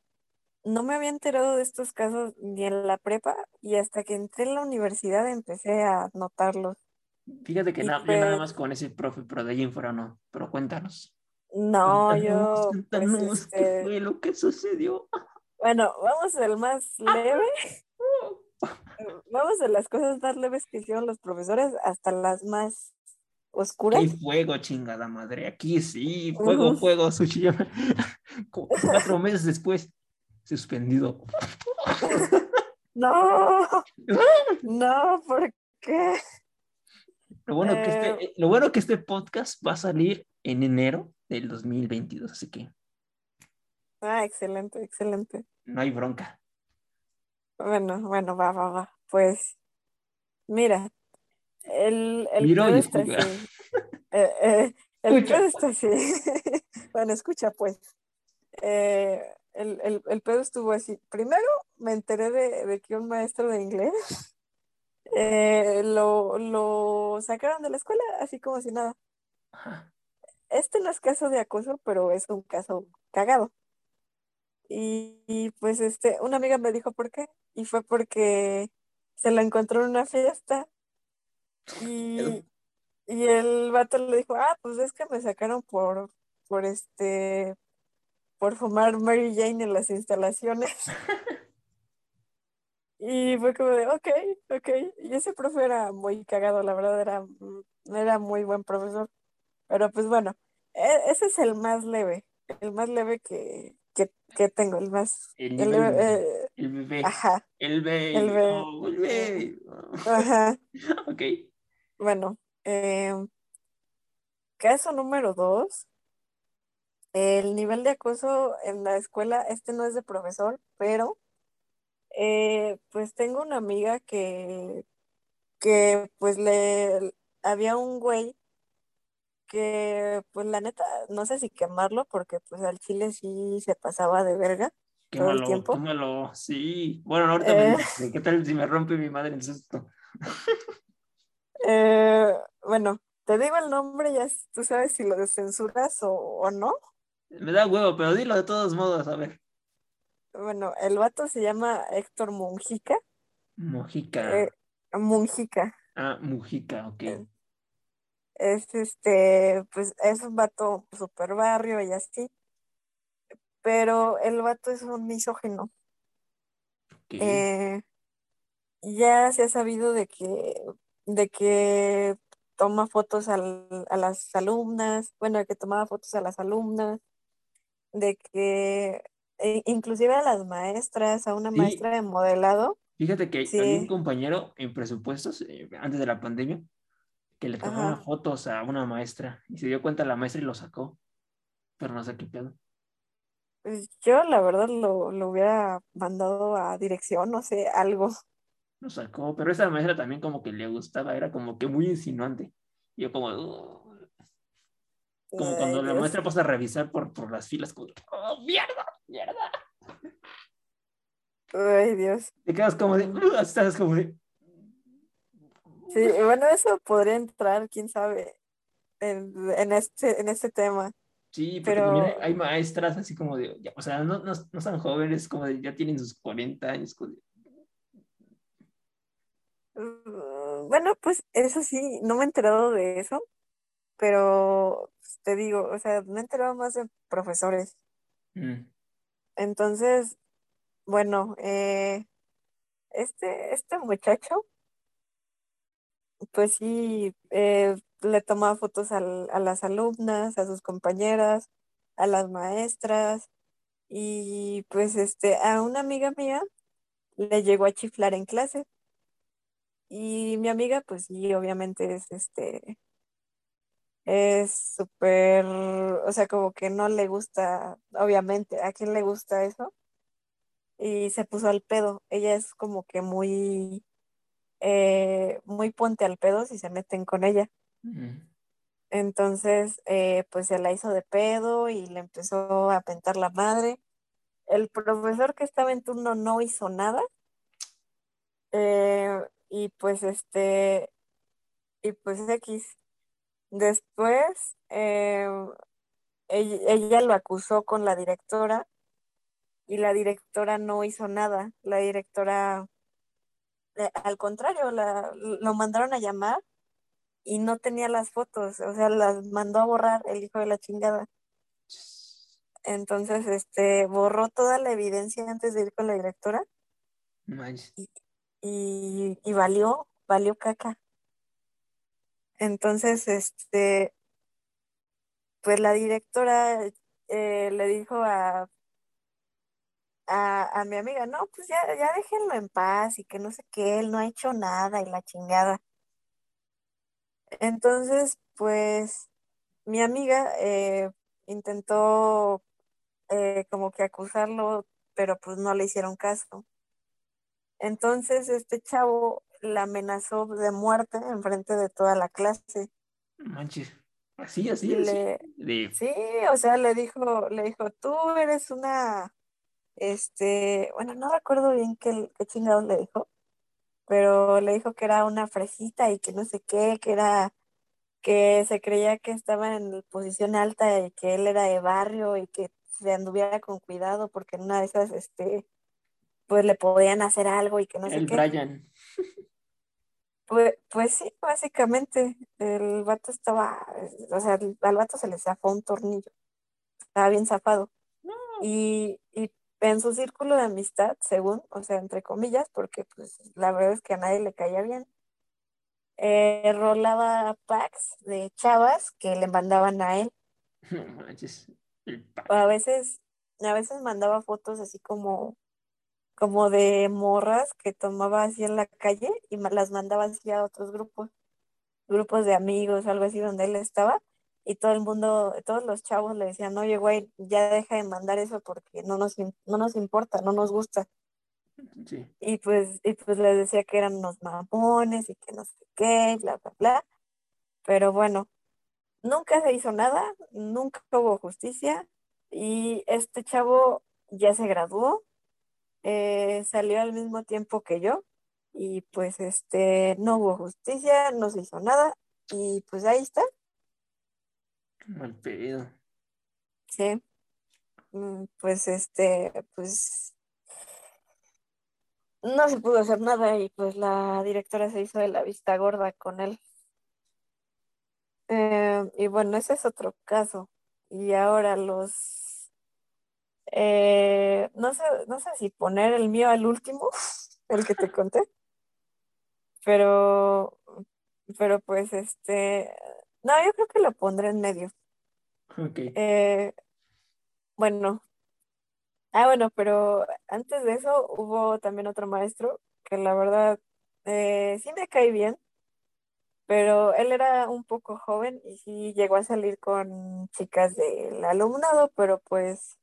no me había enterado de estos casos ni en la prepa y hasta que entré en la universidad empecé a notarlos. Fíjate que na- yo nada pues- más con ese profe, pero de ahí en fuera no. Pero cuéntanos. No, Cuéntanos, yo, pues, cuéntanos qué este, fue lo que sucedió. bueno, vamos al más leve. Vamos a las cosas más leves que hicieron los profesores hasta las más oscuras. Hay fuego, chingada madre. Aquí sí, fuego, fuego, sushi. Como Cuatro meses después, suspendido. No, no, ¿por qué? Lo bueno, que Eh. este, lo bueno que este podcast va a salir en enero del 2022, así que Ah, excelente, excelente. no hay bronca. Bueno, bueno, va, va, va. Pues, mira, el, el Miro y está así. Eh, eh, el Escucha. pedo está así. Bueno, escucha, pues. Eh, el, el, el pedo estuvo así. Primero me enteré de, de que un maestro de inglés eh, lo, lo sacaron de la escuela, así como si nada. Este no es caso de acoso, pero es un caso cagado. Y, y, pues este, una amiga me dijo por qué, y fue porque se la encontró en una fiesta y, y el vato le dijo, ah, pues es que me sacaron por, por este, por fumar Mary Jane en las instalaciones. Y fue como de, ok, ok. Y ese profe era muy cagado, la verdad, era, mm, era muy buen profesor. Pero pues bueno, e- ese es el más leve, el más leve que, que, tengo, el más, El de- eh, El bebé. ajá, El bebé. el bebé. oh, el bebé. ajá. Ok. Bueno, eh, caso número dos, el nivel de acoso en la escuela, este no es de profesor, pero eh, pues tengo una amiga que, que pues le había un güey que pues la neta, no sé si quemarlo porque pues al chile sí se pasaba de verga todo el Quémalo, tiempo. quémalo. Sí. Bueno, ahorita me Eh. ¿qué tal si me rompe mi madre el susto? Eh, bueno, te digo el nombre, ya tú sabes si lo censuras o, o no. Me da huevo, pero dilo de todos modos, a ver. bueno, el vato se llama Héctor Mujica. Mojica. Eh, Mujica. Ah, Mujica, ok. Es este, pues es un vato super barrio y así. Pero el vato es un misógino. Eh, ya se ha sabido de que, de que toma fotos al- a las alumnas, bueno, que tomaba fotos a las alumnas, de que e- inclusive a las maestras, a una Sí. maestra de modelado, Fíjate que Sí. había un compañero en presupuestos eh, antes de la pandemia que le tomaba Ajá. fotos a una maestra y se dio cuenta la maestra y lo sacó. Pero no sé qué pedo. pues yo la verdad lo, lo hubiera mandado a dirección, no sé, algo. Lo sacó, pero esa maestra también como que le gustaba, era como que muy insinuante. Yo como, "Ugh". como Ay, cuando la maestra pasa a revisar por, por las filas, como, oh, mierda, mierda. Ay, Dios. Te quedas como de, "Ugh", estás como de, Sí, bueno, eso podría entrar, quién sabe, en, en este, en este tema. Sí, porque Pero- también hay, maestras así como de, ya, o sea, no, no, no están jóvenes, como de, ya tienen sus 40 años. como de, Mm, Bueno, pues eso sí, no me he enterado de eso, pero pues, te digo, o sea, me he enterado más de profesores. "Mm, Entonces, bueno, eh, este, este muchacho, pues sí, eh, le tomaba fotos al- a las alumnas, a sus compañeras, a las maestras, y pues este, a una amiga mía le llegó a chiflar en clase. Y mi amiga, pues sí, obviamente es este, es súper, o sea, como que no le gusta, obviamente, ¿a quién le gusta eso? Y se puso al pedo. Ella es como que muy, eh, muy ponte al pedo si se meten con ella. mm". Entonces, eh, pues se la hizo de pedo y le empezó a pentar la madre. El profesor que estaba en turno no hizo nada. Eh, y pues este, y pues X. Después, eh, ella, ella lo acusó con la directora y la directora no hizo nada. La directora, al contrario, la, lo mandaron a llamar y no tenía las fotos, o sea, las mandó a borrar el hijo de la chingada. Entonces, este, borró toda la evidencia antes de ir con la directora y, y valió, valió caca. Entonces, este, pues la directora eh, le dijo a, a, a mi amiga, no, pues ya, ya déjenlo en paz y que no sé qué, él no ha hecho nada y la chingada. Entonces, pues mi amiga eh, intentó eh, como que acusarlo, pero pues no le hicieron caso. Entonces, este chavo la amenazó de muerte en frente de toda la clase. Manches. Así, así, así. le, De, Sí, o sea, le dijo, le dijo, tú eres una, este, bueno, no recuerdo bien qué, qué chingados le dijo, pero le dijo que era una fresita y que no sé qué, que era, que se creía que estaba en posición alta y que él era de barrio y que se anduviera con cuidado porque en una de esas, este, pues le podían hacer algo y que no sé el qué. Brian. Pues, pues sí, básicamente, el vato estaba, o sea, al vato se le zafó un tornillo, estaba bien zafado. Y, y en su círculo de amistad, según, o sea, entre comillas, porque pues la verdad es que a nadie le caía bien, eh, rolaba packs de chavas que le mandaban a él. No manches. El pa- O a veces, a veces mandaba fotos así como, como de morras que tomaba así en la calle y las mandaba así a otros grupos, grupos de amigos, algo así donde él estaba. Y todo el mundo, todos los chavos le decían, oye, güey, ya deja de mandar eso porque no nos, no nos importa, no nos gusta. Sí. Y pues, y pues les decía que eran unos mamones y que no sé qué, bla, bla, bla. Pero bueno, nunca se hizo nada, nunca hubo justicia. Y este chavo ya se graduó, eh, salió al mismo tiempo que yo. Y pues este, no hubo justicia, no se hizo nada. Y pues ahí está, Mal pedo. sí. Mm, Pues este, pues no se pudo hacer nada y pues la directora se hizo de la vista gorda con él. Eh, y bueno, ese es otro caso. Y ahora los, eh, no sé, no sé si poner el mío al último, el que te conté, pero, pero pues este, no, yo creo que lo pondré en medio. Ok. Eh, bueno, ah, bueno, pero antes de eso hubo también otro maestro que la verdad eh, sí me cae bien, pero él era un poco joven y sí llegó a salir con chicas del alumnado, pero pues,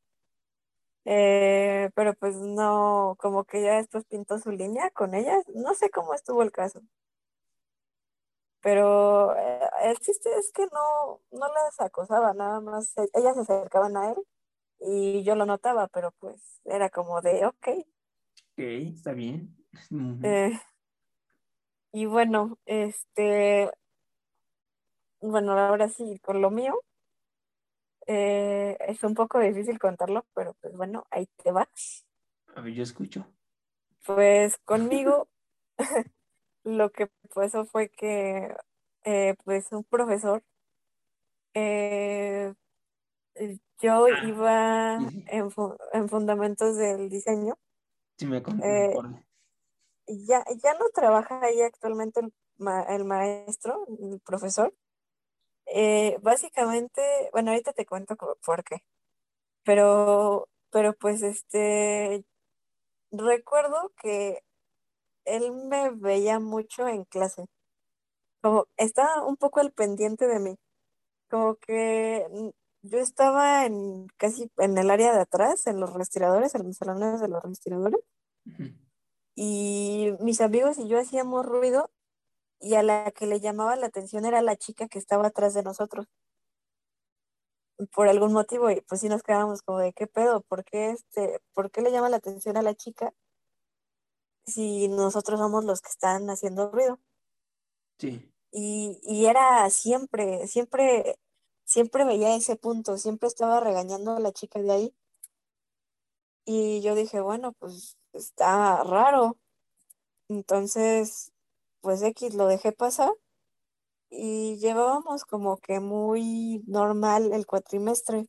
eh, pero pues no, como que ya después pintó su línea con ellas. No sé cómo estuvo el caso. Pero eh, el chiste es que no, no las acosaba, nada más ellas se acercaban a él y yo lo notaba, pero pues era como de, ok. Ok, está bien. Eh, y bueno, este, bueno, ahora sí, con lo mío, eh, es un poco difícil contarlo, pero pues bueno, ahí te va. A ver, yo escucho. Pues conmigo lo que pasó fue que eh, pues un profesor, eh, yo Ah, iba en, fu- en fundamentos del diseño, Sí, me eh, ya, ya no trabaja ahí actualmente el, ma- el maestro, el profesor. Eh, básicamente, bueno, ahorita te cuento por qué, pero, pero pues este, recuerdo que él me veía mucho en clase, como estaba un poco al pendiente de mí, como que mm, yo estaba en casi en el área de atrás, en los respiradores, en los salones de los respiradores, y mis amigos y yo hacíamos ruido y a la que le llamaba la atención era la chica que estaba atrás de nosotros. por algún motivo y pues sí nos quedábamos como de qué pedo, ¿por qué este, por qué le llama la atención a la chica si nosotros somos los que están haciendo ruido? Sí. Y, y era siempre, siempre, siempre veía ese punto, siempre estaba regañando a la chica de ahí. Y yo dije, bueno, pues está raro. Entonces, pues X lo dejé pasar y llevábamos como que muy normal el cuatrimestre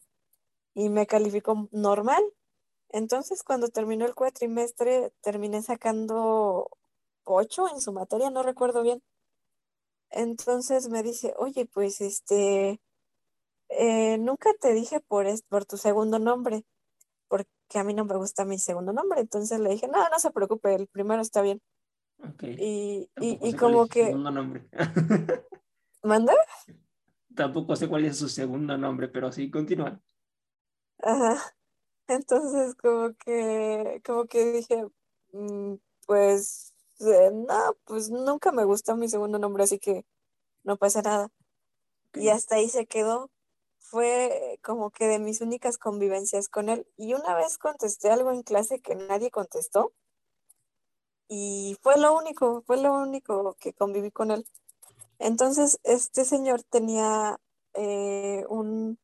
y me calificó normal. Entonces, cuando terminó el cuatrimestre, terminé sacando ocho en su materia, no recuerdo bien. Entonces me dice, oye, pues este, eh, nunca te dije por, por tu segundo nombre, porque a mí no me gusta mi segundo nombre. Entonces le dije, no, no se preocupe, el primero está bien. Ok. Y, y, y como que, segundo nombre. ¿manda? Tampoco sé cuál es su segundo nombre, pero sí, continúa. Ajá. Entonces como que, como que dije, "Mm, pues, eh, no, pues nunca me gustó mi segundo nombre, así que no pasa nada. y hasta ahí se quedó. Fue como que de mis únicas convivencias con él. Y una vez contesté algo en clase que nadie contestó y fue lo único, fue lo único que conviví con él. Entonces, este señor tenía eh, un,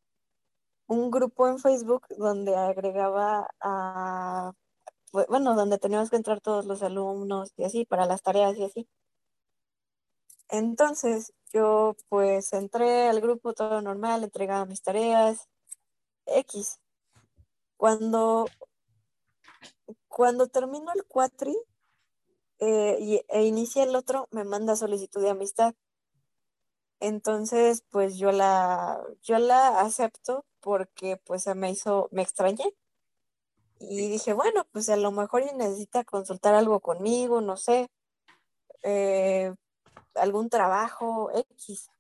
un grupo en Facebook donde agregaba a, bu- bueno, donde teníamos que entrar todos los alumnos y así, para las tareas y así. Entonces, yo pues entré al grupo todo normal, entregaba mis tareas, X. Cuando, cuando termino el cuatri eh, y, e inicia el otro, me manda solicitud de amistad. Entonces, pues yo la, yo la acepto porque pues se me hizo, me extrañé. Y dije, bueno, pues a lo mejor necesita consultar algo conmigo, no sé, eh, algún trabajo X.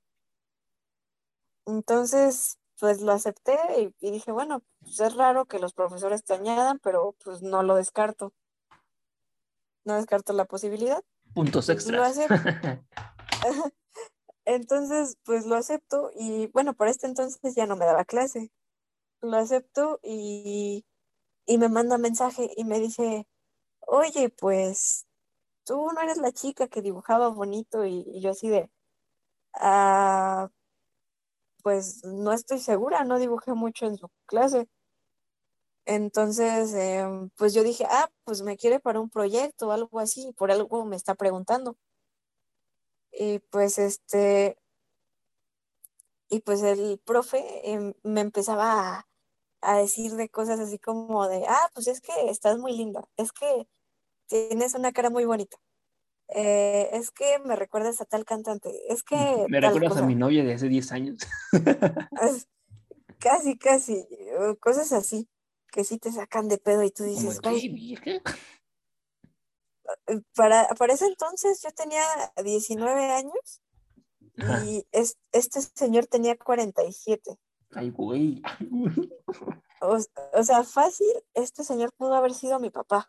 Entonces, pues lo acepté y, y dije, bueno, pues es raro que los profesores te añadan, pero pues no lo descarto, no descarto la posibilidad. Puntos Lo extras. Entonces, pues lo acepto y bueno, por este entonces ya no me daba clase. Lo acepto y, y me manda mensaje y me dice, oye, pues tú no eres la chica que dibujaba bonito y, y yo así de, ah, pues no estoy segura, no dibujé mucho en su clase. Entonces, em, pues yo dije, ah, pues me quiere para un proyecto o algo así, por algo me está preguntando. Y pues este, y pues el profe em, me empezaba a, a decir de cosas así como de, ah, pues es que estás muy linda, es que tienes una cara muy bonita, eh, es que me recuerdas a tal cantante, es que... Me recuerdas a cosa". mi novia de hace 10 años. Es- Casi, casi, cosas así, que sí te sacan de pedo y tú dices, ¿qué, güey? Para, para ese entonces yo tenía 19 años y es- este señor tenía 47. Ay, güey. O, o sea, fácil, este señor pudo haber sido mi papá.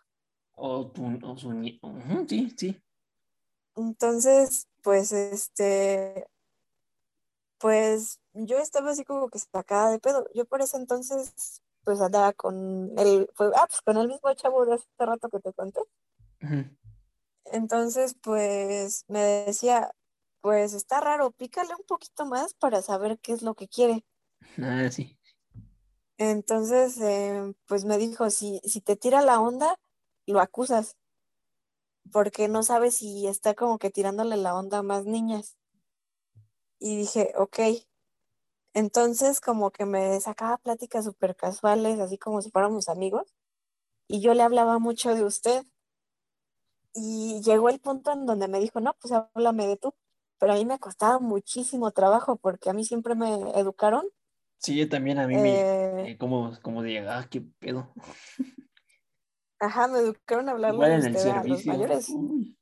O, tu, o su nie- Ujú, sí, sí. Entonces, pues, este, pues yo estaba así como que sacada de pedo. Yo por ese entonces, pues andaba con el, pues, ah, pues con el mismo chavo de hace rato que te conté. Entonces, pues me decía, pues está raro, pícale un poquito más para saber qué es lo que quiere. Ah, sí. Entonces, eh, pues me dijo, si, si te tira la onda, lo acusas, porque no sabes si está como que tirándole la onda a más niñas. Y dije, ok. Entonces, como que me sacaba pláticas súper casuales, así como si fuéramos amigos, y yo le hablaba mucho de usted. Y llegó el punto en donde me dijo, no, pues háblame de tú. Pero a mí me costaba muchísimo trabajo porque a mí siempre me educaron. Sí, yo también a mí me. eh, eh, como, como de, ah, qué pedo. ajá, me educaron a el usted a los mayores. uy.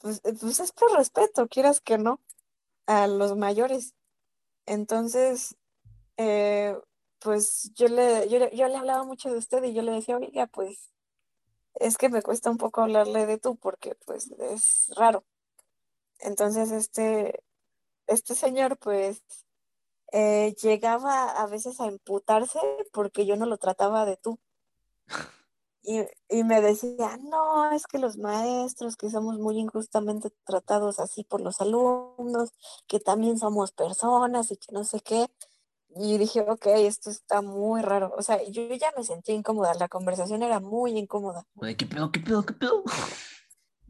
Pues, eh, pues es por respeto, quieras que no, a los mayores. Entonces, eh, pues yo le, yo, yo le hablaba mucho de usted y yo le decía, oiga, pues es que me cuesta un poco hablarle de tú porque pues es raro. Entonces, este, este señor pues eh, llegaba a veces a emputarse porque yo no lo trataba de tú. Y, y me decía, no, es que los maestros, que somos muy injustamente tratados así por los alumnos, que también somos personas y que no sé qué. Y dije, ok, esto está muy raro. O sea, yo ya me sentí incómoda, la conversación era muy incómoda. Güey, ¿Qué pedo, qué pedo, qué pedo?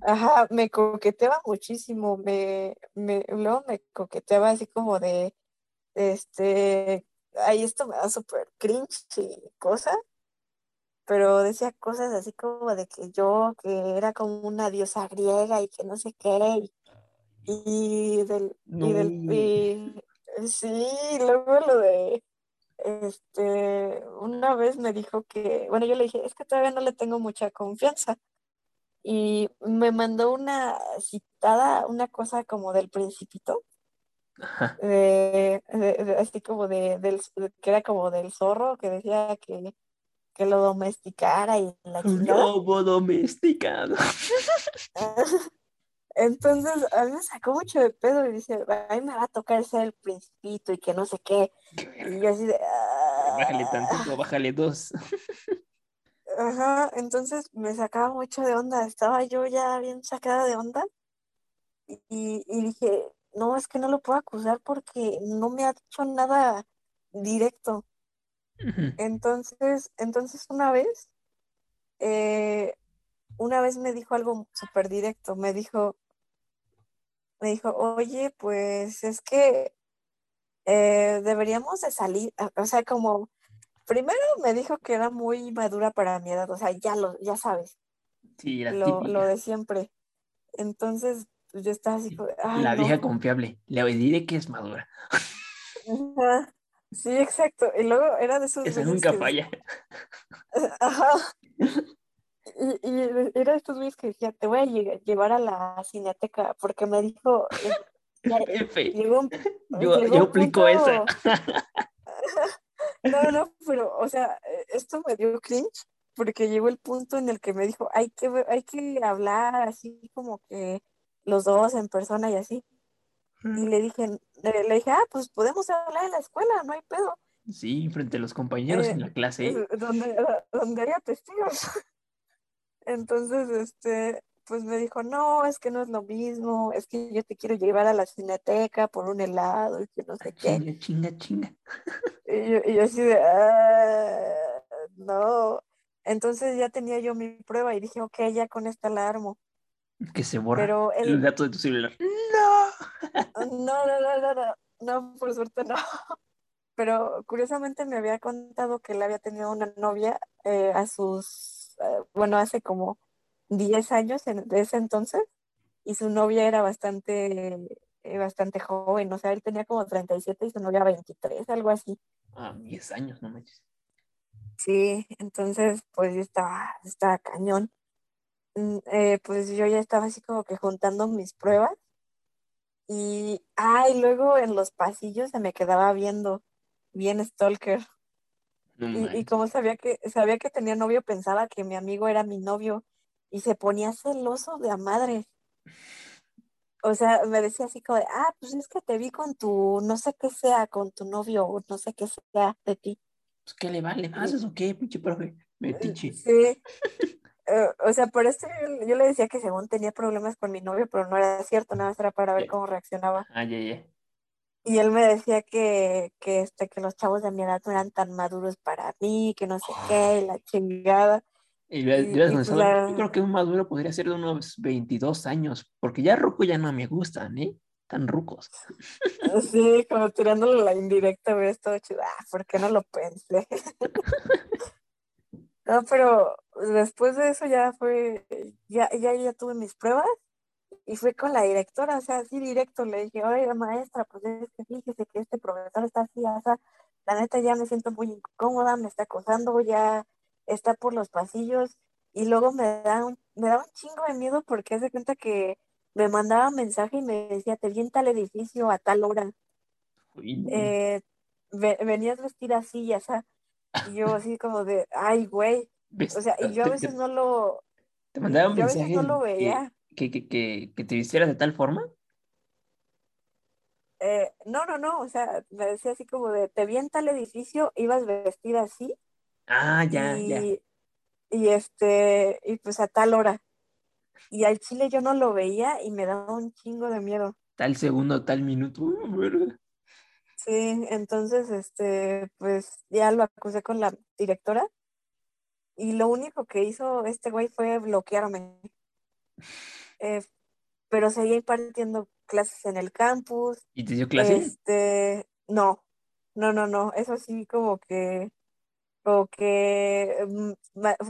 Ajá, me coqueteaba muchísimo, me, me, luego me coqueteaba así como de, este, ay, esto me da súper cringe y cosa, pero decía cosas así como de que yo, que era como una diosa griega y que no sé qué, y, y del, y del, No. y, sí, luego lo de, este, una vez me dijo que, bueno, yo le dije, es que todavía no le tengo mucha confianza. Y me mandó una citada, una cosa como del principito, de, de- de- así como de, del, que era como del zorro, que decía que, que lo domesticara y la Un lobo domesticado. Entonces, a mí me sacó mucho de pedo y dice, a mí me va a tocar ser el principito y que no sé qué. Y yo así de... Bájale "Ah". tantito, bájale dos. Ajá, entonces me sacaba mucho de onda, estaba yo ya bien sacada de onda y, y dije, no, es que no lo puedo acusar porque no me ha dicho nada directo. Entonces, entonces una vez, eh, una vez me dijo algo súper directo, me dijo, me dijo, oye, pues es que eh, deberíamos de salir, o sea, como, primero me dijo que era muy madura para mi edad, o sea, ya lo, ya sabes, Sí, lo, de siempre. Entonces, yo estaba así ay, La no. vieja confiable. Le diré que es madura. Ajá. Sí, exacto. Y luego era de esos güeyes nunca que falla. Ajá. Y, y era de estos güeyes que decía, te voy a lle- llevar a la cineteca, porque me dijo, eh, ya llegó un, Yo, llegó yo aplico esa. no, no, pero, o sea, eh, esto me dio cringe, porque llegó el punto en el que me dijo, hay que, hay que hablar así como que los dos en persona y así. Y le dije, le, dije, ah, pues podemos hablar en la escuela, no hay pedo, Sí, frente a los compañeros eh, en la clase. ¿eh? eh, donde, donde haya testigos. Entonces, este, pues me dijo, no, es que no es lo mismo, es que yo te quiero llevar a la cineteca por un helado y que no sé qué. Chinga, chinga, chinga. Y yo, y yo así de, "Ah". Entonces ya tenía yo mi prueba y dije, ok, ya con esta la armo. Que se borra Pero el el... dato de tu celular. ¡No! No, no, no, no, no, no, por suerte no. Pero curiosamente me había contado que él había tenido una novia eh, a sus, bueno, hace como 10 años en, de ese entonces, y su novia era bastante, eh, bastante joven, o sea, él tenía como 37 y su novia 23, algo así. Ah, 10 años, no manches. Sí, entonces pues estaba, estaba cañón. Mm, eh, pues yo ya estaba así como que juntando mis pruebas y, ay, luego en los pasillos se me quedaba viendo, bien stalker. No Y, como sabía que, sabía que tenía novio, pensaba que mi amigo era mi novio y se ponía celoso de a madre. O sea, me decía así como de, ah, pues es que te vi con tu, no sé qué sea, con tu novio, o no sé qué sea de ti. Pues, ¿qué le vale? ¿Más eso qué, pinche profe? Metiche. Sí, eh, o sea, por eso yo, yo le decía que según tenía problemas con mi novio, pero no era cierto, nada más era para ver cómo reaccionaba. Ah, ya, ya. Y él me decía que, que, este, que los chavos de mi edad no eran tan maduros para mí, que no sé qué, y la chingada. Y Y- y pues la- yo creo que un maduro podría ser de unos 22 años, porque ya ruco ya no me gustan, ¿eh? Tan rucos. Sí, como tirándole la indirecta, hubiera estado chido. Ah, ¿por qué no lo pensé? No, pero después de eso ya fue, ya, ya, ya tuve mis pruebas y fui con la directora, o sea, así directo le dije, oiga maestra, pues es que fíjese que este profesor está así, o sea, la neta ya me siento muy incómoda, me está acosando, ya está por los pasillos y luego me da un, me da un chingo de miedo porque hace cuenta que me mandaba mensaje y me decía, te vi en tal edificio a tal hora, eh, ve- venías vestida así, ya sea, y yo así como de, ay, güey, o sea, y yo a veces no lo, Te mandaban yo a veces no lo veía. Que, que, que, que te vistieras de tal forma. Eh, no, no, no, o sea, me decía así como de, te vi en tal edificio, ibas vestida así Ah, ya, ya. y, y este, y pues a tal hora. Y al chile yo no lo veía y me daba un chingo de miedo. Tal segundo, tal minuto. Uh. Sí, entonces, este, pues ya lo acusé con la directora y lo único que hizo este güey fue bloquearme. Eh, pero seguía impartiendo clases en el campus, ¿Y te dio clase? Este, no, no, no, no, eso sí como que, como que, mm,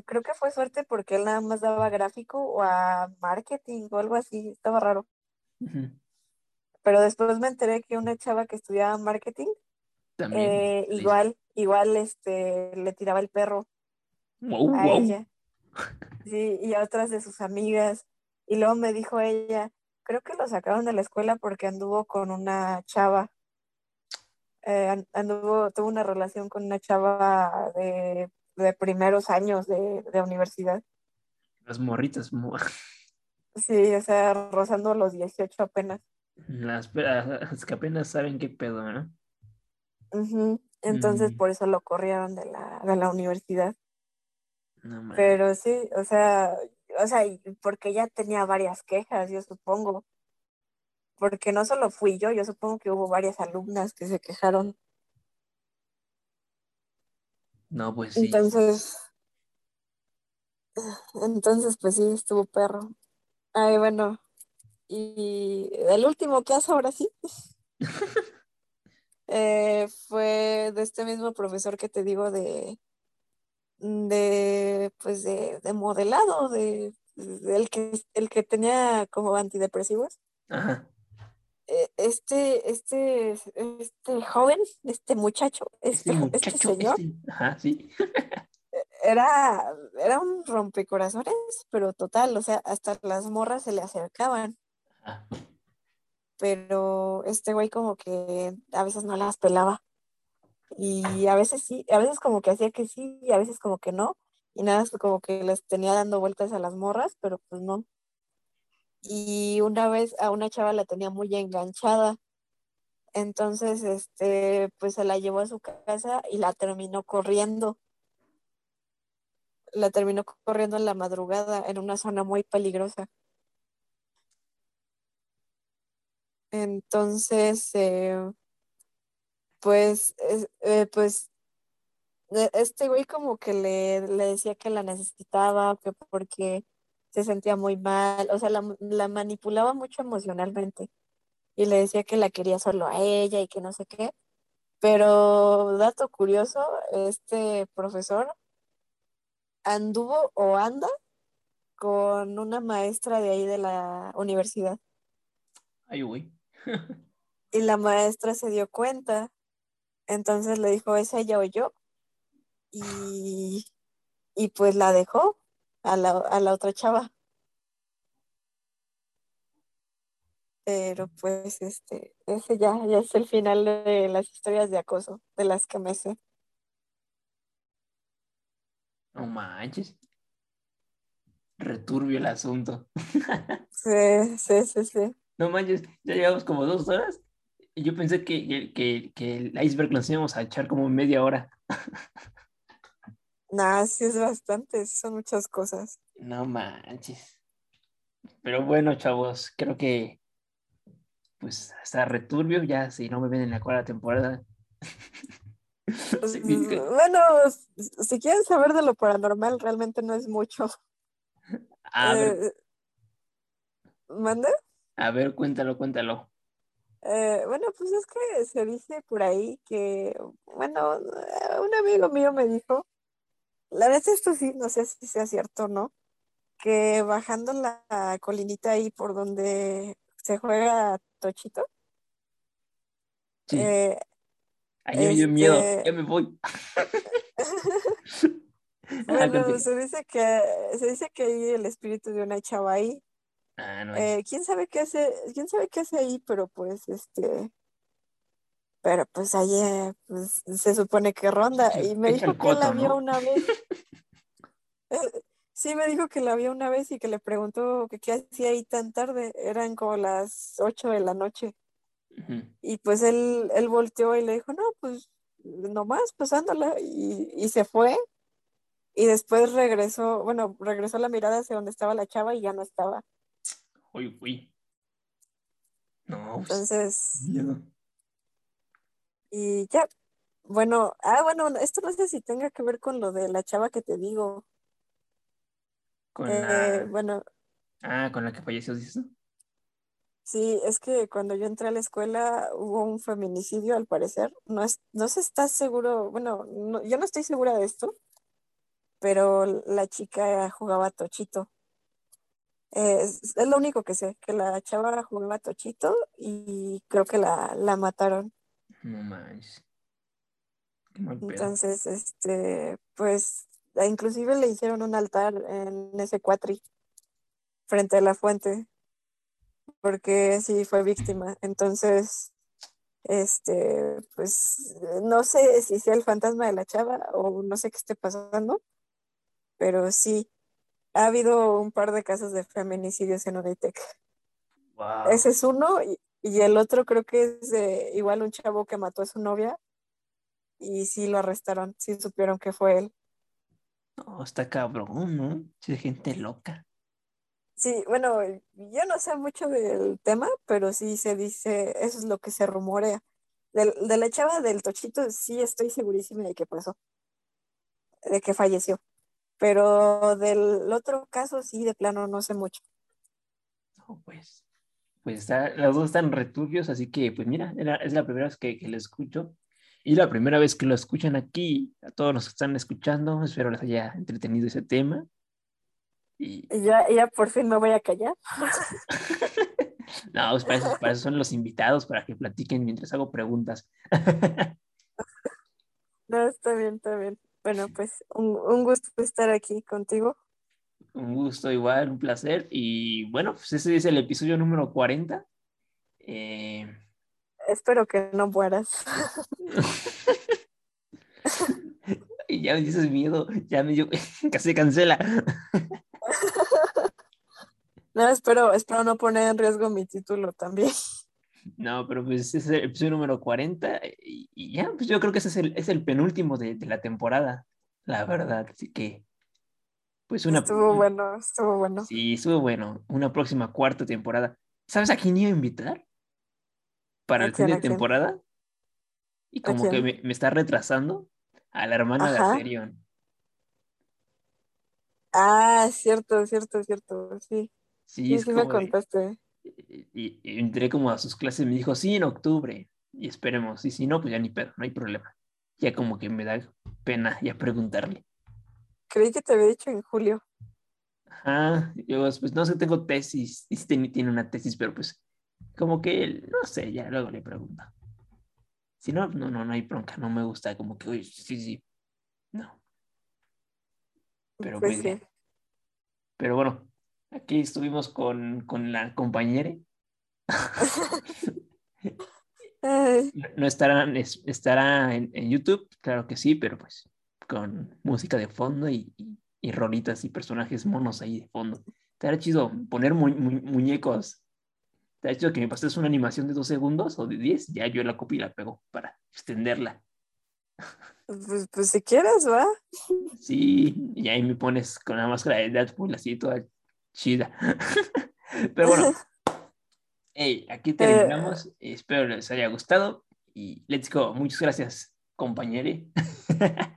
creo que fue suerte porque él nada más daba gráfico o a marketing o algo así, estaba raro. Pero después me enteré que una chava que estudiaba marketing, También. eh, Sí. igual, igual, este, le tiraba el perro Wow, a wow. ella, sí, y a otras de sus amigas. Y luego me dijo ella, creo que lo sacaron de la escuela porque anduvo con una chava. eh, an- anduvo, tuvo una relación con una chava de, de primeros años de, de universidad. Las morritas, mo- Sí, o sea, rozando los 18 apenas. las, las que apenas saben qué pedo, ¿no? Entonces, Mm. por eso lo corrieron de la, de la universidad. No. Pero sí, o sea, o sea, porque ella tenía varias quejas, yo supongo. Porque no solo fui yo, yo supongo que hubo varias alumnas que se quejaron. No, pues sí. Entonces, entonces, pues sí, estuvo perro. Ay, bueno, y el último caso ahora sí, eh, fue de este mismo profesor que te digo de, de pues de, de modelado, de, del que, el que tenía como antidepresivos. Ajá. Eh, Este, este, este joven, este muchacho, Este este, este muchacho, señor, este. Ajá, sí. era, era un rompecorazones, pero total, o sea, hasta las morras se le acercaban. Ajá. pero este güey como que a veces no las pelaba y a veces sí, a veces como que hacía que sí y a veces como que no y nada, como que les tenía dando vueltas a las morras, pero pues no. Y una vez a una chava la tenía muy enganchada, entonces este pues se la llevó a su casa y la terminó corriendo. La terminó corriendo en la madrugada en una zona muy peligrosa. Entonces, eh, pues, es- eh, pues e- este güey como que le, le decía que la necesitaba, que porque se sentía muy mal, o sea, la, la manipulaba mucho emocionalmente y le decía que la quería solo a ella y que no sé qué. Pero dato curioso, este profesor anduvo o anda con una maestra de ahí de la universidad Ay, güey. y la maestra se dio cuenta, entonces le dijo, es ella o yo y, y pues la dejó a la, a la otra chava. Pero pues este, ese ya, ya es el final de las historias de acoso, de las que me sé. No manches. Returbio el asunto. Sí, sí, sí, sí. No manches, ya llevamos como dos horas. Yo pensé que, que, que el iceberg nos íbamos a echar como media hora. Nada, sí es bastante, son muchas cosas. No manches. Pero bueno, chavos, creo que pues está returbio ya si no me ven en la cuarta temporada. Pues, que- bueno, si quieren saber de lo paranormal, realmente no es mucho. a ver, Eh, ¿mande? a ver, cuéntalo, cuéntalo. Eh, bueno, pues es que se dice por ahí que, bueno, eh, un amigo mío me dijo, la neta esto sí, no sé si sea cierto o no, que bajando la colinita ahí por donde se juega Tochito, Sí, eh, Ay, me dio miedo, este- ya me voy. Ah, bueno, se dice que, se dice que hay el espíritu de una chava ahí. Ah, no, Eh, quién sabe qué hace, quién sabe qué hace ahí, pero pues este, pero pues ahí eh, pues, se supone que ronda. Y me dijo el que la coto, vio ¿no? una vez. Sí, me dijo que la vio una vez y que le preguntó que qué hacía ahí tan tarde. Eran como las 8 de la noche. Y pues él, él volteó y le dijo, no, pues nomás pasándola. Y, y se fue. Y después regresó, bueno, regresó la mirada hacia donde estaba la chava y ya no estaba. Uy, uy. No, pues, Entonces, miedo. y ya. Bueno, ah, bueno, esto no sé si tenga que ver con lo de la chava que te digo. Con Eh, la. bueno, Ah, con la que falleció, ¿dices? sí, es que cuando yo entré a la escuela hubo un feminicidio, al parecer. No es, no se está seguro, bueno, no- yo no estoy segura de esto, pero la chica jugaba tochito. Eh, es, es lo único que sé, que la chava jugaba tochito y creo que la, la mataron. No pedo. Entonces, este, pues, e inclusive le hicieron un altar en ese cuatri, frente a la fuente, porque sí fue víctima. Entonces, este, pues, no sé si sea el fantasma de la chava o no sé qué esté pasando, pero sí, ha habido un par de casos de feminicidios en Unitec. Wow. Ese es uno y, y el otro creo que es de igual un chavo que mató a su novia y sí lo arrestaron, sí supieron que fue él. No, está cabrón, ¿no? Sí, gente loca. Sí, bueno, yo no sé mucho del tema, pero sí se dice, eso es lo que se rumorea. Del- de la chava del Tochito sí estoy segurísima de que pasó, de que falleció. Pero del otro caso sí, de plano no sé mucho. No, pues. Pues está, los dos están returbios, así que, pues mira, era- es la primera vez que, que lo escucho. Y la primera vez que lo escuchan aquí, a todos los que están escuchando, espero les haya entretenido ese tema. Y ya, ya por fin me voy a callar. no, pues para eso, para eso son los invitados, para que platiquen mientras hago preguntas. No, está bien, está bien. Bueno, pues un, un gusto estar aquí contigo. Un gusto igual, un placer. Y bueno, pues ese es el episodio número 40. Eh, Espero que no mueras. y ya me dices miedo, ya me dio, casi cancela. No, espero, espero no poner en riesgo mi título también. No, pero pues ese es el episodio número 40 y, y ya, pues yo creo que ese es el, es el penúltimo de, de la temporada, la verdad. Así que, pues una... Estuvo bueno, estuvo bueno. Sí, estuvo bueno. Una próxima cuarta temporada. ¿Sabes a quién iba a invitar? Para ¿A el fin de temporada. Y como que me, me está retrasando. a la hermana de. Asterion. Ah, cierto, cierto, cierto, sí. Sí, Sí, es sí me como contaste. Y, y entré como a sus clases, me dijo, sí, en octubre, y esperemos, y si no, pues ya ni pedo, no hay problema. Ya como que me da pena ya preguntarle. Creí que te había dicho en julio. Ajá, yo pues no sé, tengo tesis, y sí tiene, tiene una tesis, pero pues como que, no sé, ya luego le pregunto. Si no, no, no, no hay bronca, no me gusta, como que, uy, sí, sí, no. Pero pues pues sí. Pero bueno, aquí estuvimos con, con la compañera. No, estará, es- estará en, en YouTube, claro que sí, pero pues con música de fondo y, y, y rolitas y personajes monos ahí de fondo. Estaría chido poner mu- mu- muñecos. Estaría chido que me pases una animación de dos segundos o de 10, ya yo la copio y la pego para extenderla. pues, pues si quieres, va. Sí, y ahí me pones con la máscara de Deadpool así toda chida. Pero bueno, hey, aquí terminamos. Espero les haya gustado y let's go. Muchas gracias, compañere.